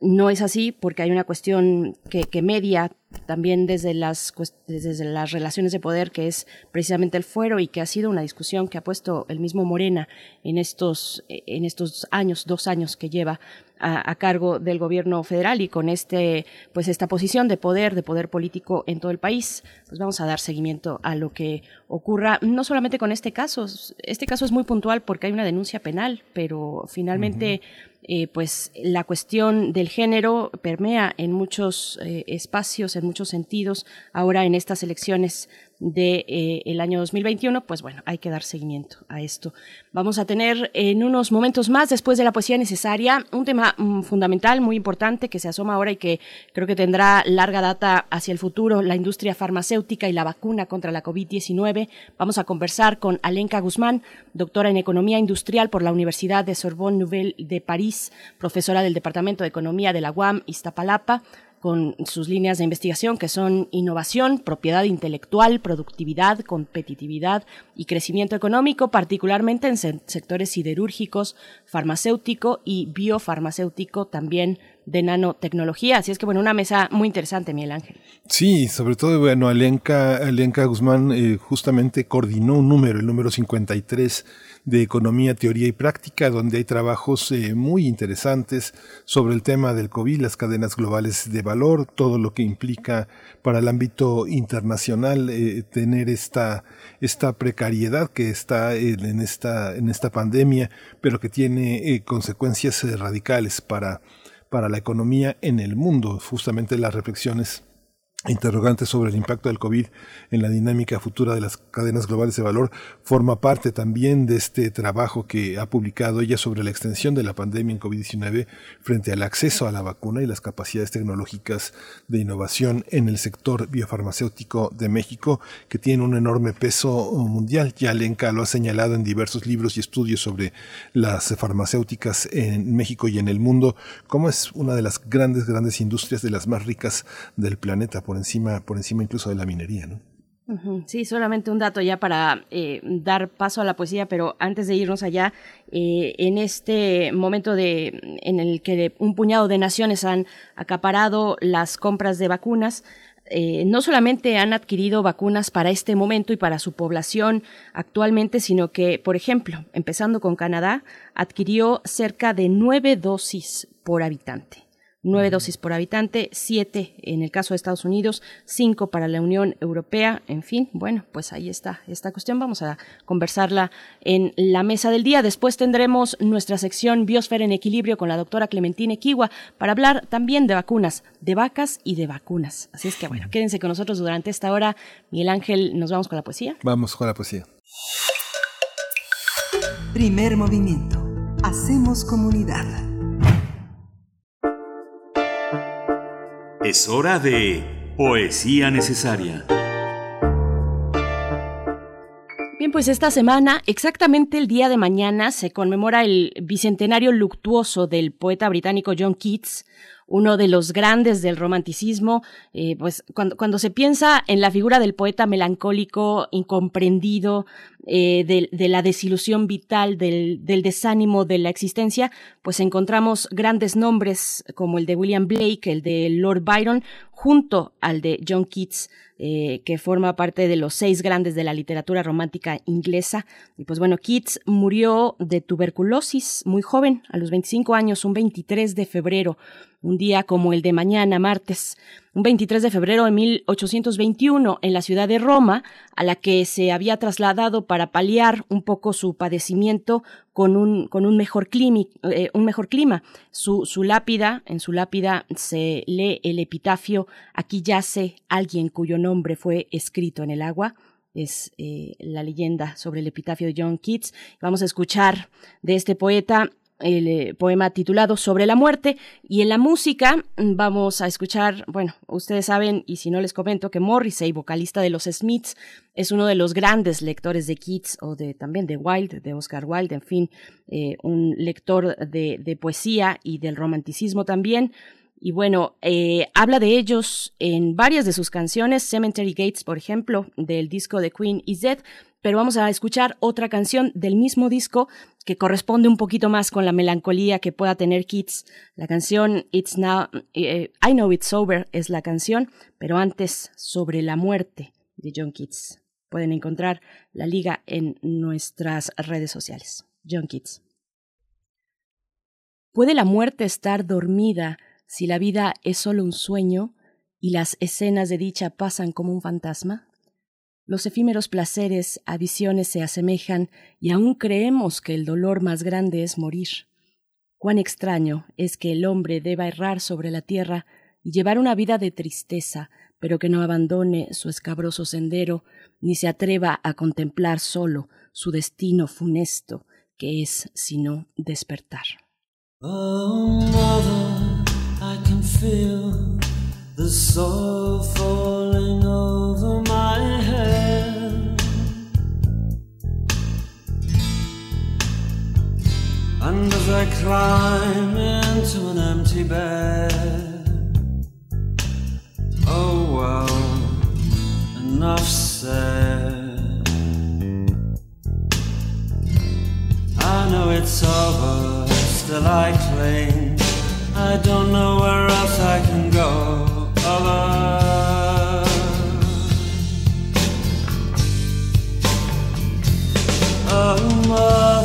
No es así porque hay una cuestión que, que media también desde las, desde las relaciones de poder, que es precisamente el fuero y que ha sido una discusión que ha puesto el mismo Morena en estos, en estos años, dos años que lleva a, a, cargo del gobierno federal y con este, pues esta posición de poder, de poder político en todo el país, pues vamos a dar seguimiento a lo que ocurra, no solamente con este caso, este caso es muy puntual porque hay una denuncia penal, pero finalmente, uh -huh. eh, pues la cuestión del género permea en muchos eh, espacios, en muchos sentidos, ahora en estas elecciones de eh, año 2021, pues bueno, hay que dar seguimiento a esto. Vamos a tener en unos momentos más, después de la poesía necesaria, un tema mm, fundamental, muy importante, que se asoma ahora y que creo que tendrá larga data hacia el futuro, la industria farmacéutica y la vacuna contra la COVID-19. Vamos a conversar con Alenka Guzmán, doctora en Economía Industrial por la Universidad de Sorbonne Nouvelle de París, profesora del Departamento de Economía de la UAM Iztapalapa, con sus líneas de investigación que son innovación, propiedad intelectual, productividad, competitividad y crecimiento económico, particularmente en sectores siderúrgicos, farmacéutico y biofarmacéutico también de nanotecnología. Así es que, bueno, una mesa muy interesante, Miguel Ángel. Sí, sobre todo, bueno, Alenka Guzmán eh, justamente coordinó un número, el número 53 de Economía, Teoría y Práctica, donde hay trabajos eh, muy interesantes sobre el tema del COVID, las cadenas globales de valor, todo lo que implica para el ámbito internacional eh, tener esta, esta precariedad que está en, en, esta, en esta pandemia, pero que tiene eh, consecuencias radicales para, para la economía en el mundo. Justamente las reflexiones interrogantes sobre el impacto del COVID en la dinámica futura de las cadenas globales de valor forma parte también de este trabajo que ha publicado ella sobre la extensión de la pandemia en COVID-19 frente al acceso a la vacuna y las capacidades tecnológicas de innovación en el sector biofarmacéutico de México, que tiene un enorme peso mundial. Ya Lenka lo ha señalado en diversos libros y estudios sobre las farmacéuticas en México y en el mundo, como es una de las grandes, grandes industrias de las más ricas del planeta por encima, por encima incluso de la minería, ¿no? Sí, solamente un dato ya para eh, dar paso a la poesía, pero antes de irnos allá, eh, en este momento de, en el que un puñado de naciones han acaparado las compras de vacunas, eh, no solamente han adquirido vacunas para este momento y para su población actualmente, sino que, por ejemplo, empezando con Canadá, adquirió cerca de nueve dosis por habitante nueve dosis por habitante, siete en el caso de Estados Unidos, cinco para la Unión Europea, en fin, bueno, pues ahí está esta cuestión, vamos a conversarla en la mesa del día. Después tendremos nuestra sección Biosfera en Equilibrio con la doctora Clementina Equiwa para hablar también de vacunas, de vacas y de vacunas. Así es que bueno, quédense con nosotros durante esta hora. Miguel Ángel, ¿nos vamos con la poesía? Vamos con la poesía. Primer movimiento. Hacemos comunidad. Es hora de Poesía Necesaria. Bien, pues esta semana, exactamente el día de mañana, se conmemora el bicentenario luctuoso del poeta británico John Keats, uno de los grandes del romanticismo, eh, pues cuando, cuando se piensa en la figura del poeta melancólico, incomprendido, eh, de, la desilusión vital, del, desánimo de la existencia, pues encontramos grandes nombres como el de William Blake, el de Lord Byron, junto al de John Keats, eh, que forma parte de los seis grandes de la literatura romántica inglesa. Y pues bueno, Keats murió de tuberculosis muy joven, a los 25 años, un 23 de febrero, un día como el de mañana, martes, un 23 de febrero de 1821, en la ciudad de Roma, a la que se había trasladado para paliar un poco su padecimiento con un, con un, mejor, clima, eh, un mejor clima. Su, su lápida, en su lápida se lee el epitafio, aquí yace alguien cuyo nombre fue escrito en el agua es eh, la leyenda sobre el epitafio de John Keats. Vamos a escuchar de este poeta el eh, poema titulado Sobre la muerte. Y en la música mm, vamos a escuchar, bueno, ustedes saben y si no les comento que Morrissey, vocalista de los Smiths, es uno de los grandes lectores de Keats o de también de Wilde, de Oscar Wilde, en fin, eh, un lector de, de, poesía y del romanticismo también. Y bueno, eh, habla de ellos en varias de sus canciones, Cemetery Gates, por ejemplo, del disco de Queen is Dead, pero vamos a escuchar otra canción del mismo disco que corresponde un poquito más con la melancolía que pueda tener Keats. La canción It's Now, eh, I Know It's Over es la canción, pero antes sobre la muerte de John Keats. Pueden encontrar la liga en nuestras redes sociales. John Keats. ¿Puede la muerte estar dormida si la vida es solo un sueño y las escenas de dicha pasan como un fantasma? Los efímeros placeres a visiones se asemejan y aún creemos que el dolor más grande es morir. Cuán extraño es que el hombre deba errar sobre la tierra y llevar una vida de tristeza, pero que no abandone su escabroso sendero, ni se atreva a contemplar solo su destino funesto, que es sino despertar. Oh, mother, I can feel the And as I climb into an empty bed, oh well, enough said. I know it's over, still I cling. I don't know where else I can go. Oh,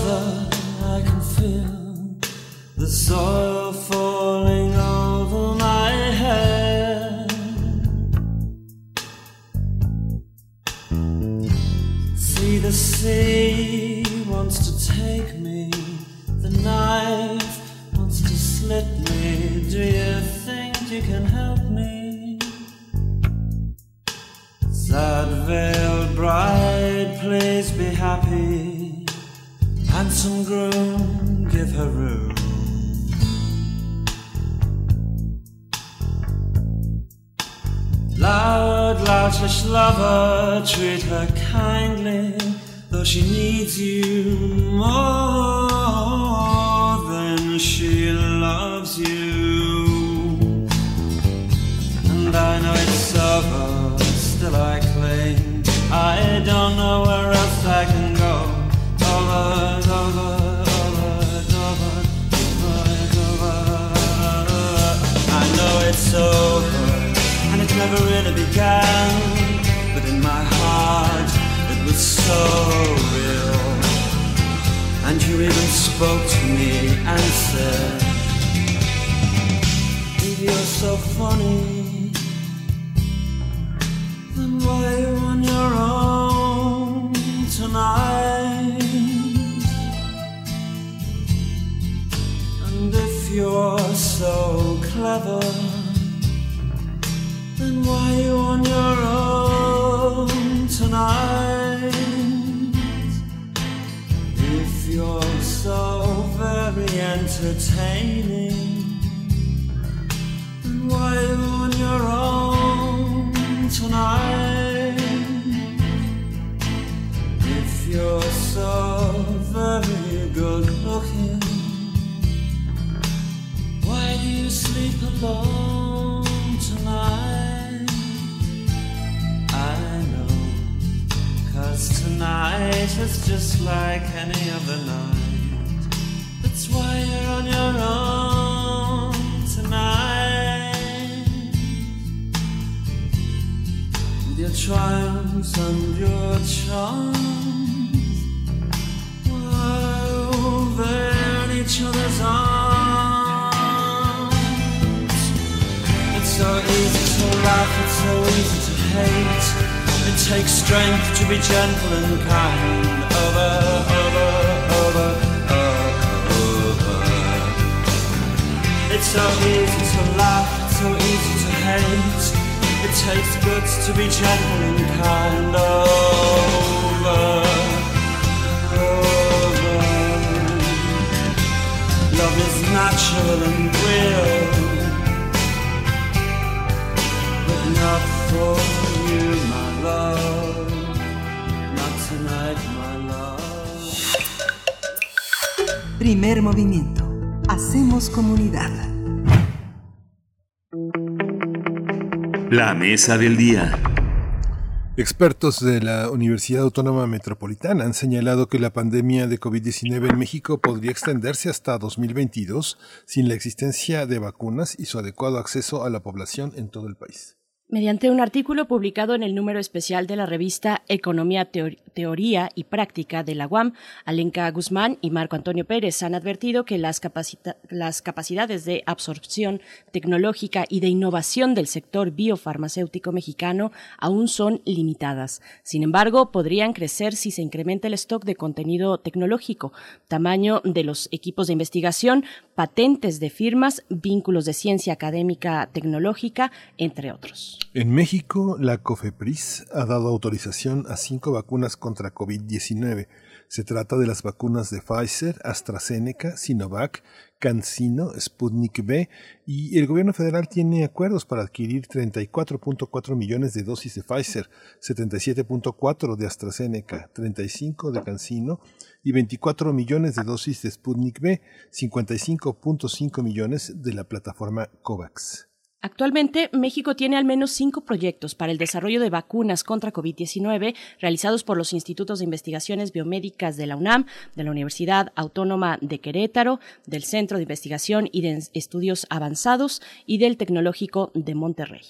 the soil falling over my head. See, the sea wants to take me, the knife wants to slit me. Do you think you can help me? Sad veiled bride, please be happy. Handsome groom, give her room. Loud, loutish lover, treat her kindly, though she needs you more than she loves you. And I know it's over still I cling. I don't know where else I can go. Over, over, over, over, over. I know it's over, never really began. But in my heart, it was so real. And you even spoke to me and said, If you're so funny, then why are you on your own tonight? And if you're so clever, then why you on your own tonight? If you're so very entertaining, then why you on your own tonight? If you're so very good looking, why do you sleep alone tonight? Cause tonight is just like any other night. That's why you're on your own tonight. With your triumphs and your charms, they're in each other's arms. It's so easy to laugh, it's so easy to hate. Takes strength to be gentle and kind. Over, over, over, over. It's so easy to laugh, so easy to hate. It takes guts to be gentle and kind. Over, over. Love is natural and real, but not for you, my love. Not tonight, my love. Primer movimiento. Hacemos comunidad. La mesa del día. Expertos de la Universidad Autónoma Metropolitana han señalado que la pandemia de COVID-19 en México podría extenderse hasta 2022 sin la existencia de vacunas y su adecuado acceso a la población en todo el país. Mediante un artículo publicado en el número especial de la revista Economía, Teor Teoría y Práctica de la UAM, Alenka Guzmán y Marco Antonio Pérez han advertido que las, las, capacidades de absorción tecnológica y de innovación del sector biofarmacéutico mexicano aún son limitadas. Sin embargo, podrían crecer si se incrementa el stock de contenido tecnológico, tamaño de los equipos de investigación, patentes de firmas, vínculos de ciencia académica tecnológica, entre otros. En México, la COFEPRIS ha dado autorización a cinco vacunas contra COVID-19. Se trata de las vacunas de Pfizer, AstraZeneca, Sinovac, CanSino, Sputnik V y el gobierno federal tiene acuerdos para adquirir 34.4 millones de dosis de Pfizer, 77.4 de AstraZeneca, 35 de CanSino y 24 millones de dosis de Sputnik V, 55.5 millones de la plataforma COVAX. Actualmente, México tiene al menos cinco proyectos para el desarrollo de vacunas contra COVID-19 realizados por los institutos de investigaciones biomédicas de la UNAM, de la Universidad Autónoma de Querétaro, del Centro de Investigación y de Estudios Avanzados y del Tecnológico de Monterrey.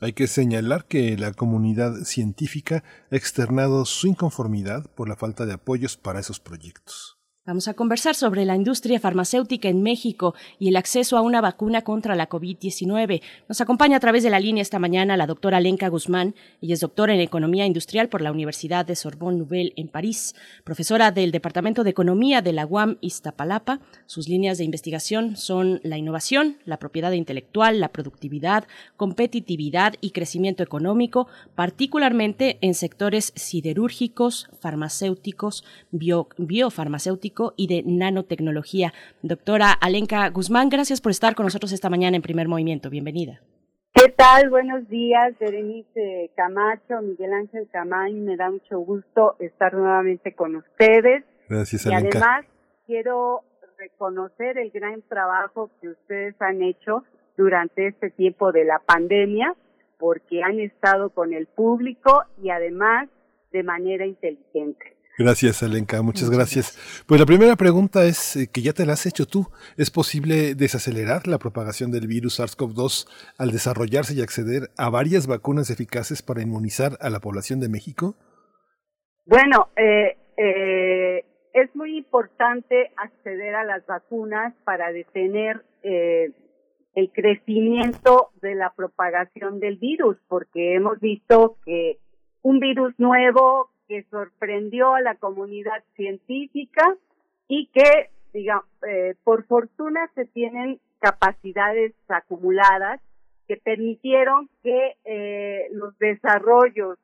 Hay que señalar que la comunidad científica ha externado su inconformidad por la falta de apoyos para esos proyectos. Vamos a conversar sobre la industria farmacéutica en México y el acceso a una vacuna contra la COVID-19. Nos acompaña a través de la línea esta mañana la doctora Lenka Guzmán. Ella es doctora en Economía Industrial por la Universidad de Sorbonne Nouvelle en París, profesora del Departamento de Economía de la UAM Iztapalapa. Sus líneas de investigación son la innovación, la propiedad intelectual, la productividad, competitividad y crecimiento económico, particularmente en sectores siderúrgicos, farmacéuticos, bio, biofarmacéuticos y de nanotecnología. Doctora Alenka Guzmán, gracias por estar con nosotros esta mañana en Primer Movimiento. Bienvenida. ¿Qué tal? Buenos días, Berenice Camacho, Miguel Ángel Camaño. Me da mucho gusto estar nuevamente con ustedes. Gracias, Y Alenka. además quiero reconocer el gran trabajo que ustedes han hecho durante este tiempo de la pandemia, porque han estado con el público y además de manera inteligente. Gracias, Alenka, muchas gracias. Pues la primera pregunta es eh, que ya te la has hecho tú. ¿Es posible desacelerar la propagación del virus SARS-CoV-2 al desarrollarse y acceder a varias vacunas eficaces para inmunizar a la población de México? Bueno, eh, eh, es muy importante acceder a las vacunas para detener eh, el crecimiento de la propagación del virus, porque hemos visto que un virus nuevo que sorprendió a la comunidad científica y que, digamos, eh, por fortuna se tienen capacidades acumuladas que permitieron que eh, los desarrollos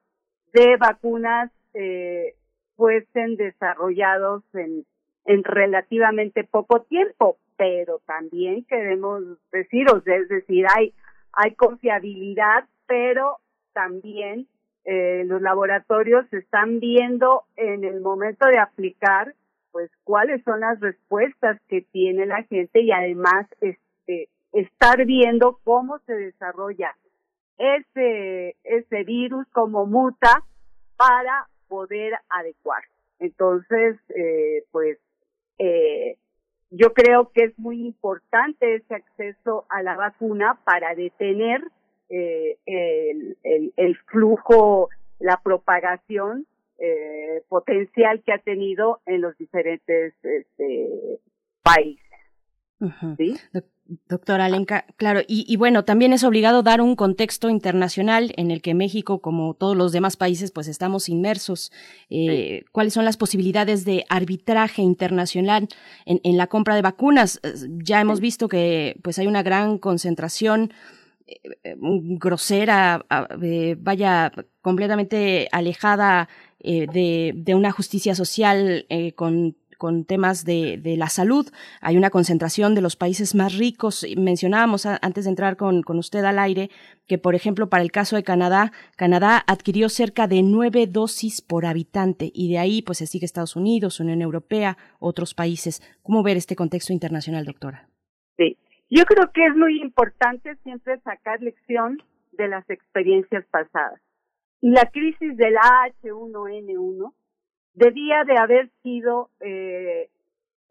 de vacunas eh, fuesen desarrollados en, en relativamente poco tiempo, pero también queremos deciros, es decir, hay, hay confiabilidad, pero también eh, los laboratorios están viendo en el momento de aplicar, pues cuáles son las respuestas que tiene la gente y además este, estar viendo cómo se desarrolla ese, ese virus, cómo muta para poder adecuar. Entonces, eh, pues, eh, yo creo que es muy importante ese acceso a la vacuna para detener eh, el, el, el, flujo, la propagación eh, potencial que ha tenido en los diferentes este, países. ¿Sí? Doctora Alenka, claro, y, y, bueno, también es obligado dar un contexto internacional en el que México, como todos los demás países, pues estamos inmersos. Eh, sí. ¿Cuáles son las posibilidades de arbitraje internacional en, en la compra de vacunas? Ya hemos visto que pues hay una gran concentración grosera, eh, vaya completamente alejada eh, de, de, una justicia social con con temas de, de, la salud. Hay una concentración de los países más ricos. Mencionábamos antes de entrar con, con, usted al aire que, por ejemplo, para el caso de Canadá, Canadá adquirió cerca de nueve dosis por habitante y de ahí pues se sigue Estados Unidos, Unión Europea, otros países. ¿Cómo ver este contexto internacional, doctora? Sí, yo creo que es muy importante siempre sacar lección de las experiencias pasadas. Y la crisis del H1N1 debía de haber sido eh,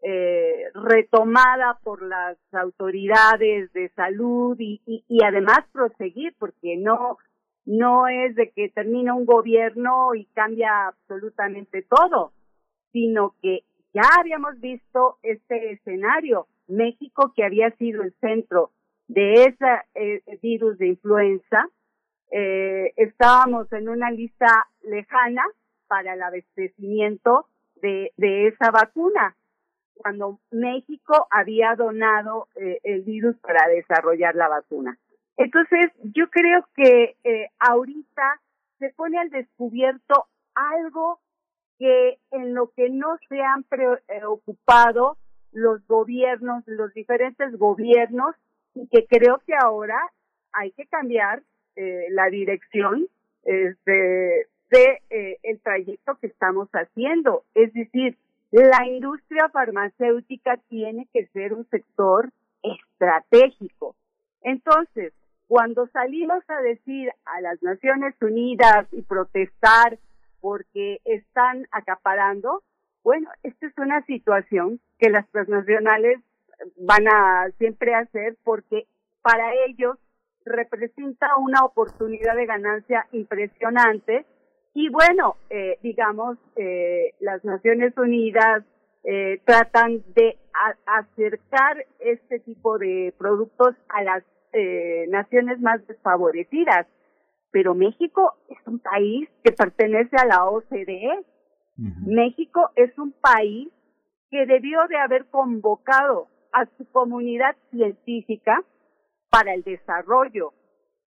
eh, retomada por las autoridades de salud y, y, y, además proseguir, porque no, no es de que termina un gobierno y cambia absolutamente todo, sino que ya habíamos visto este escenario. México, que había sido el centro de ese eh, virus de influenza, eh, estábamos en una lista lejana para el abastecimiento de, de esa vacuna, cuando México había donado eh, el virus para desarrollar la vacuna. Entonces, yo creo que eh, ahorita se pone al descubierto algo que en lo que no se han preocupado los gobiernos, los diferentes gobiernos, y que creo que ahora hay que cambiar eh, la dirección este, de eh, el trayecto que estamos haciendo. Es decir, la industria farmacéutica tiene que ser un sector estratégico. Entonces, cuando salimos a decir a las Naciones Unidas y protestar porque están acaparando, bueno, esta es una situación que las transnacionales van a siempre hacer porque para ellos representa una oportunidad de ganancia impresionante y bueno, eh, digamos, eh, las Naciones Unidas eh, tratan de acercar este tipo de productos a las eh, naciones más desfavorecidas. Pero México es un país que pertenece a la OCDE. México es un país que debió de haber convocado a su comunidad científica para el desarrollo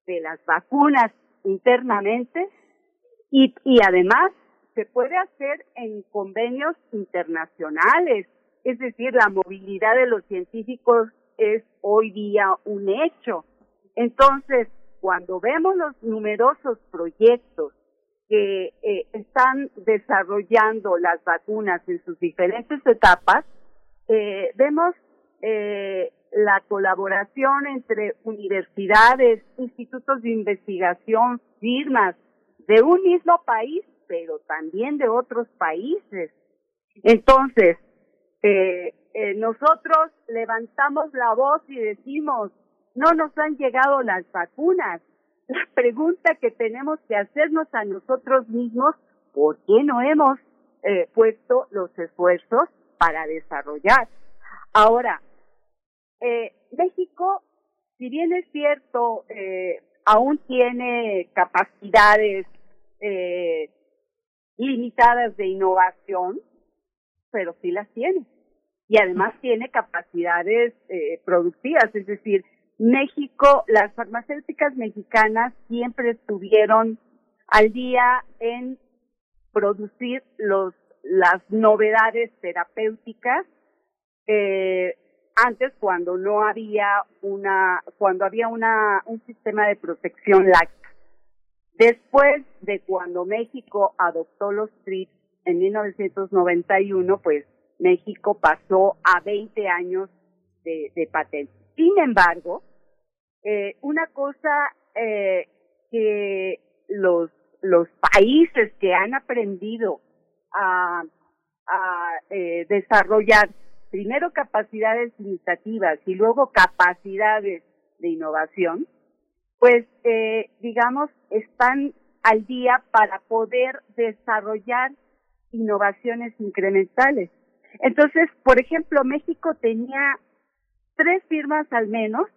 de las vacunas internamente y, y además se puede hacer en convenios internacionales, es decir, la movilidad de los científicos es hoy día un hecho. Entonces, cuando vemos los numerosos proyectos que eh, están desarrollando las vacunas en sus diferentes etapas, eh, vemos eh, la colaboración entre universidades, institutos de investigación, firmas, de un mismo país, pero también de otros países. Entonces, nosotros levantamos la voz y decimos, no nos han llegado las vacunas. La pregunta que tenemos que hacernos a nosotros mismos, ¿por qué no hemos eh, puesto los esfuerzos para desarrollar? Ahora, eh, México, si bien es cierto, eh, aún tiene capacidades eh, limitadas de innovación, pero sí las tiene. Y además tiene capacidades eh, productivas, es decir, México, las farmacéuticas mexicanas siempre estuvieron al día en producir los las novedades terapéuticas eh, antes cuando no había una cuando había una un sistema de protección láctea. Después de cuando México adoptó los TRIPS en 1991 pues México pasó a 20 años de, de patente sin embargo eh, una cosa eh, que los los países que han aprendido a, a eh, desarrollar primero capacidades iniciativas y luego capacidades de innovación, pues eh, digamos están al día para poder desarrollar innovaciones incrementales. Entonces, por ejemplo, México tenía tres firmas al menos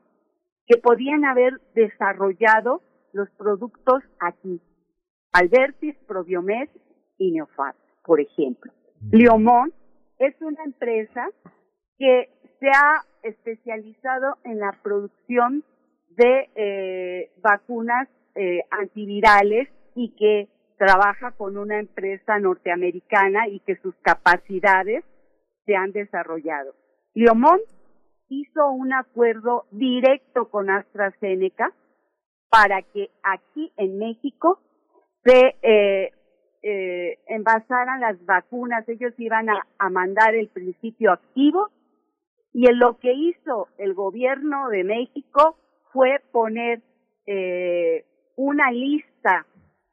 que podían haber desarrollado los productos aquí. Albertis, Probiomed y Neofat, por ejemplo. Liomón es una empresa que se ha especializado en la producción de eh, vacunas eh, antivirales y que trabaja con una empresa norteamericana y que sus capacidades se han desarrollado. Liomón hizo un acuerdo directo con AstraZeneca para que aquí en México se eh, eh, envasaran las vacunas. Ellos iban a, mandar el principio activo y en lo que hizo el gobierno de México fue poner eh, una lista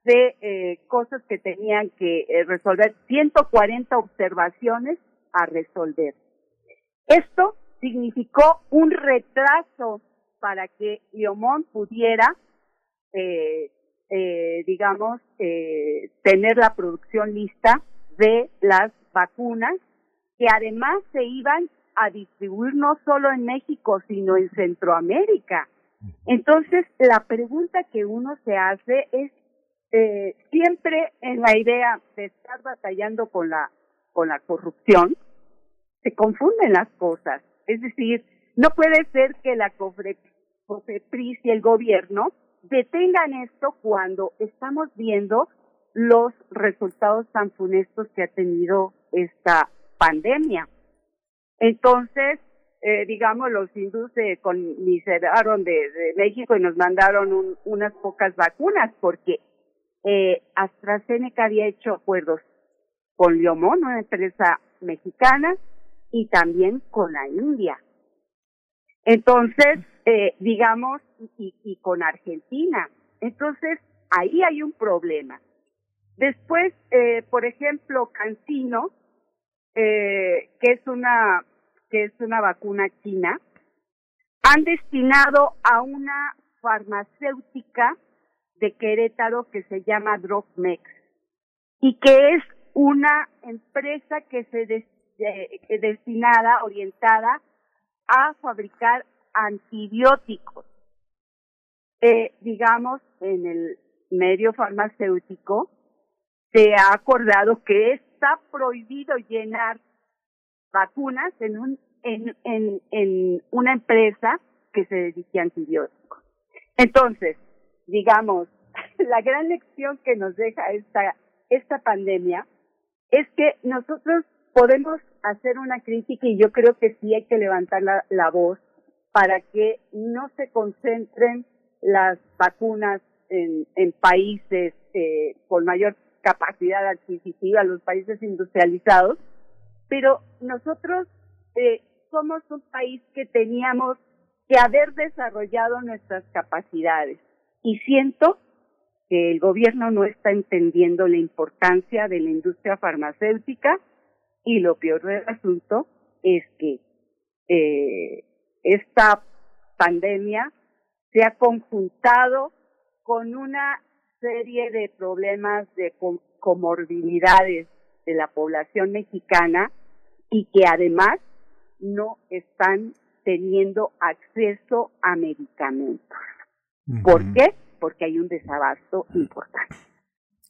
de eh, cosas que tenían que eh, resolver, 140 observaciones a resolver. Esto significó un retraso para que Liomón pudiera, eh, eh, digamos, eh, tener la producción lista de las vacunas que además se iban a distribuir no solo en México, sino en Centroamérica. Entonces, la pregunta que uno se hace es eh, siempre en la idea de estar batallando con la con la corrupción, se confunden las cosas. Es decir, no puede ser que la COFEPRIS y el gobierno detengan esto cuando estamos viendo los resultados tan funestos que ha tenido esta pandemia. Entonces, eh, digamos, los hindúes se conmiseraron de, de México y nos mandaron un, unas pocas vacunas porque eh, AstraZeneca había hecho acuerdos con Liomón, una empresa mexicana, y también con la India. Entonces, eh, digamos, y, con Argentina. Entonces, ahí hay un problema. Después, eh, por ejemplo, Cancino, eh, que es una que es una vacuna china, han destinado a una farmacéutica de Querétaro que se llama Drogmex y que es una empresa que se eh, destinada, orientada a fabricar antibióticos. Eh, digamos, en el medio farmacéutico se ha acordado que está prohibido llenar vacunas en un en, en, en una empresa que se dedique a antibióticos. Entonces, digamos, la gran lección que nos deja esta, esta pandemia es que nosotros podemos hacer una crítica y yo creo que sí hay que levantar la, voz para que no se concentren las vacunas en, en países eh, con mayor capacidad adquisitiva, los países industrializados, pero nosotros eh, somos un país que teníamos que haber desarrollado nuestras capacidades. Y siento que el gobierno no está entendiendo la importancia de la industria farmacéutica y lo peor del asunto es que eh, esta pandemia se ha conjuntado con una serie de problemas de comorbilidades de la población mexicana y que además no están teniendo acceso a medicamentos. ¿Por qué? Porque hay un desabasto importante.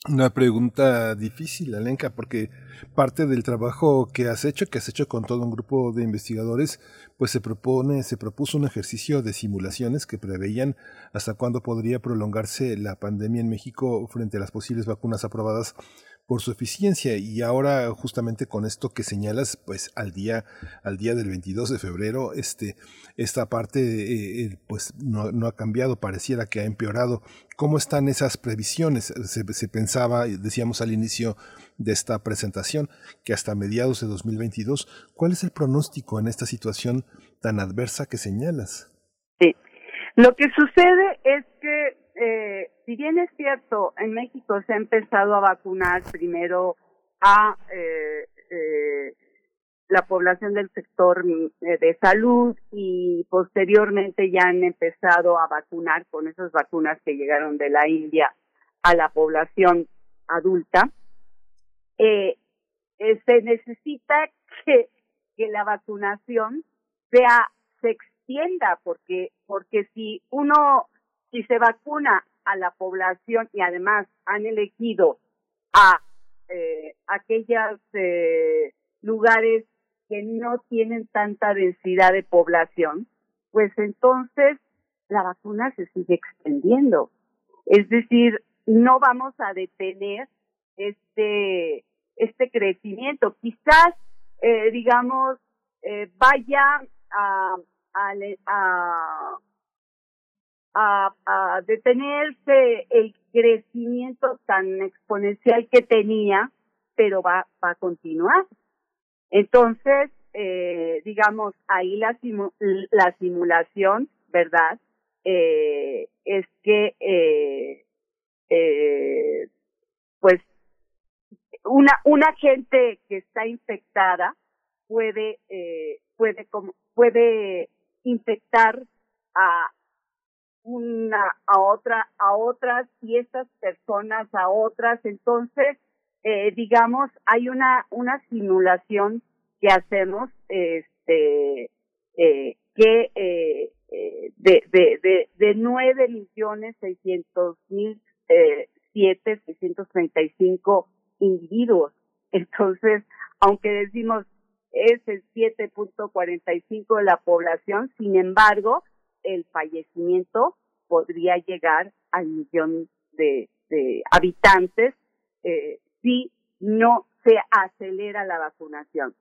Una pregunta difícil, Alenka, porque parte del trabajo que has hecho, que has hecho con todo un grupo de investigadores, pues se propone, se propuso un ejercicio de simulaciones que preveían hasta cuándo podría prolongarse la pandemia en México frente a las posibles vacunas aprobadas por su eficiencia. Y ahora justamente con esto que señalas pues al día al día del 22 de febrero este esta parte eh, eh, pues no, no, ha cambiado pareciera que ha empeorado. Cómo están esas previsiones se, se, pensaba decíamos al inicio de esta presentación que hasta mediados de 2022 cuál es el pronóstico en esta situación tan adversa que señalas sí. Lo que sucede es que eh, si bien es cierto, en México se ha empezado a vacunar primero a eh, eh, la población del sector de salud y posteriormente ya han empezado a vacunar con esas vacunas que llegaron de la India a la población adulta, se necesita que, que la vacunación sea se extienda porque porque si uno si se vacuna a la población y además han elegido a eh, aquellos eh, lugares que no tienen tanta densidad de población, pues entonces la vacuna se sigue extendiendo. Es decir, no vamos a detener este este crecimiento. Quizás, eh, digamos, eh, vaya a, a, a a, a detenerse el crecimiento tan exponencial que tenía, pero va, va a continuar. Entonces, eh, digamos, ahí la, simu la simulación, ¿verdad? Eh, es que, eh, eh, pues, una, una gente que está infectada puede, eh, puede, como, puede infectar a, una a otra a otras y estas personas a otras. Entonces eh, digamos hay una una simulación que hacemos este eh, que eh, eh de de de de nueve millones seiscientos mil eh, siete seiscientos treinta y cinco individuos. Entonces aunque decimos es el siete punto cuarenta y cinco de la población sin embargo el fallecimiento podría llegar al millón de, habitantes eh, si no se acelera la vacunación.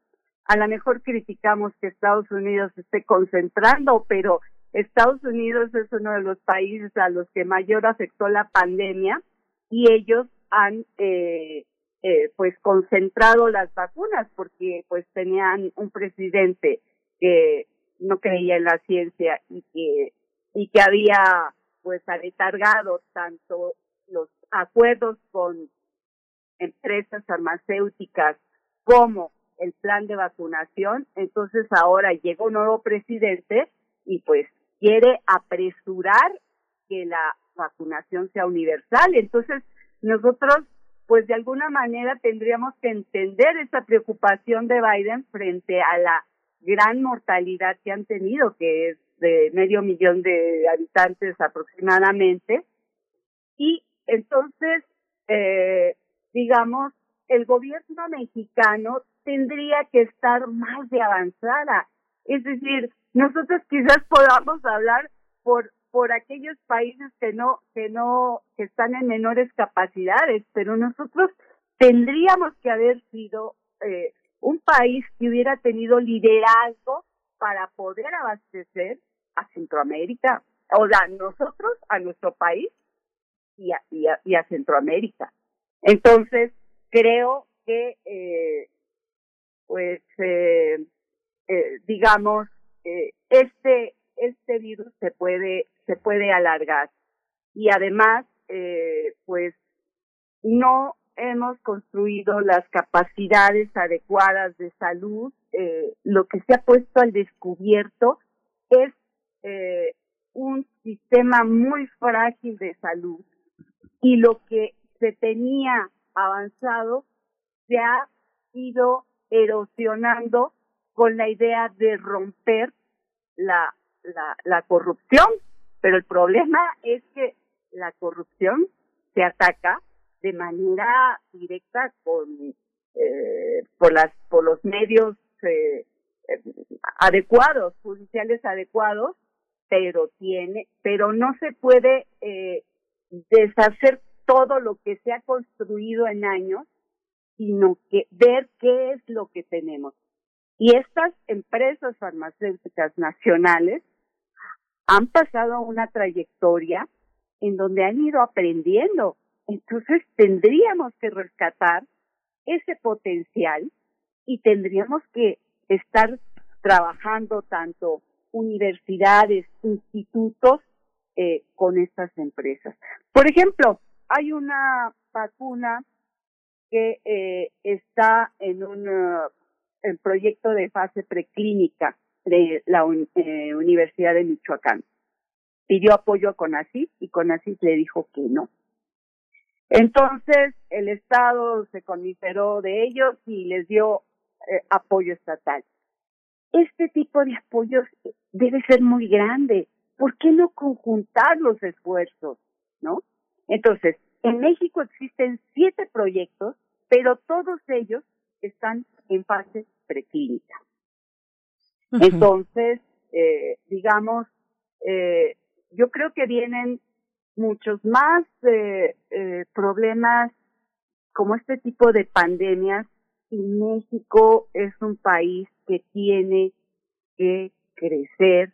A lo mejor criticamos que Estados Unidos esté concentrando, pero Estados Unidos es uno de los países a los que mayor afectó la pandemia y ellos han eh, eh, pues concentrado las vacunas porque pues tenían un presidente que no creía en la ciencia y que y que había pues aletargado tanto los acuerdos con empresas farmacéuticas como el plan de vacunación. Entonces ahora llega un nuevo presidente y pues quiere apresurar que la vacunación sea universal. Entonces nosotros pues de alguna manera tendríamos que entender esa preocupación de Biden frente a la gran mortalidad que han tenido, que es de medio millón de habitantes aproximadamente. Y entonces, eh, digamos, el gobierno mexicano tendría que estar más de avanzada. Es decir, nosotros quizás podamos hablar por por aquellos países que no que no que están en menores capacidades, pero nosotros tendríamos que haber sido eh, un país que hubiera tenido liderazgo para poder abastecer a Centroamérica, o sea, nosotros a nuestro país y a, y a, y a Centroamérica. Entonces, creo que, eh, pues, eh, eh, digamos, eh, este, este virus se puede, se puede alargar. Y además, eh, pues no hemos construido las capacidades adecuadas de salud. Eh, lo que se ha puesto al descubierto es eh, un sistema muy frágil de salud y lo que se tenía avanzado se ha ido erosionando con la idea de romper la, la, la corrupción. Pero el problema es que la corrupción se ataca de manera directa con eh, por las por los medios eh, adecuados judiciales adecuados pero tiene pero no se puede eh, deshacer todo lo que se ha construido en años sino que ver qué es lo que tenemos. Y estas empresas farmacéuticas nacionales han pasado una trayectoria en donde han ido aprendiendo entonces tendríamos que rescatar ese potencial y tendríamos que estar trabajando tanto universidades, institutos eh, con estas empresas. Por ejemplo, hay una vacuna que eh, está en un uh, proyecto de fase preclínica de la eh, Universidad de Michoacán. Pidió apoyo a CONACYT y CONACYT le dijo que no entonces, el Estado se conmiseró de ellos y les dio eh, apoyo estatal. Este tipo de apoyos debe ser muy grande. ¿Por qué no conjuntar los esfuerzos? ¿No? Entonces, en México existen siete proyectos, pero todos ellos están en fase preclínica. Entonces, eh, digamos, eh, yo creo que vienen muchos más eh, eh, problemas como este tipo de pandemias y México es un país que tiene que crecer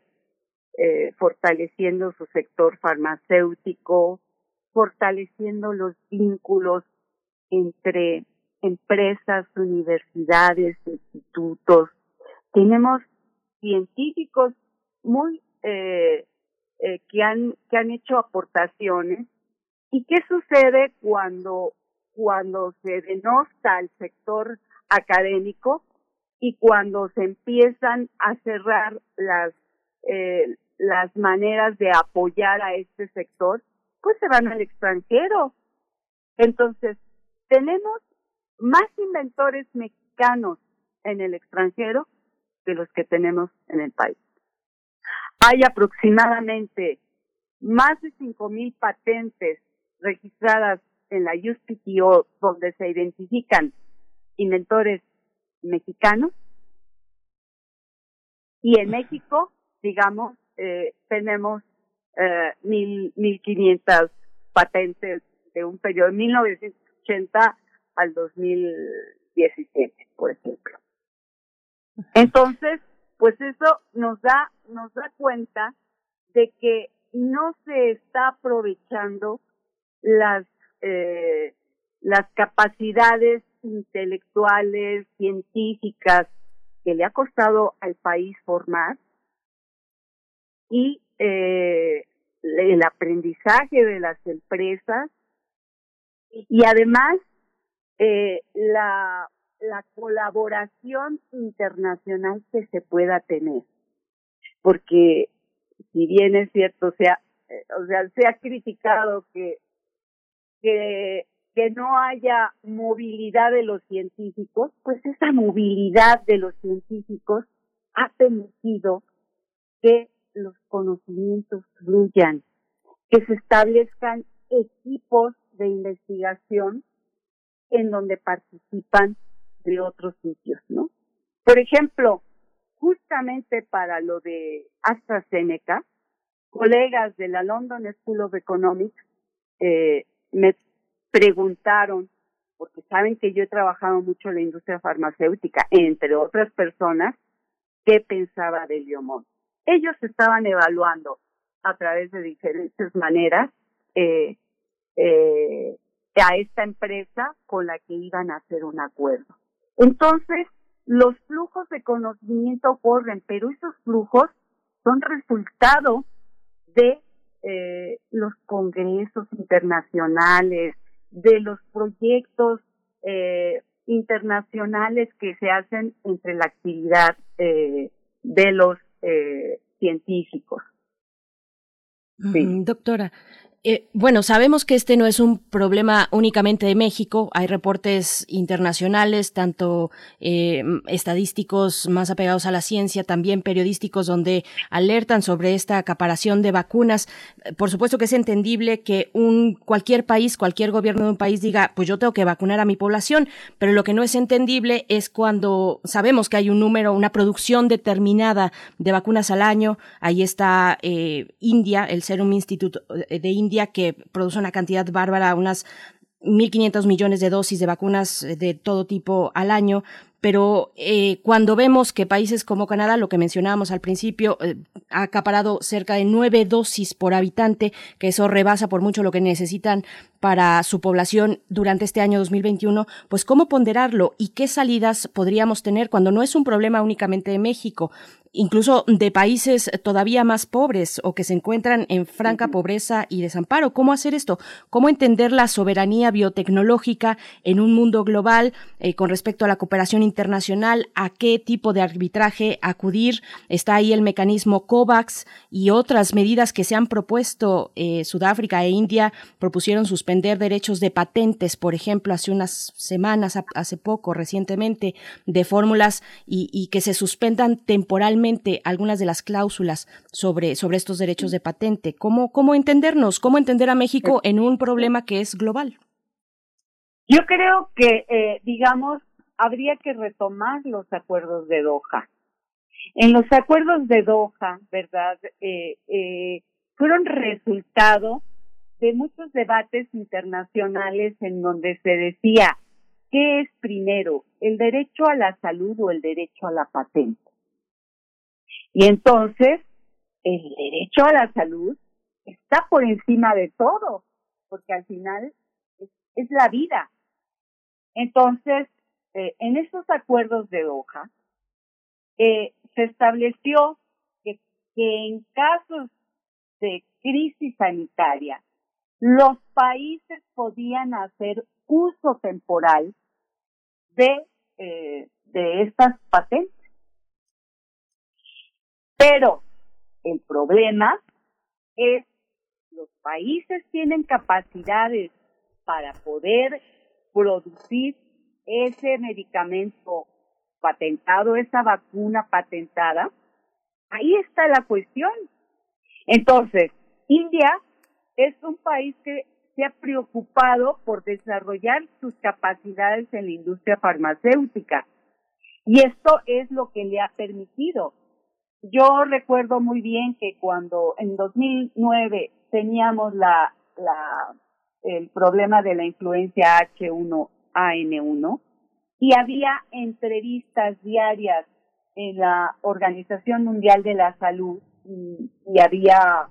eh, fortaleciendo su sector farmacéutico, fortaleciendo los vínculos entre empresas, universidades, institutos. Tenemos científicos muy eh, eh, que han que han hecho aportaciones. Y qué sucede cuando cuando se denosta al sector académico y cuando se empiezan a cerrar las eh, las maneras de apoyar a este sector pues se van al extranjero. Entonces tenemos más inventores mexicanos en el extranjero que los que tenemos en el país hay aproximadamente más de 5.000 patentes registradas en la USPTO donde se identifican inventores mexicanos. Y en México, digamos, eh, tenemos eh, mil, 1.500 patentes de un periodo de 1980 al 2017, por ejemplo. Entonces, pues eso nos da, nos da cuenta de que no se está aprovechando las, eh, las capacidades intelectuales, científicas que le ha costado al país formar y eh, el aprendizaje de las empresas y además eh, la la colaboración internacional que se pueda tener. Porque si bien es cierto, sea, eh, o sea, se ha criticado que, que, que no haya movilidad de los científicos, pues esa movilidad de los científicos ha permitido que los conocimientos fluyan, que se establezcan equipos de investigación en donde participan de otros sitios, ¿no? Por ejemplo, justamente para lo de AstraZeneca, colegas de la London School of Economics eh, me preguntaron, porque saben que yo he trabajado mucho en la industria farmacéutica, entre otras personas, qué pensaba de Liomón. Ellos estaban evaluando a través de diferentes maneras eh, eh, a esta empresa con la que iban a hacer un acuerdo. Entonces, los flujos de conocimiento corren, pero esos flujos son resultado de eh, los congresos internacionales, de los proyectos eh, internacionales que se hacen entre la actividad eh, de los eh, científicos. Mm, Doctora, eh, bueno, sabemos que este no es un problema únicamente de México. Hay reportes internacionales, tanto eh, estadísticos más apegados a la ciencia, también periodísticos, donde alertan sobre esta acaparación de vacunas. Por supuesto que es entendible que un cualquier país, cualquier gobierno de un país diga, pues yo tengo que vacunar a mi población, pero lo que no es entendible es cuando sabemos que hay un número, una producción determinada de vacunas al año. Ahí está eh, India, el Serum Institute eh, de India, que produce una cantidad bárbara, unas 1.500 millones de dosis de vacunas eh, de todo tipo al año, pero eh, cuando vemos que países como Canadá, lo que mencionábamos al principio, eh, ha acaparado cerca de nueve dosis por habitante, que eso rebasa por mucho lo que necesitan para su población durante este año 2021, pues cómo ponderarlo y qué salidas podríamos tener cuando no es un problema únicamente de México incluso de países todavía más pobres o que se encuentran en franca pobreza y desamparo. ¿Cómo hacer esto? ¿Cómo entender la soberanía biotecnológica en un mundo global eh, con respecto a la cooperación internacional? ¿A qué tipo de arbitraje acudir? Está ahí el mecanismo COVAX y otras medidas que se han propuesto. Eh, Sudáfrica e India propusieron suspender derechos de patentes, por ejemplo, hace unas semanas, hace poco, recientemente, de fórmulas y, y que se suspendan temporalmente algunas de las cláusulas sobre, sobre estos derechos de patente. ¿Cómo, ¿Cómo entendernos? ¿Cómo entender a México en un problema que es global? Yo creo que, eh, digamos, habría que retomar los acuerdos de Doha. En los acuerdos de Doha, ¿verdad? Eh, eh, fueron resultado de muchos debates internacionales en donde se decía, ¿qué es primero, el derecho a la salud o el derecho a la patente? Y entonces, el derecho a la salud está por encima de todo, porque al final es, la vida. Entonces, eh, en esos acuerdos de Doha, eh, se estableció que, que en casos de crisis sanitaria, los países podían hacer uso temporal de, eh, de estas patentes. Pero el problema es los países tienen capacidades para poder producir ese medicamento patentado, esa vacuna patentada. Ahí está la cuestión. Entonces, India es un país que se ha preocupado por desarrollar sus capacidades en la industria farmacéutica. Y esto es lo que le ha permitido yo recuerdo muy bien que cuando en 2009 teníamos la, la, el problema de la influencia H1N1 y había entrevistas diarias en la Organización Mundial de la Salud y, había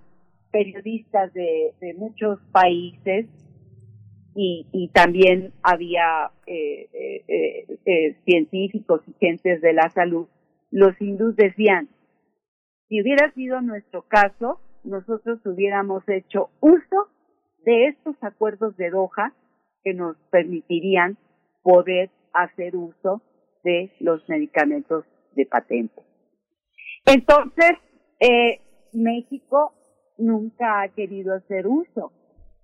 periodistas de, de muchos países y, y también había eh, eh, eh, científicos y gentes de la salud. Los hindús decían, si hubiera sido nuestro caso, nosotros hubiéramos hecho uso de estos acuerdos de Doha que nos permitirían poder hacer uso de los medicamentos de patente. Entonces, eh, México nunca ha querido hacer uso,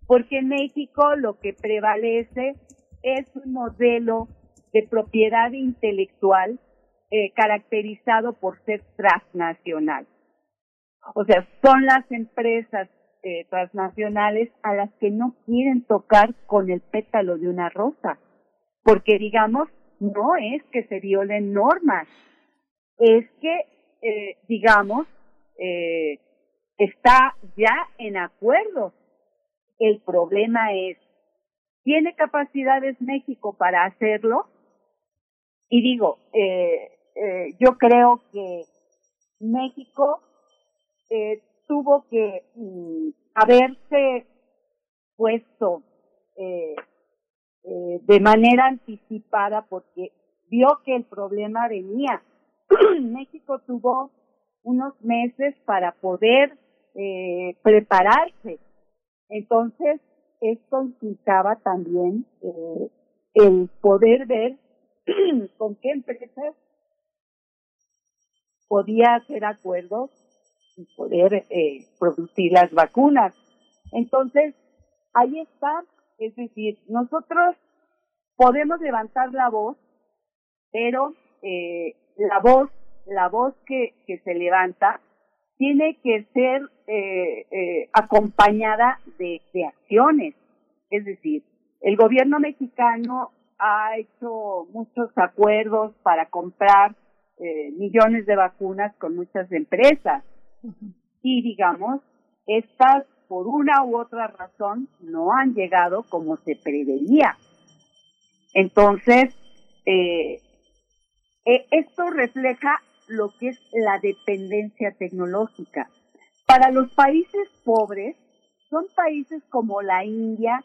porque en México lo que prevalece es un modelo de propiedad intelectual eh, caracterizado por ser transnacional. O sea, son las empresas eh, transnacionales a las que no quieren tocar con el pétalo de una rosa, porque digamos, no es que se violen normas, es que, eh, digamos, eh, está ya en acuerdo. El problema es, ¿tiene capacidades México para hacerlo? Y digo, eh, eh, yo creo que México eh, tuvo que mm, haberse puesto eh, eh, de manera anticipada porque vio que el problema venía. México tuvo unos meses para poder eh, prepararse. Entonces, esto implicaba también eh, el poder ver con qué empresas podía hacer acuerdos poder eh, producir las vacunas. Entonces, ahí está, es decir, nosotros podemos levantar la voz, pero eh, la voz, la voz que, que se levanta tiene que ser eh, eh, acompañada de, de acciones. Es decir, el gobierno mexicano ha hecho muchos acuerdos para comprar eh, millones de vacunas con muchas empresas. Y digamos, estas por una u otra razón no han llegado como se preveía. Entonces, eh, eh, esto refleja lo que es la dependencia tecnológica. Para los países pobres, son países como la India,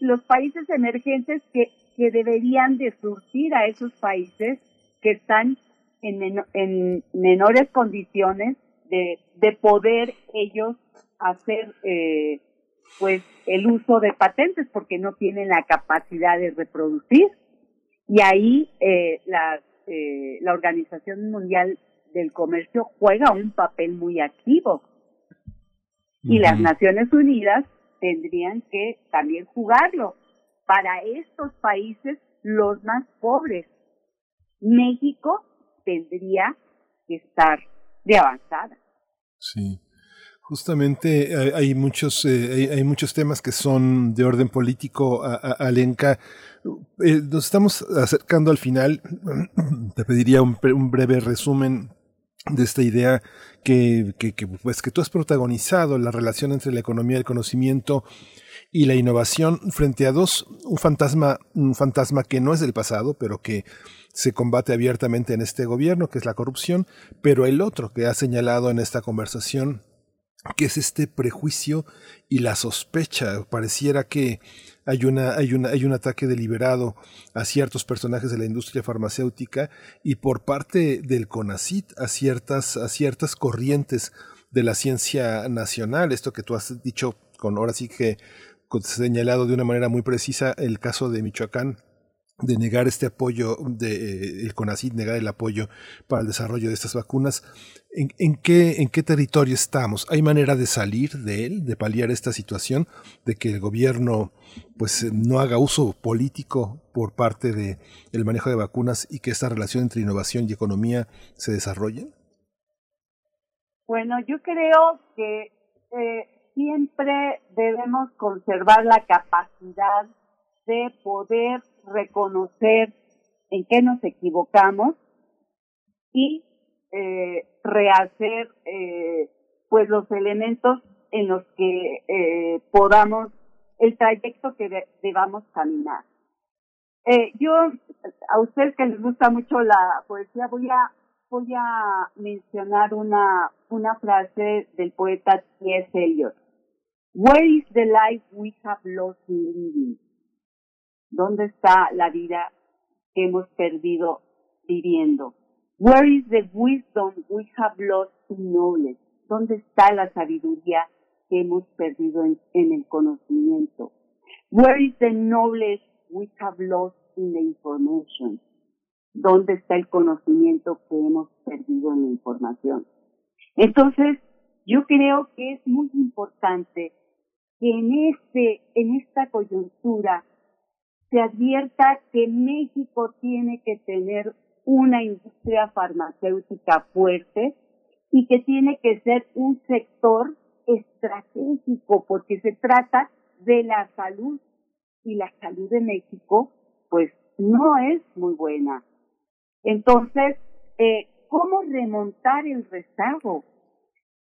los países emergentes que, que deberían de surtir a esos países que están en, meno- en menores condiciones de, de poder ellos hacer eh, pues el uso de patentes porque no tienen la capacidad de reproducir. Y ahí eh, la, eh, la Organización Mundial del Comercio juega un papel muy activo. Y las Naciones Unidas tendrían que también jugarlo. Para estos países los más pobres. México tendría que estar de avanzada. Sí. Justamente hay, hay muchos eh, hay, hay muchos temas que son de orden político, Alenka. Eh, nos estamos acercando al final. Te pediría un, un breve resumen de esta idea que, que, que, pues que tú has protagonizado, la relación entre la economía del conocimiento y la innovación frente a dos, un fantasma, un fantasma que no es del pasado, pero que se combate abiertamente en este gobierno, que es la corrupción, pero el otro que ha señalado en esta conversación, que es este prejuicio y la sospecha. Pareciera que hay, una, hay, una, hay un ataque deliberado a ciertos personajes de la industria farmacéutica y por parte del CONACIT a ciertas, a ciertas corrientes de la ciencia nacional. Esto que tú has dicho con ahora sí que señalado de una manera muy precisa el caso de Michoacán de negar este apoyo de eh, el CONACYT, negar el apoyo para el desarrollo de estas vacunas. ¿En, en qué, ¿En qué territorio estamos? ¿Hay manera de salir de él, de paliar esta situación, de que el gobierno pues eh, no haga uso político por parte de el manejo de vacunas y que esta relación entre innovación y economía se desarrolle? Bueno, yo creo que eh, siempre debemos conservar la capacidad de poder reconocer en qué nos equivocamos y eh, rehacer eh, pues los elementos en los que eh, podamos el trayecto que de- debamos caminar. Yo a ustedes que les gusta mucho la poesía voy a voy a mencionar una una frase del poeta T.S. Eliot. Where is the life we have lost in living? ¿Dónde está la vida que hemos perdido viviendo? Where is the wisdom we have lost in knowledge? ¿Dónde está la sabiduría que hemos perdido en, en el conocimiento? Where is the knowledge we have lost in the information? ¿Dónde está el conocimiento que hemos perdido en la información? Entonces, yo creo que es muy importante que en este, en esta coyuntura se advierta que México tiene que tener una industria farmacéutica fuerte y que tiene que ser un sector estratégico porque se trata de la salud y la salud de México pues no es muy buena. Entonces, eh, ¿cómo remontar el rezago?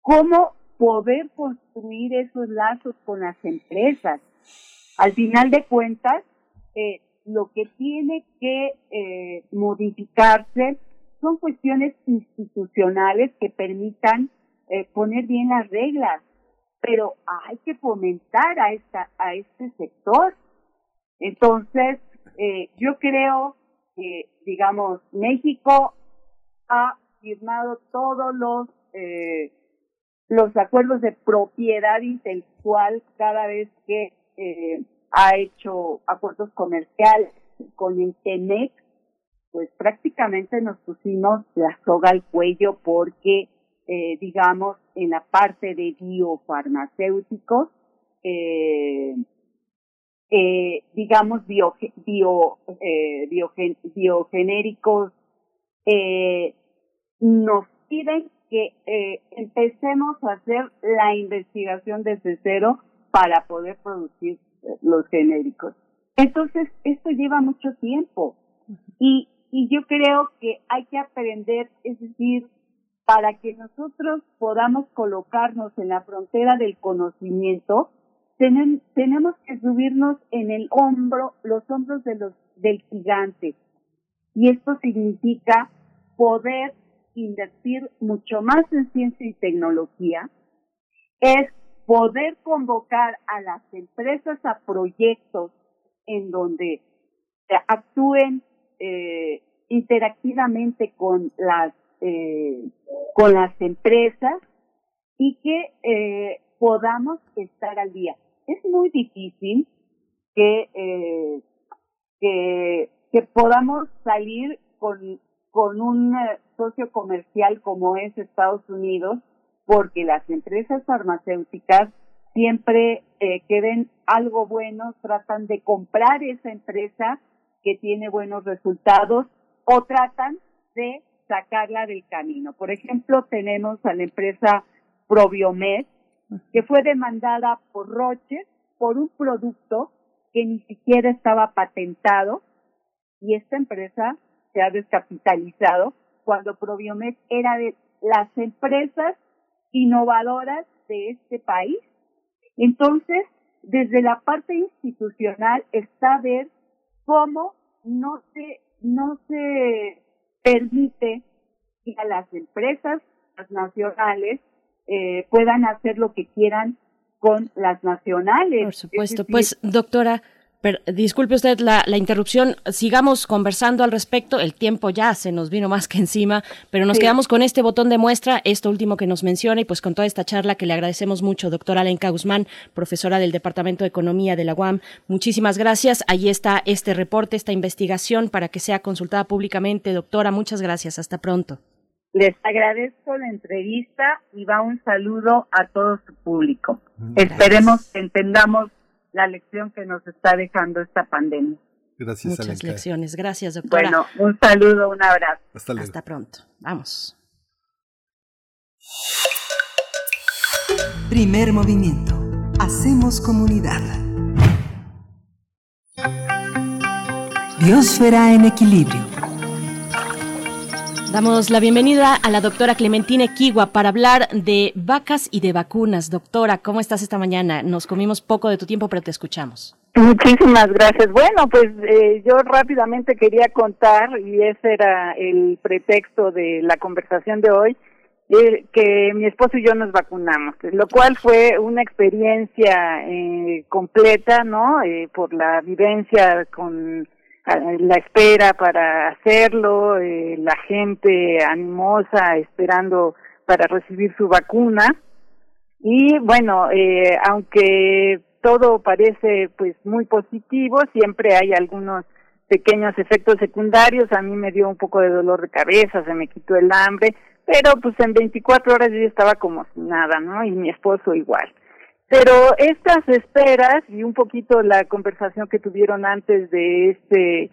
¿Cómo poder construir esos lazos con las empresas? Al final de cuentas, eh, lo que tiene que eh, modificarse son cuestiones institucionales que permitan eh, poner bien las reglas, pero hay que fomentar a esta a este sector. Entonces, eh, yo creo que, digamos, México ha firmado todos los eh, los acuerdos de propiedad intelectual cada vez que eh, ha hecho acuerdos comerciales con el TENEC, pues prácticamente nos pusimos la soga al cuello porque, eh, digamos, en la parte de biofarmacéuticos, eh, eh, digamos, bio, bio, eh, biogen, biogenéricos, eh, nos piden que eh, empecemos a hacer la investigación desde cero para poder producir los genéricos. Entonces, esto lleva mucho tiempo y, y yo creo que hay que aprender, es decir, para que nosotros podamos colocarnos en la frontera del conocimiento, tenen, tenemos que subirnos en el hombro, los hombros de los, del gigante. Y esto significa poder invertir mucho más en ciencia y tecnología, es poder convocar a las empresas a proyectos en donde actúen eh, interactivamente con las eh, con las empresas y que eh, podamos estar al día. Es muy difícil que eh, que, que podamos salir con con un eh, socio comercial como es Estados Unidos, porque las empresas farmacéuticas siempre eh, que ven algo bueno, tratan de comprar esa empresa que tiene buenos resultados o tratan de sacarla del camino. Por ejemplo, tenemos a la empresa Probiomed, que fue demandada por Roche por un producto que ni siquiera estaba patentado y esta empresa se ha descapitalizado cuando Probiomed era de las empresas innovadoras de este país. Entonces, desde la parte institucional está ver cómo no se, no se permite que a las empresas nacionales eh, puedan hacer lo que quieran con las nacionales. Por supuesto. pues, doctora, pero, disculpe usted la, la, interrupción, sigamos conversando al respecto, el tiempo ya se nos vino más que encima, pero nos sí. quedamos con este botón de muestra, esto último que nos menciona y pues con toda esta charla que le agradecemos mucho, doctora Alenka Guzmán, profesora del Departamento de Economía de la UAM, muchísimas gracias, ahí está este reporte, esta investigación para que sea consultada públicamente, doctora, muchas gracias, hasta pronto. Les agradezco la entrevista y va un saludo a todo su público. Gracias. Esperemos que entendamos la lección que nos está dejando esta pandemia. Gracias, Muchas lecciones. Gracias, doctora. Bueno, un saludo, un abrazo. Hasta luego. Hasta pronto. Vamos. Primer movimiento. Hacemos comunidad. Biosfera en equilibrio. Damos la bienvenida a la doctora Clementina Equigua para hablar de vacas y de vacunas. Doctora, ¿cómo estás esta mañana? Nos comimos poco de tu tiempo, pero te escuchamos. Muchísimas gracias. Bueno, pues eh, yo rápidamente quería contar, y ese era el pretexto de la conversación de hoy, eh, que mi esposo y yo nos vacunamos, lo cual fue una experiencia eh, completa, ¿no? Eh, por la vivencia con la espera para hacerlo, eh, la gente animosa esperando para recibir su vacuna. Y bueno, eh, aunque todo parece pues muy positivo, siempre hay algunos pequeños efectos secundarios. A mí me dio un poco de dolor de cabeza, se me quitó el hambre, pero pues en 24 horas yo estaba como sin nada, ¿no? Y mi esposo igual. Pero estas esperas y un poquito la conversación que tuvieron antes de este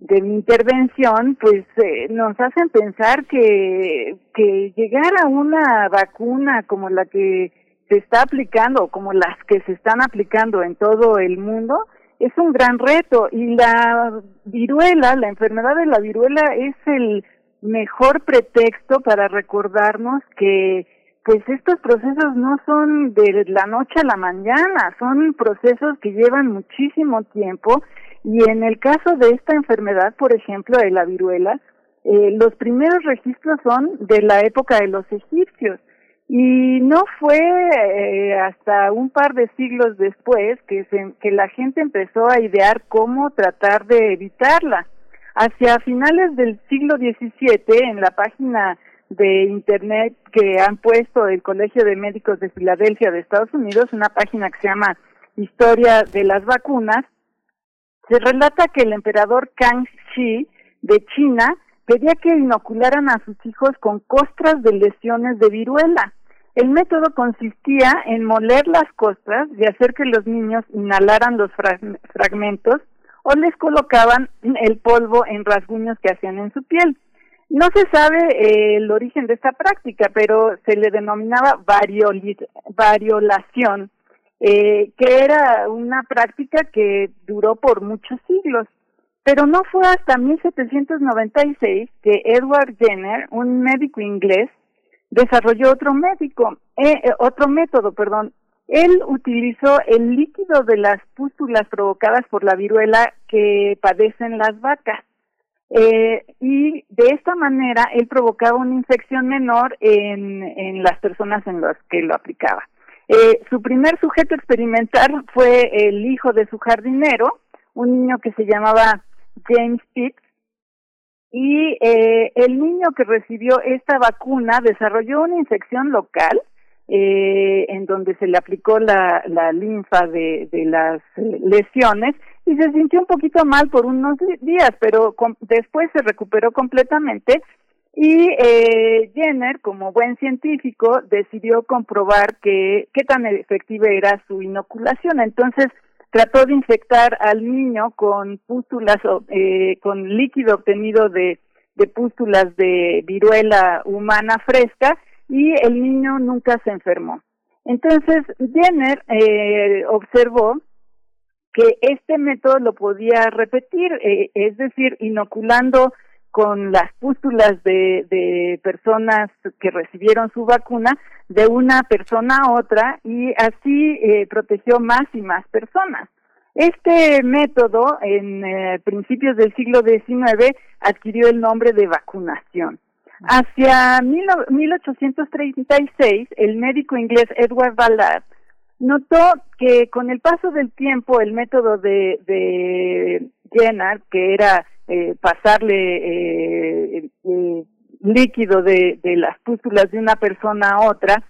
de mi intervención, pues eh, nos hacen pensar que que llegar a una vacuna como la que se está aplicando, como las que se están aplicando en todo el mundo, es un gran reto. Y la viruela, la enfermedad de la viruela es el mejor pretexto para recordarnos que pues estos procesos no son de la noche a la mañana, son procesos que llevan muchísimo tiempo y en el caso de esta enfermedad, por ejemplo, de la viruela, eh, los primeros registros son de la época de los egipcios y no fue eh, hasta un par de siglos después que, se, que la gente empezó a idear cómo tratar de evitarla. Hacia finales del siglo XVII, en la página de internet que han puesto el Colegio de Médicos de Filadelfia de Estados Unidos, una página que se llama Historia de las Vacunas, se relata que el emperador Kang Xi de China pedía que inocularan a sus hijos con costras de lesiones de viruela. El método consistía en moler las costras y hacer que los niños inhalaran los fragmentos o les colocaban el polvo en rasguños que hacían en su piel. No se sabe eh, el origen de esta práctica, pero se le denominaba variolación, eh, que era una práctica que duró por muchos siglos. Pero no fue hasta 1796 que Edward Jenner, un médico inglés, desarrolló otro médico, eh, otro método, perdón, él utilizó el líquido de las pústulas provocadas por la viruela que padecen las vacas. Eh, y de esta manera él provocaba una infección menor en, en las personas en las que lo aplicaba. Eh, su primer sujeto experimental fue el hijo de su jardinero, un niño que se llamaba James Pitts, y eh, el niño que recibió esta vacuna desarrolló una infección local eh, en donde se le aplicó la, la linfa de, de las eh, lesiones y se sintió un poquito mal por unos días, pero después se recuperó completamente y eh, Jenner, como buen científico, decidió comprobar que qué tan efectiva era su inoculación. Entonces trató de infectar al niño con pústulas, eh, con líquido obtenido de, de pústulas de viruela humana fresca y el niño nunca se enfermó. Entonces, Jenner eh, observó que este método lo podía repetir, eh, es decir, inoculando con las pústulas de, personas que recibieron su vacuna de una persona a otra y así eh, protegió más y más personas. Este método, en eh, principios del siglo XIX, adquirió el nombre de vacunación. Hacia 1836, el médico inglés Edward Ballard notó que con el paso del tiempo el método de, de Jenner, que era eh, pasarle eh, líquido de, de, las pústulas de una persona a otra,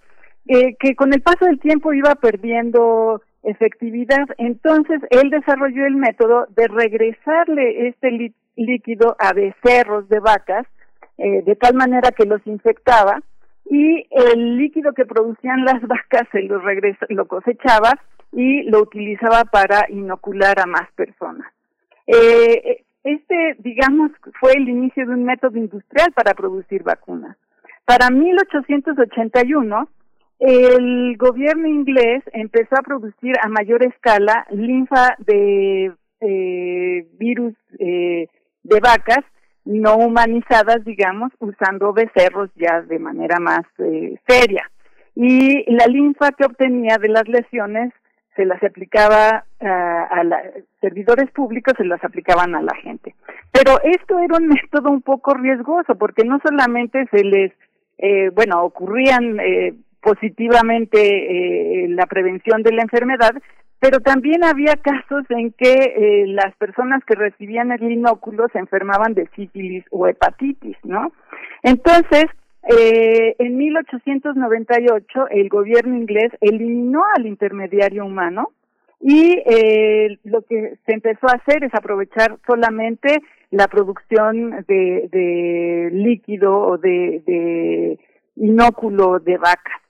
eh, que con el paso del tiempo iba perdiendo efectividad. Entonces él desarrolló el método de regresarle este líquido a becerros de vacas eh, de tal manera que los infectaba y el líquido que producían las vacas se lo, regresa, lo cosechaba y lo utilizaba para inocular a más personas. Eh, este, digamos, fue el inicio de un método industrial para producir vacunas. Para 1881, el gobierno inglés empezó a producir a mayor escala linfa de eh, virus eh, de vacas no humanizadas, digamos, usando becerros ya de manera más eh, seria. Y la linfa que obtenía de las lesiones se las aplicaba a los servidores públicos, se las aplicaban a la gente. Pero esto era un método un poco riesgoso porque no solamente se les, eh, bueno, ocurrían eh, positivamente eh, la prevención de la enfermedad, pero también había casos en que eh, las personas que recibían el inóculo se enfermaban de sífilis o hepatitis, ¿no? Entonces, eh, en 1898 el gobierno inglés eliminó al intermediario humano y eh, lo que se empezó a hacer es aprovechar solamente la producción de, de líquido o de, de inóculo de vacas.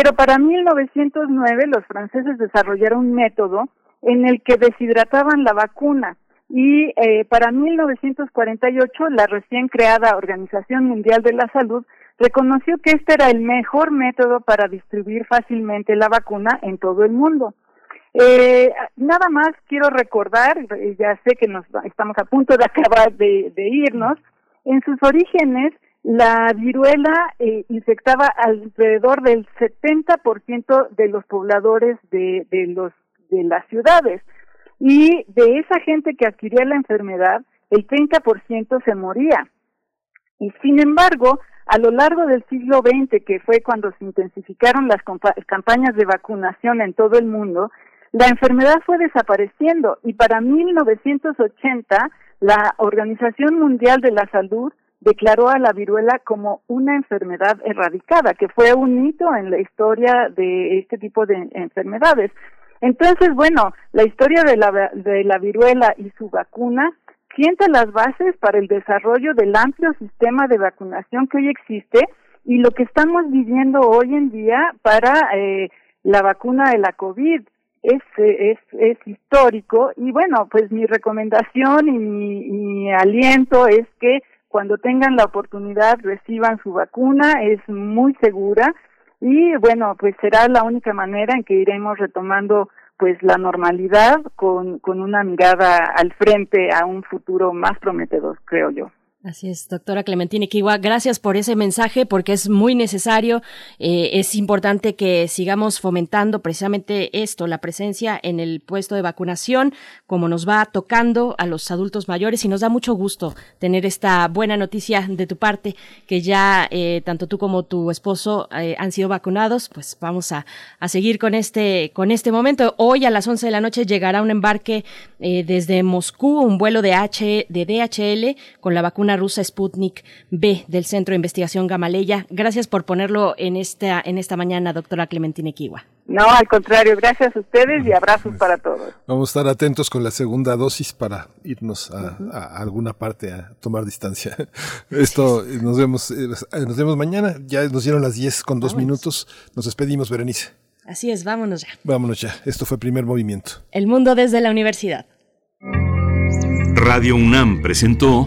Pero para 1909 los franceses desarrollaron un método en el que deshidrataban la vacuna y eh, para 1948 la recién creada Organización Mundial de la Salud reconoció que este era el mejor método para distribuir fácilmente la vacuna en todo el mundo. Eh, nada más quiero recordar, ya sé que nos estamos a punto de acabar de, de irnos, en sus orígenes la viruela eh, infectaba alrededor del 70% de los pobladores de, de, los, de las ciudades. Y de esa gente que adquiría la enfermedad, el 30% se moría. Y sin embargo, a lo largo del siglo XX, que fue cuando se intensificaron las campañas de vacunación en todo el mundo, la enfermedad fue desapareciendo y para 1980 la Organización Mundial de la Salud declaró a la viruela como una enfermedad erradicada, que fue un hito en la historia de este tipo de enfermedades. Entonces, bueno, la historia de la, de la viruela y su vacuna sienta las bases para el desarrollo del amplio sistema de vacunación que hoy existe y lo que estamos viviendo hoy en día para eh, la vacuna de la COVID es, es, es histórico y bueno, pues mi recomendación y mi, mi aliento es que cuando tengan la oportunidad reciban su vacuna, es muy segura y bueno, pues será la única manera en que iremos retomando pues la normalidad con, con una mirada al frente a un futuro más prometedor, creo yo. Así es, doctora Clementina Kiwa, gracias por ese mensaje porque es muy necesario. Eh, es importante que sigamos fomentando precisamente esto, la presencia en el puesto de vacunación, como nos va tocando a los adultos mayores y nos da mucho gusto tener esta buena noticia de tu parte, que ya eh, tanto tú como tu esposo eh, han sido vacunados. Pues vamos a, a, seguir con este, con este momento. Hoy a las 11 de la noche llegará un embarque desde Moscú, un vuelo de, H, de DHL con la vacuna rusa Sputnik B del Centro de Investigación Gamaleya. Gracias por ponerlo en esta, en esta mañana, doctora Clementina Kiwa. No, al contrario, gracias a ustedes y abrazos para todos. Vamos a estar atentos con la segunda dosis para irnos a, a alguna parte a tomar distancia. Esto, nos vemos, eh, nos vemos mañana. Ya nos dieron las 10 con dos minutos. Nos despedimos, Berenice. Así es, vámonos ya. Vámonos ya. Esto fue Primer Movimiento. El mundo desde la universidad. Radio UNAM presentó